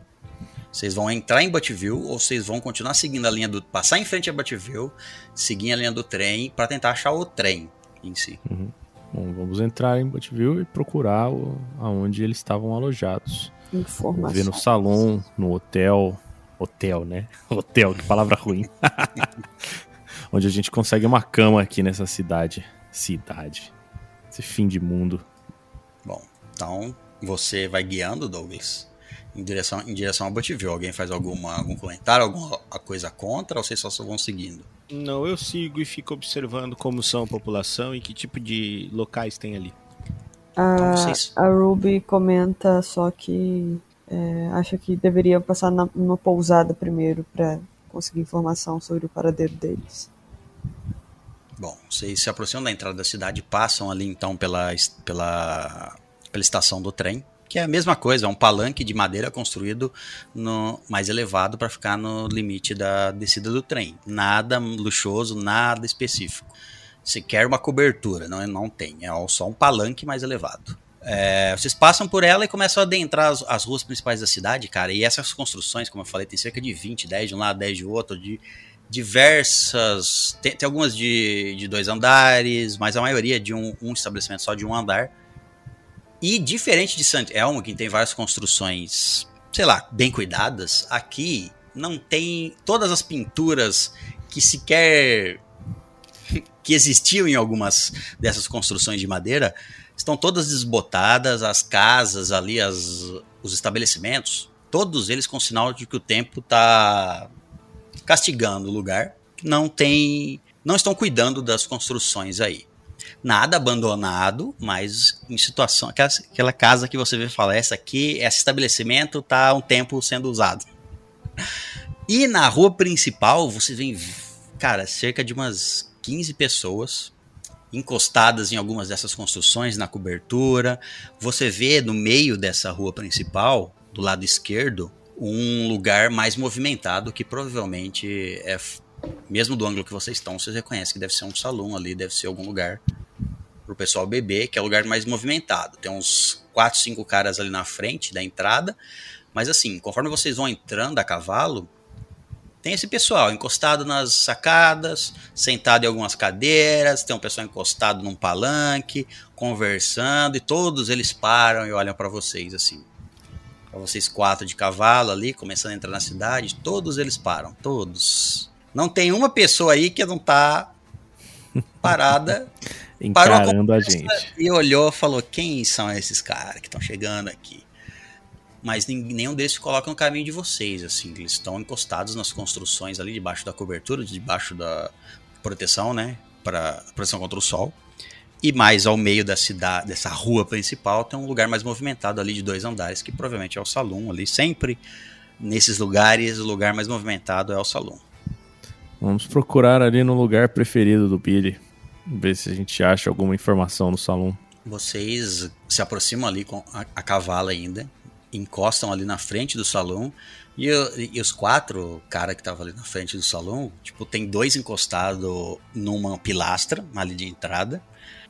Vocês vão entrar em Buttville ou vocês vão continuar seguindo a linha do. passar em frente a Buttville, seguir a linha do trem para tentar achar o trem em si. Uhum. Bom, vamos entrar em Buttville e procurar o, aonde eles estavam alojados. Informação. Ver no salão, no hotel. Hotel, né? Hotel, que palavra ruim. onde a gente consegue uma cama aqui nessa cidade. Cidade. Esse fim de mundo. Bom, então você vai guiando, Douglas, em direção, em direção ao Buttville. Alguém faz alguma, algum comentário, alguma coisa contra, ou vocês só vão seguindo? Não, eu sigo e fico observando como são a população e que tipo de locais tem ali. A, Então a Ruby comenta só que é, acha que deveria passar na, numa pousada primeiro pra conseguir informação sobre o paradeiro deles. Bom, vocês se aproximam da entrada da cidade, passam ali então pela, pela, pela estação do trem, que é a mesma coisa, é um palanque de madeira construído no mais elevado para ficar no limite da descida do trem. Nada luxuoso, nada específico. Sequer uma cobertura, não, não tem, é só um palanque mais elevado. É, vocês passam por ela e começam a adentrar as, as ruas principais da cidade, cara. E essas construções, como eu falei, tem cerca de 20, 10 de um lado, 10 de outro, de diversas. Tem, tem algumas de, de dois andares, mas a maioria de um, um estabelecimento só de um andar. E diferente de St. Elmo, que tem várias construções, sei lá, bem cuidadas, aqui não tem todas as pinturas que sequer que existiam em algumas dessas construções de madeira estão todas desbotadas, as casas ali, as, os estabelecimentos, todos eles com sinal de que o tempo está castigando o lugar. Não tem, não estão cuidando das construções aí. Nada abandonado, mas em situação aquela, aquela casa que você vê e fala, essa aqui, esse estabelecimento está um tempo sendo usado. E na rua principal você vê, cara, cerca de umas 15 pessoas encostadas em algumas dessas construções na cobertura. Você vê no meio dessa rua principal, do lado esquerdo, um lugar mais movimentado que provavelmente é mesmo do ângulo que vocês estão, vocês reconhecem que deve ser um salão ali, deve ser algum lugar pro pessoal beber, que é o lugar mais movimentado. Tem uns 4, 5 caras ali na frente da entrada, mas assim, conforme vocês vão entrando a cavalo, tem esse pessoal encostado nas sacadas, sentado em algumas cadeiras, tem um pessoal encostado num palanque, conversando, e todos eles param e olham para vocês assim. Para vocês quatro de cavalo ali, começando a entrar na cidade, todos eles param, todos. Não tem uma pessoa aí que não tá parada Encarando a gente. e olhou e falou: Quem são esses caras que estão chegando aqui? Mas nenhum deles se coloca no caminho de vocês, assim. Eles estão encostados nas construções ali, debaixo da cobertura, debaixo da proteção, né? Para proteção contra o sol. E mais ao meio da cidade, dessa rua principal, tem um lugar mais movimentado ali de dois andares, que provavelmente é o salão ali. Sempre nesses lugares, o lugar mais movimentado é o salão. Vamos procurar ali no lugar preferido do Billy. Ver se a gente acha alguma informação no salão. Vocês se aproximam ali com a, a ainda, encostam ali na frente do salão e, e os quatro cara que estavam ali na frente do salão, tipo, tem dois encostados numa pilastra ali de entrada,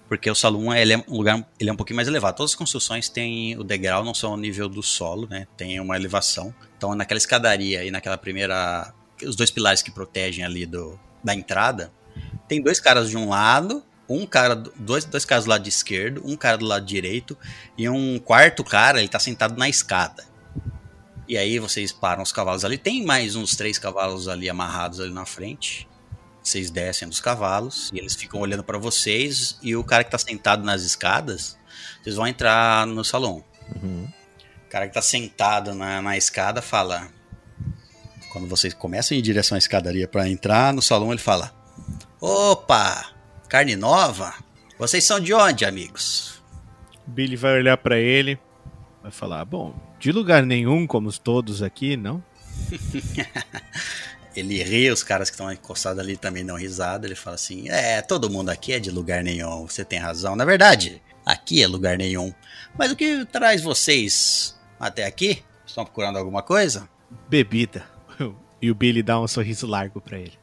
porque o salão ele é um lugar, ele é um pouquinho mais elevado. Todas as construções têm o degrau não são ao nível do solo, né? Tem uma elevação. Então, naquela escadaria e naquela primeira, os dois pilares que protegem ali do da entrada, tem dois caras de um lado, um cara, do- dois, dois caras do lado esquerdo, um cara do lado direito e um quarto cara, ele tá sentado na escada. E aí vocês param os cavalos ali, tem mais uns três cavalos ali amarrados ali na frente. Vocês descem dos cavalos e eles ficam olhando pra vocês e o cara que tá sentado nas escadas, vocês vão entrar no salão. Uhum. O cara que tá sentado na, na escada fala. Quando vocês começam a ir em direção à escadaria pra entrar no salão, ele fala: Opa, carne nova? Vocês são de onde, amigos? Billy vai olhar pra ele, vai falar: Bom, de lugar nenhum, como todos aqui, não? Ele ri, os caras que estão encostados ali também dão risada. Ele fala assim: É, todo mundo aqui é de lugar nenhum, você tem razão. Na verdade, aqui é lugar nenhum. Mas o que traz vocês até aqui? Estão procurando alguma coisa? Bebida. E o Billy dá um sorriso largo pra ele.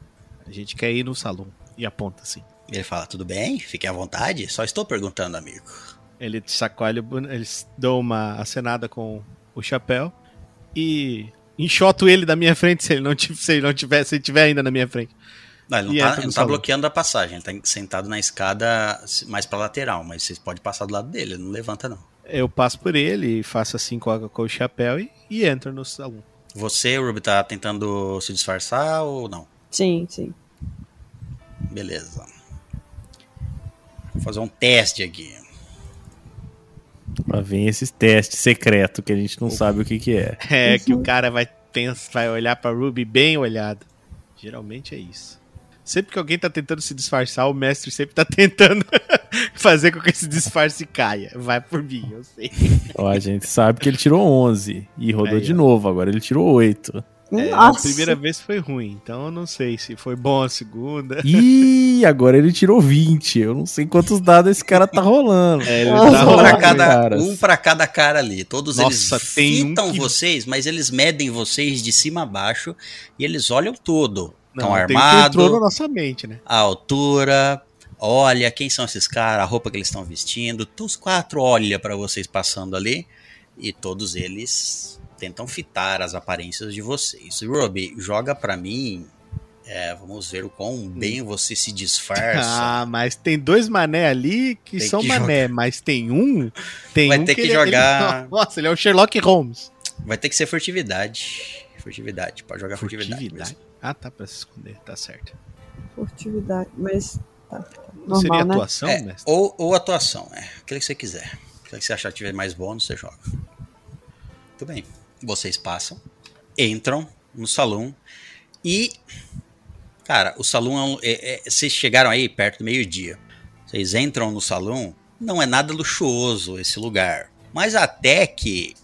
A gente quer ir no salão. E aponta assim. Ele fala: Tudo bem, fiquem à vontade, só estou perguntando, amigo. Ele chacoalha, eles dão uma acenada com o chapéu e enxoto ele da minha frente se ele não tiver, se ele não tiver, se ele tiver ainda na minha frente. Não, ele não tá, ele não tá bloqueando a passagem, ele tá sentado na escada mais pra lateral, mas vocês podem passar do lado dele, ele não levanta não. Eu passo por ele, faço assim com, a- com o chapéu e, e entro no salão. Você, Ruby, tá tentando se disfarçar ou não? Sim, sim. Beleza. Vou fazer um teste aqui. Lá vem esses testes secretos que a gente não sabe o que que é. É que o cara vai, pensa, vai olhar pra Ruby bem olhado. Geralmente é isso. Sempre que alguém tá tentando se disfarçar, o mestre sempre tá tentando fazer com que esse disfarce caia. Vai por mim, eu sei. Ó, a gente sabe que ele tirou 11 e rodou Aí, de ó. novo, agora ele tirou 8. É, a primeira vez foi ruim, então eu não sei se foi bom a segunda. Ih, agora ele tirou 20. Eu não sei quantos dados esse cara tá rolando. É, ele Nossa, tá Um Rolando, pra, cada, um pra cada cara ali. Todos Nossa, eles tem um fitam que- vocês, mas eles medem vocês de cima a baixo e eles olham tudo. Estão que armados, entrou na nossa mente, né? a altura, olha quem são esses caras, a roupa que eles estão vestindo. Os quatro olham pra vocês passando ali e todos eles tentam fitar as aparências de vocês. Ruby, joga pra mim. é, vamos ver o quão bem você se disfarça. Ah, mas tem dois mané ali que Tem são que mané, mas tem um. Tem Vai um ter que ele- jogar- ele- nossa, ele é o Sherlock Holmes. Vai ter que ser furtividade. Furtividade, pode jogar furtividade. Furtividade. Ah, tá pra se esconder, tá certo. Furtividade, mas tá. tá Não seria Normal, né? atuação, É, mestre? ou, ou atuação, é. Aquilo que você quiser. Aquilo que você achar que tiver mais bônus, você joga. Muito bem. Vocês passam, entram no salão e. Cara, o salão é, um, é- é- Vocês chegaram aí perto do meio-dia. Vocês entram no salão, não é nada luxuoso esse lugar. Mas até que.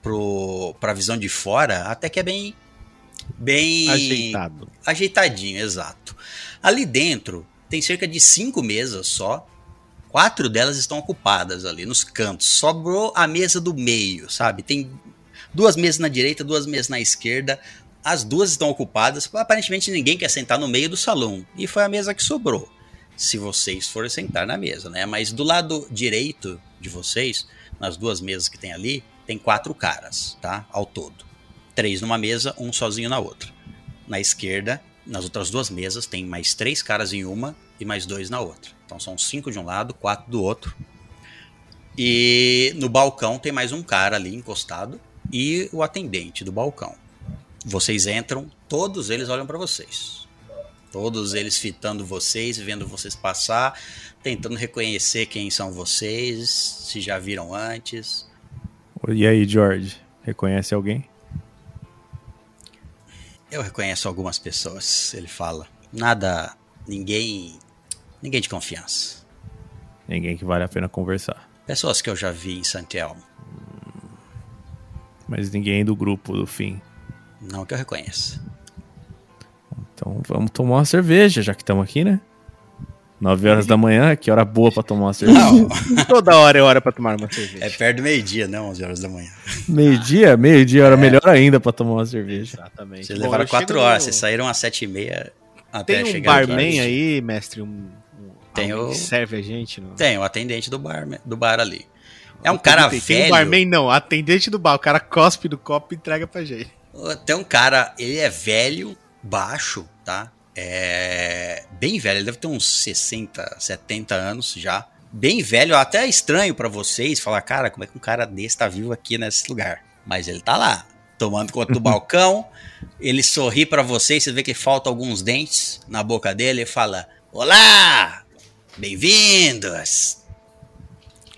Pro, pra visão de fora, até que é bem. Bem Ajeitado. ajeitadinho, exato. Ali dentro tem cerca de cinco mesas só. Quatro delas estão ocupadas ali nos cantos. Sobrou a mesa do meio, sabe? Tem duas mesas na direita, duas mesas na esquerda. As duas estão ocupadas. Aparentemente ninguém quer sentar no meio do salão. E foi a mesa que sobrou. Se vocês forem sentar na mesa, né? Mas do lado direito de vocês, nas duas mesas que tem ali, tem quatro caras, tá? Ao todo. Três numa mesa, um sozinho na outra. Na esquerda, nas outras duas mesas, tem mais três caras em uma e mais dois na outra. Então são cinco de um lado, quatro do outro. E no balcão tem mais um cara ali encostado e o atendente do balcão. Vocês entram, todos eles olham para vocês. Todos eles fitando vocês, vendo vocês passar, tentando reconhecer quem são vocês, se já viram antes. E aí, George? Reconhece alguém? Eu reconheço algumas pessoas, ele fala. Nada, ninguém, ninguém de confiança. Ninguém que vale a pena conversar. Pessoas que eu já vi em Santelmo, Mas ninguém do grupo do fim. não que eu reconheça. Então vamos tomar uma cerveja, já que estamos aqui, né? 9 horas da manhã, que hora boa pra tomar uma cerveja. Não, Toda hora é hora pra tomar uma cerveja. é perto do meio-dia, não 11 horas da manhã. Meio-dia? Meio-dia, hora melhor ainda pra tomar uma cerveja. Exatamente. Vocês Bom, levaram eu 4 chego horas, no- vocês saíram às 7 e meia até Tem um barman aí, mestre, um, um Tem o- que serve a gente. No... Tem, o atendente do bar, do bar ali. É um cara tem, velho. Tem um barman não, atendente do bar. O cara cospe do copo e entrega pra gente. Tem um cara, ele é velho, baixo, tá? É bem velho, ele deve ter uns 60, 70 anos já. Bem velho, até é estranho pra vocês falar, cara, como é que um cara desse tá vivo aqui nesse lugar? Mas ele tá lá, tomando conta do balcão. Ele sorri pra vocês, você vê que falta alguns dentes na boca dele e fala: Olá! Bem-vindos!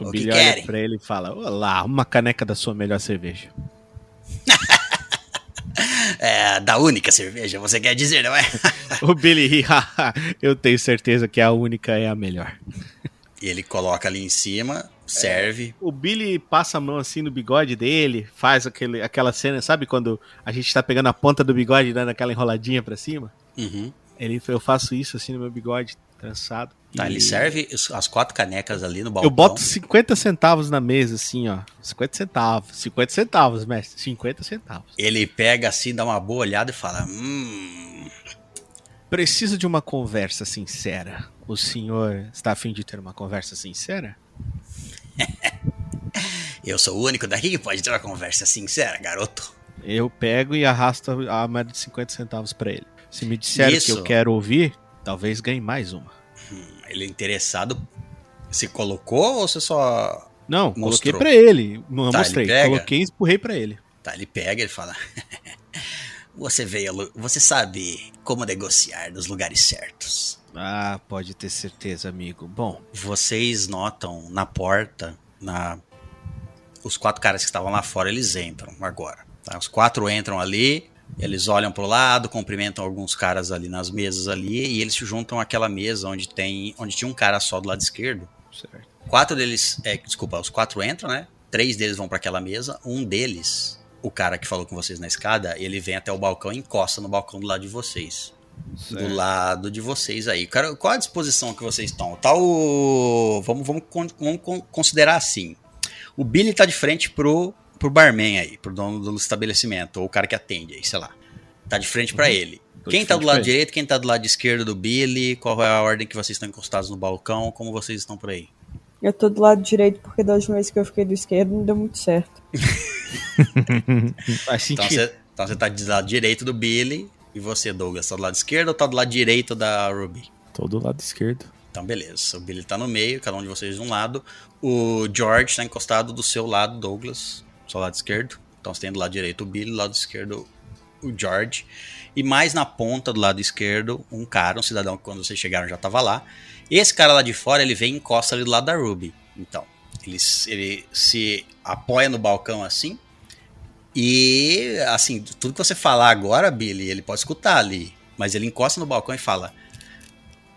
O, O que olha querem? pra ele e fala: Olá, uma caneca da sua melhor cerveja. É, da única cerveja, você quer dizer, não é? o Billy ri, "Haha, eu tenho certeza que a única é a melhor. E ele coloca ali em cima, serve. O Billy passa a mão assim no bigode dele, faz aquele, aquela cena, sabe quando a gente tá pegando a ponta do bigode e dando aquela enroladinha pra cima? Uhum. Ele, eu faço isso assim no meu bigode, trançado. Tá, E ele serve as quatro canecas ali no balcão. Eu boto 50 centavos na mesa, assim, ó. 50 centavos. 50 centavos, mestre. 50 centavos. Ele pega assim, dá uma boa olhada e fala: Hum. Preciso de uma conversa sincera. O senhor está afim de ter uma conversa sincera? Eu sou o único daqui que pode ter uma conversa sincera, garoto. Eu pego e arrasto a moeda de 50 centavos pra ele. Se me disser o que Isso. eu quero ouvir, Talvez ganhe mais uma. Ele é interessado. Você colocou ou você só. Não, mostrou? coloquei pra ele. Não tá, mostrei. Coloquei e empurrei pra ele. Tá, ele pega ele fala. você veio. Você sabe como negociar nos lugares certos. Ah, pode ter certeza, amigo. Bom. Vocês notam na porta, na. Os quatro caras que estavam lá fora, eles entram agora. Tá? Os quatro entram ali, eles olham pro lado, cumprimentam alguns caras ali nas mesas ali e eles se juntam àquela mesa onde tem, onde tinha um cara só do lado esquerdo. Certo. Quatro deles, é, desculpa, os quatro entram, né? Três deles vão para aquela mesa. Um deles, o cara que falou com vocês na escada, ele vem até o balcão e encosta no balcão do lado de vocês. Certo. Do lado de vocês aí. Cara, qual a disposição que vocês estão? Tá o. Vamos, vamos, vamos considerar assim. O Billy tá de frente pro pro barman aí, pro dono do estabelecimento, ou o cara que atende aí, sei lá. Tá de frente para uhum. ele. Tô quem tá do lado direito, quem tá do lado esquerdo do Billy, qual é a ordem que vocês estão encostados no balcão, como vocês estão por aí? Eu tô do lado direito porque da última vez que eu fiquei do esquerdo não deu muito certo. Faz então sentido. Então você, então você tá do lado direito do Billy e você, Douglas, tá do lado esquerdo ou tá do lado direito da Ruby? Tô do lado esquerdo. Então, beleza. O Billy tá no meio, cada um de vocês de um lado. O George tá encostado do seu lado, Douglas só lado esquerdo. Então você tem do lado direito o Billy, do lado esquerdo o George. E mais na ponta do lado esquerdo, um cara, um cidadão que quando vocês chegaram já estava lá. Esse cara lá de fora, ele vem e encosta ali do lado da Ruby. Então, ele, ele se apoia no balcão assim. E, assim, tudo que você falar agora, Billy, ele pode escutar ali. Mas ele encosta no balcão e fala: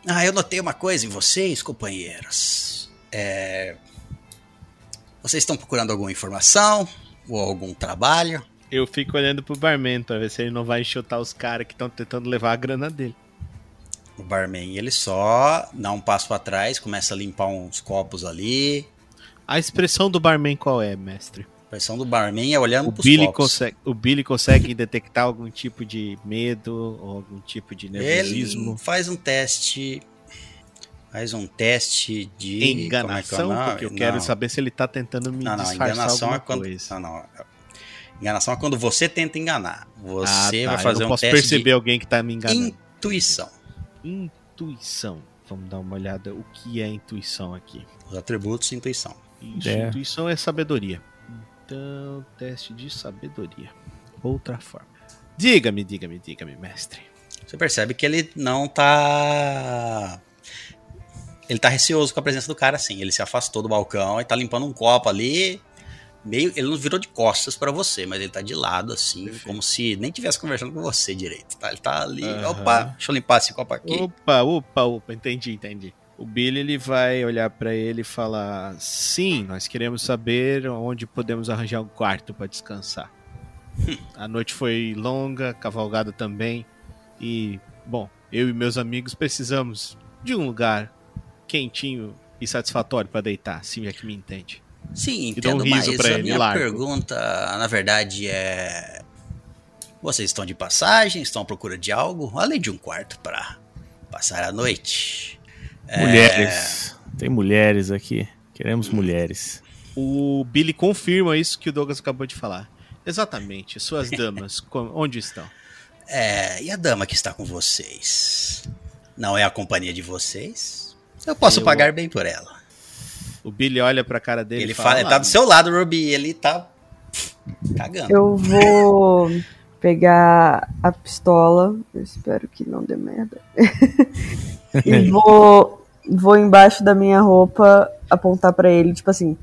Ah, eu notei uma coisa em vocês, companheiros. É, vocês estão procurando alguma informação ou algum trabalho? Eu fico olhando pro barman pra ver se ele não vai enxotar os caras que estão tentando levar a grana dele. O barman, ele só dá um passo para trás, começa a limpar uns copos ali. A expressão do barman qual é, mestre? A expressão do barman é olhando o pros Billy copos. Consegue, o Billy consegue detectar algum tipo de medo ou algum tipo de nervosismo? Ele faz um teste Faz um teste de. Enganação, é que porque eu não. quero saber se ele tá tentando me não, não, enganação é quando, coisa. Não, não. Enganação é quando você tenta enganar. Você ah, tá, vai fazer um teste. posso perceber alguém que tá me enganando. Intuição. Intuição. Vamos dar uma olhada o que é intuição aqui. Os atributos intuição. Isso, é. intuição é sabedoria. Então, teste de sabedoria. Outra forma. Diga-me, diga-me, diga-me, mestre. Você percebe que ele não tá ele tá receoso com a presença do cara, assim. Ele se afastou do balcão e tá limpando um copo ali. Meio, ele não virou de costas para você, mas ele tá de lado, assim, Perfeito. como se nem tivesse conversando com você direito, tá? Ele tá ali, uhum. opa, deixa eu limpar esse copo aqui. Opa, opa, opa, entendi, entendi. O Billy ele vai olhar para ele e falar: Sim, nós queremos saber onde podemos arranjar um quarto para descansar. Hum. A noite foi longa, cavalgada também. E, bom, eu e meus amigos precisamos de um lugar quentinho e satisfatório para deitar, se é que me entende. Sim, entendo, um riso mas a ele, minha largo. pergunta, na verdade, é... Vocês estão de passagem? Estão à procura de algo? Além de um quarto para passar a noite. É, mulheres. É... Tem mulheres aqui. Queremos mulheres. O Billy confirma isso que o Douglas acabou de falar. Exatamente. Suas damas, onde estão? É, e a dama que está com vocês? Não é a companhia de vocês? Eu posso eu... pagar bem por ela. O Billy olha pra cara dele ele fala, ele tá do seu lado, Ruby, ele tá cagando. Eu vou pegar a pistola, eu espero que não dê merda. e vou vou embaixo da minha roupa apontar para ele, tipo assim,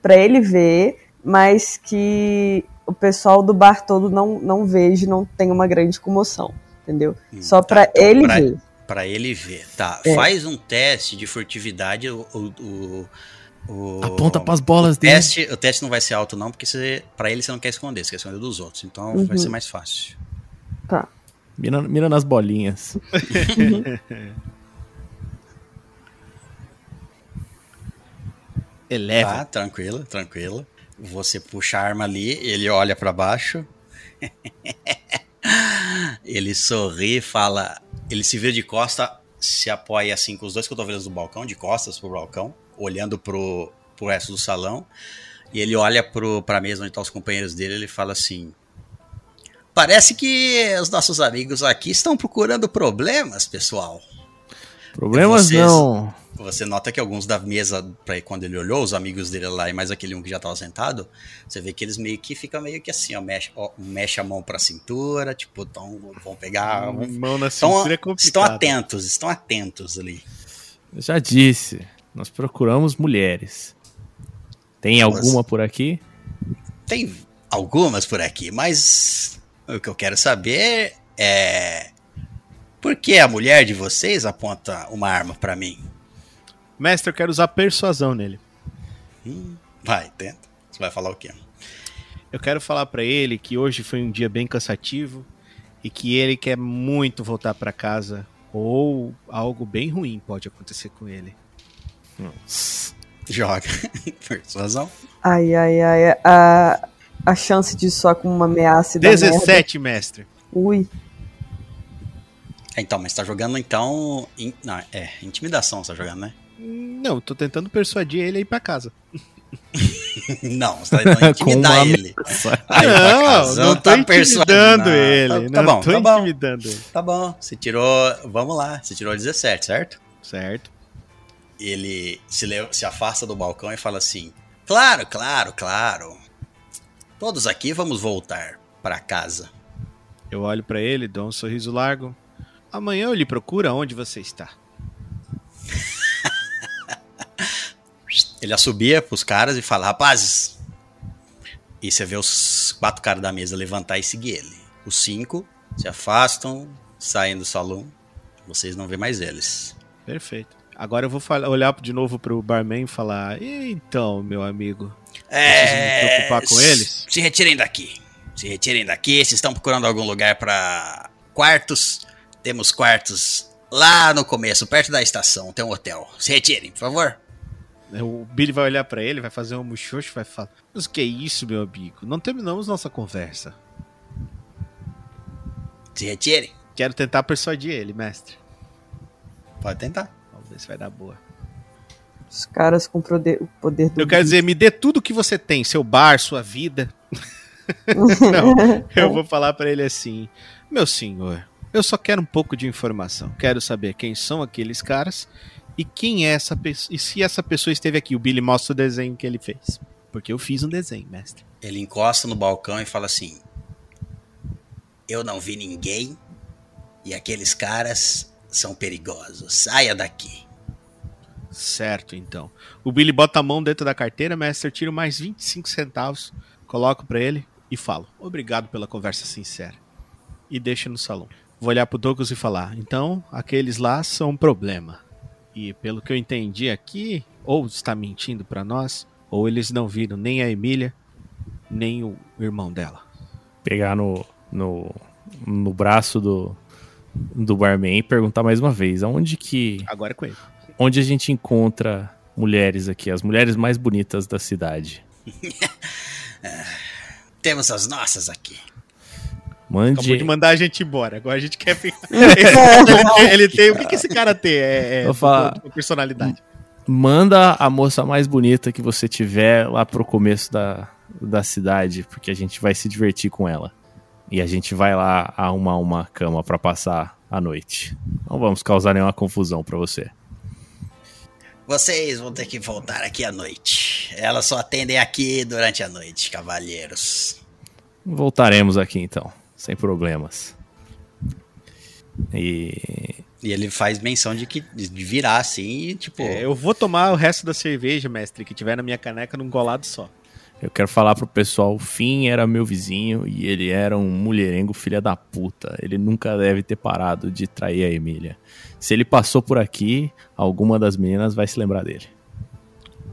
para ele ver, mas que o pessoal do bar todo não não veja, não tenha uma grande comoção, entendeu? Hum, Só tá, para então ele pra... ver para ele ver. Tá, é. faz um teste de furtividade. O, o, o Aponta para as bolas o dele. Teste, o teste não vai ser alto, não, porque para ele você não quer esconder, você quer esconder dos outros. Então uhum. vai ser mais fácil. Tá. Mira, mira nas bolinhas. Eleva. Tá, tranquilo, tranquilo. Você puxa a arma ali, ele olha para baixo. ele sorri e fala: ele se vira de costa, se apoia assim com os dois cotovelos do balcão, de costas pro balcão, olhando pro, pro resto do salão. E ele olha pro, pra mesa onde estão tá os companheiros dele ele fala assim: Parece que os nossos amigos aqui estão procurando problemas, pessoal. Problemas Vocês, não. Você nota que alguns da mesa, pra, quando ele olhou, os amigos dele lá e mais aquele um que já estava sentado, você vê que eles meio que ficam meio que assim, ó, mexe, ó, mexe a mão pra cintura, tipo, tão, vão pegar. Vão, mão na cintura tão, é complicado. Estão atentos, estão atentos ali. Eu já disse, nós procuramos mulheres. Tem alguma por aqui? Tem algumas por aqui, mas o que eu quero saber é. Por que a mulher de vocês aponta uma arma para mim? Mestre, eu quero usar persuasão nele. Hum, vai, tenta. Você vai falar o quê? Eu quero falar para ele que hoje foi um dia bem cansativo e que ele quer muito voltar para casa ou algo bem ruim pode acontecer com ele. Nossa. Joga. Persuasão. Ai, ai, ai. A, a chance de só com uma ameaça. 17, mestre. Ui. Então, mas tá jogando então. In, não, é, intimidação você tá jogando, né? Não, tô tentando persuadir ele a ir pra casa. não, você tá tentando intimidar ele. Aí não, casa, não tô tá intimidando ele. Tá, tá bom, tô tá intimidando bom. ele. Tá bom, você tirou. Vamos lá, você tirou 17, certo? Certo. Ele se, se afasta do balcão e fala assim: Claro, claro, claro. Todos aqui vamos voltar para casa. Eu olho para ele, dou um sorriso largo. Amanhã eu lhe procuro onde você está. Ele assobia pros caras e fala: Rapazes. E você vê os quatro caras da mesa levantar e seguir ele. Os cinco se afastam, saem do salão. Vocês não vê mais eles. Perfeito. Agora eu vou olhar de novo pro barman e falar: Então, meu amigo, é... me preocupar com eles? Se retirem daqui. Se retirem daqui. Vocês estão procurando algum lugar para quartos? Temos quartos lá no começo, perto da estação. Tem um hotel. Se retirem, por favor. É, o Billy vai olhar para ele, vai fazer um muxoxo, vai falar: Mas o que é isso, meu amigo? Não terminamos nossa conversa. Se retirem. Quero tentar persuadir ele, mestre. Pode tentar. Vamos ver se vai dar boa. Os caras com o poder, o poder do. Eu quero dizer, me dê tudo que você tem, seu bar, sua vida. Não, eu vou falar para ele assim: Meu senhor, eu só quero um pouco de informação. Quero saber quem são aqueles caras e quem é essa pessoa. E se essa pessoa esteve aqui. O Billy mostra o desenho que ele fez. Porque eu fiz um desenho, mestre. Ele encosta no balcão e fala assim: Eu não vi ninguém e aqueles caras são perigosos. Saia daqui. Certo, então. O Billy bota a mão dentro da carteira, mestre, eu tiro mais 25 centavos, coloco para ele e falo: Obrigado pela conversa sincera. E deixo no salão. Vou olhar pro Douglas e falar: Então, aqueles lá são um problema. E pelo que eu entendi aqui, ou está mentindo para nós, ou eles não viram nem a Emília, nem o irmão dela. Pegar no, no, no braço do, do barman e perguntar mais uma vez: aonde que. Agora é com ele onde a gente encontra mulheres aqui, as mulheres mais bonitas da cidade. Temos as nossas aqui. Mande... Acabou de mandar a gente embora. Agora a gente quer ficar. ele, ele, tem. O que, que esse cara tem? É, é falar... personalidade. Manda a moça mais bonita que você tiver lá pro começo da, da cidade, porque a gente vai se divertir com ela. E a gente vai lá arrumar uma cama para passar a noite. Não vamos causar nenhuma confusão para você. Vocês vão ter que voltar aqui à noite. Elas só atendem aqui durante a noite, cavalheiros. Voltaremos aqui então, sem problemas. E. E ele faz menção de que de virar assim e tipo. É, eu vou tomar o resto da cerveja, mestre, que tiver na minha caneca num golado só. Eu quero falar pro pessoal, o Finn era meu vizinho e ele era um mulherengo filha da puta. Ele nunca deve ter parado de trair a Emília. Se ele passou por aqui, alguma das meninas vai se lembrar dele.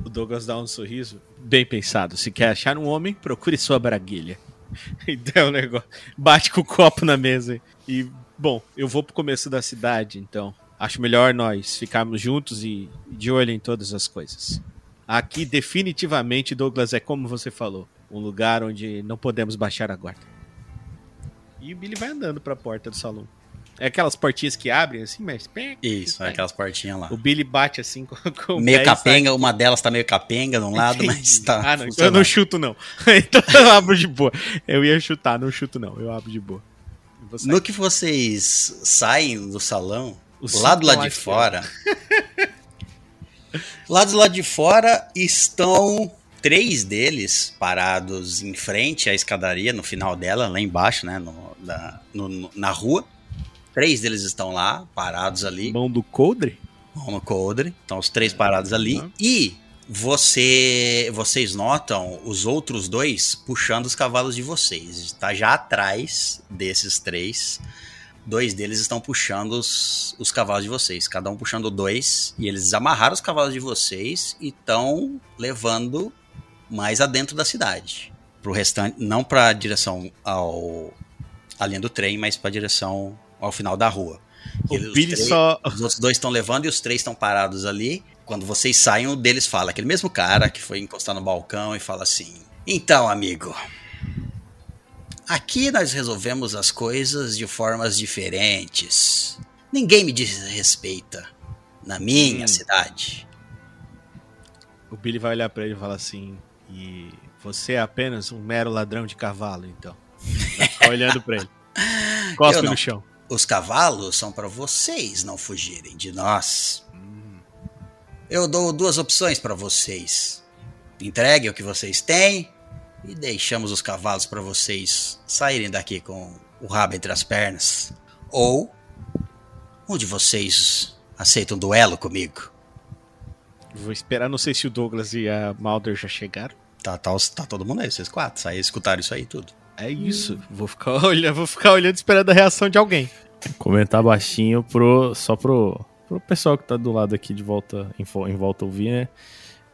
O Douglas dá um sorriso. Bem pensado. Se quer achar um homem, procure sua braguilha. Então o negócio. Bate com o copo na mesa. E, bom, eu vou pro começo da cidade, então. Acho melhor nós ficarmos juntos e de olho em todas as coisas. Aqui, definitivamente, Douglas, é como você falou: um lugar onde não podemos baixar a guarda. E o Billy vai andando para a porta do salão. É aquelas portinhas que abrem assim, mas. Isso, é aquelas portinhas lá. O Billy bate assim com, com Meio capenga, uma delas tá meio capenga de um lado, mas tá. Ah, não, então eu não chuto, não. então eu abro de boa. Eu ia chutar, não chuto, não. Eu abro de boa. No que vocês saem do salão, o lado lá de fora. lá do lado de fora estão três deles parados em frente à escadaria, no final dela, lá embaixo, né? No, da, no, na rua. Três deles estão lá, parados ali. Mão do Coldre? Mão do Coldre. Estão os três parados ali. Uhum. E você, vocês notam os outros dois puxando os cavalos de vocês. Está já atrás desses três. Dois deles estão puxando os, os cavalos de vocês, cada um puxando dois, e eles amarraram os cavalos de vocês e estão levando mais adentro da cidade. Pro restante, não para direção ao a linha do trem, mas para direção ao final da rua. O Ele, Billy três, só... Os outros dois estão levando e os três estão parados ali. Quando vocês saem, um deles fala, aquele mesmo cara que foi encostar no balcão e fala assim: Então, amigo, aqui nós resolvemos as coisas de formas diferentes. Ninguém me desrespeita na minha hum. cidade. O Billy vai olhar para ele e falar assim: E você é apenas um mero ladrão de cavalo, então. Ficar olhando para ele. Cospe no chão. Os cavalos são para vocês não fugirem de nós. Eu dou duas opções para vocês. Entreguem o que vocês têm e deixamos os cavalos para vocês saírem daqui com o rabo entre as pernas. Ou um de vocês aceita um duelo comigo. Vou esperar, não sei se o Douglas e a Mulder já chegaram. Tá, tá, tá todo mundo aí, vocês quatro. Saíram escutaram isso aí tudo. É isso. Vou ficar olhando, vou ficar olhando esperando a reação de alguém. Comentar baixinho pro, só pro, pro pessoal que tá do lado aqui de volta, em, em volta ouvir, né?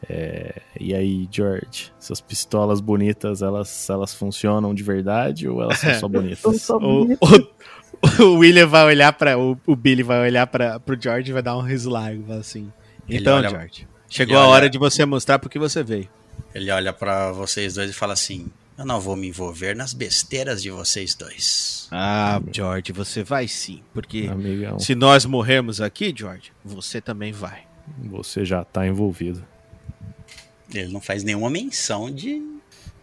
É, e aí, George, essas pistolas bonitas, elas, elas funcionam de verdade ou elas são só bonitas? só o, o, o, William vai olhar para o, o Billy vai olhar para pro George e vai dar um riso largo, assim. Então, olha, George, chegou a hora de você mostrar porque você veio. Ele olha para vocês dois e fala assim: eu não vou me envolver nas besteiras de vocês dois. Ah, George, você vai sim. Porque Amigão. se nós morrermos aqui, George, você também vai. Você já tá envolvido. Ele não faz nenhuma menção de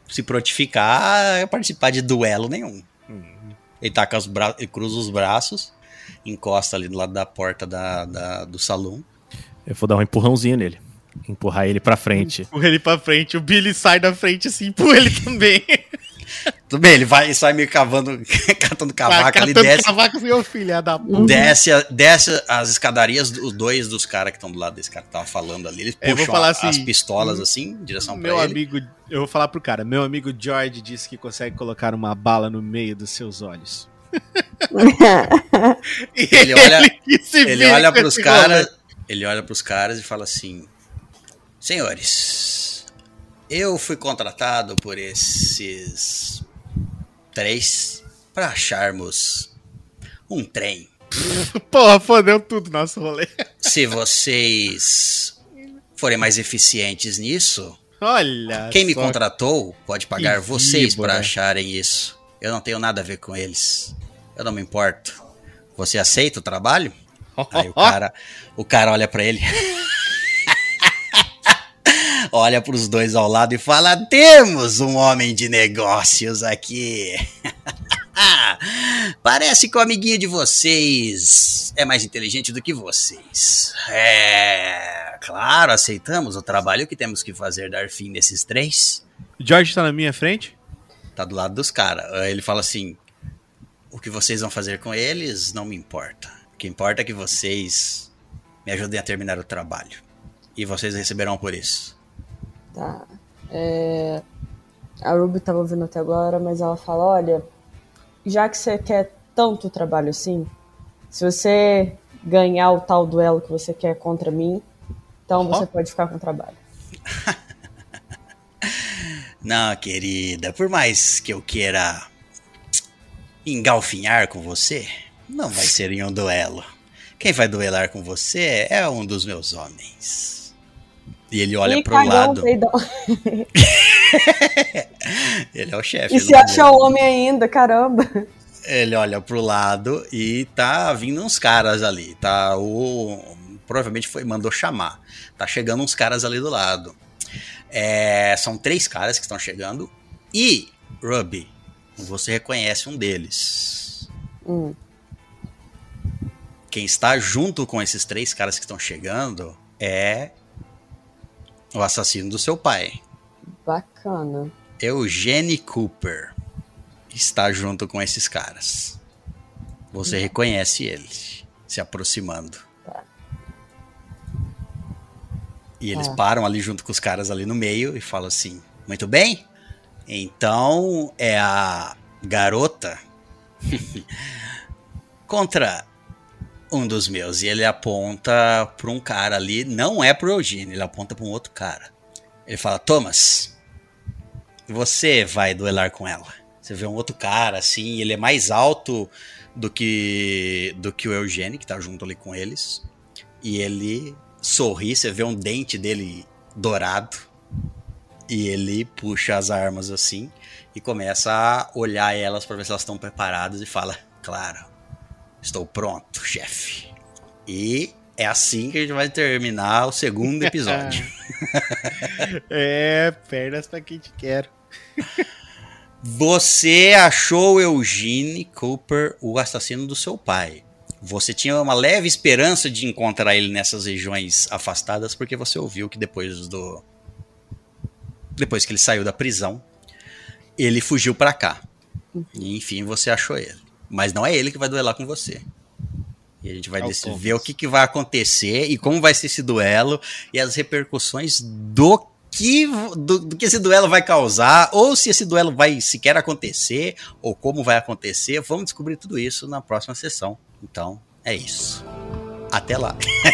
se prontificar a participar de duelo nenhum. Hum. Ele taca os braços, ele cruza os braços, encosta ali do lado da porta da, da do salão. Eu vou dar um empurrãozinho nele. Empurrar ele pra frente. Empurra ele pra frente. O Billy sai da frente assim, empurra ele também. Tudo bem, ele vai, sai meio cavando, catando cavaco ali, desce. cavaco, meu filho, da puta. Desce, desce as escadarias, os dois dos caras que estão do lado desse cara que tava falando ali, eles puxam a, assim, as pistolas assim, em direção meu pra amigo, ele. Eu vou falar pro cara, meu amigo George disse que consegue colocar uma bala no meio dos seus olhos. ele olha, ele, ele olha pros caras, ele olha pros caras e fala assim: Senhores, eu fui contratado por esses três para acharmos um trem. Porra, fodeu tudo nosso rolê. Se vocês forem mais eficientes nisso, Olha quem me contratou pode pagar vocês para acharem isso. Eu não tenho nada a ver com eles. Eu não me importo. Você aceita o trabalho? Aí o cara, o cara olha para ele. olha para os dois ao lado e fala: Temos um homem de negócios aqui. Parece que o amiguinho de vocês é mais inteligente do que vocês. É, claro, aceitamos o trabalho que temos que fazer dar fim nesses três. George está na minha frente? Tá do lado dos caras. Ele fala assim: O que vocês vão fazer com eles não me importa. O que importa é que vocês me ajudem a terminar o trabalho. E vocês receberão por isso. Tá. É... A Ruby tava ouvindo até agora, mas ela fala: olha, já que você quer tanto trabalho assim, se você ganhar o tal duelo que você quer contra mim, então você pode ficar com o trabalho. Não, querida, por mais que eu queira engalfinhar com você, não vai ser em um duelo. Quem vai duelar com você é um dos meus homens. E ele olha e pro lado. ele é o chefe. E se acha homem ainda, caramba. Ele olha pro lado e tá vindo uns caras ali. Tá o. Provavelmente foi, mandou chamar. Tá chegando uns caras ali do lado. É, são três caras que estão chegando. E, Ruby, você reconhece um deles. Hum. Quem está junto com esses três caras que estão chegando é o assassino do seu pai. Bacana. Eugene Cooper está junto com esses caras. Você reconhece ele se aproximando. Tá. E eles Tá. param ali junto com os caras ali no meio e falam assim: Muito bem, então é a garota contra um dos meus. E ele aponta para um cara ali, não é pro Eugênio, ele aponta para um outro cara. Ele fala: Thomas, você vai duelar com ela. Você vê um outro cara assim, ele é mais alto do que do que o Eugênio, que tá junto ali com eles. E ele sorri, você vê um dente dele dourado. E ele puxa as armas assim e começa a olhar elas para ver se elas estão preparadas e fala: Claro, estou pronto, chefe. E é assim que a gente vai terminar o segundo episódio. É, pernas pra quem te quer. Você achou Eugene Cooper o assassino do seu pai. Você tinha uma leve esperança de encontrar ele nessas regiões afastadas porque você ouviu que depois do depois que ele saiu da prisão, ele fugiu pra cá. E, enfim, você achou ele. Mas não é ele que vai duelar com você. E a gente vai É ver o que, que vai acontecer e como vai ser esse duelo e as repercussões do que, do, do que esse duelo vai causar, ou se esse duelo vai sequer acontecer, ou como vai acontecer. Vamos descobrir tudo isso na próxima sessão. Então, é isso. Até lá.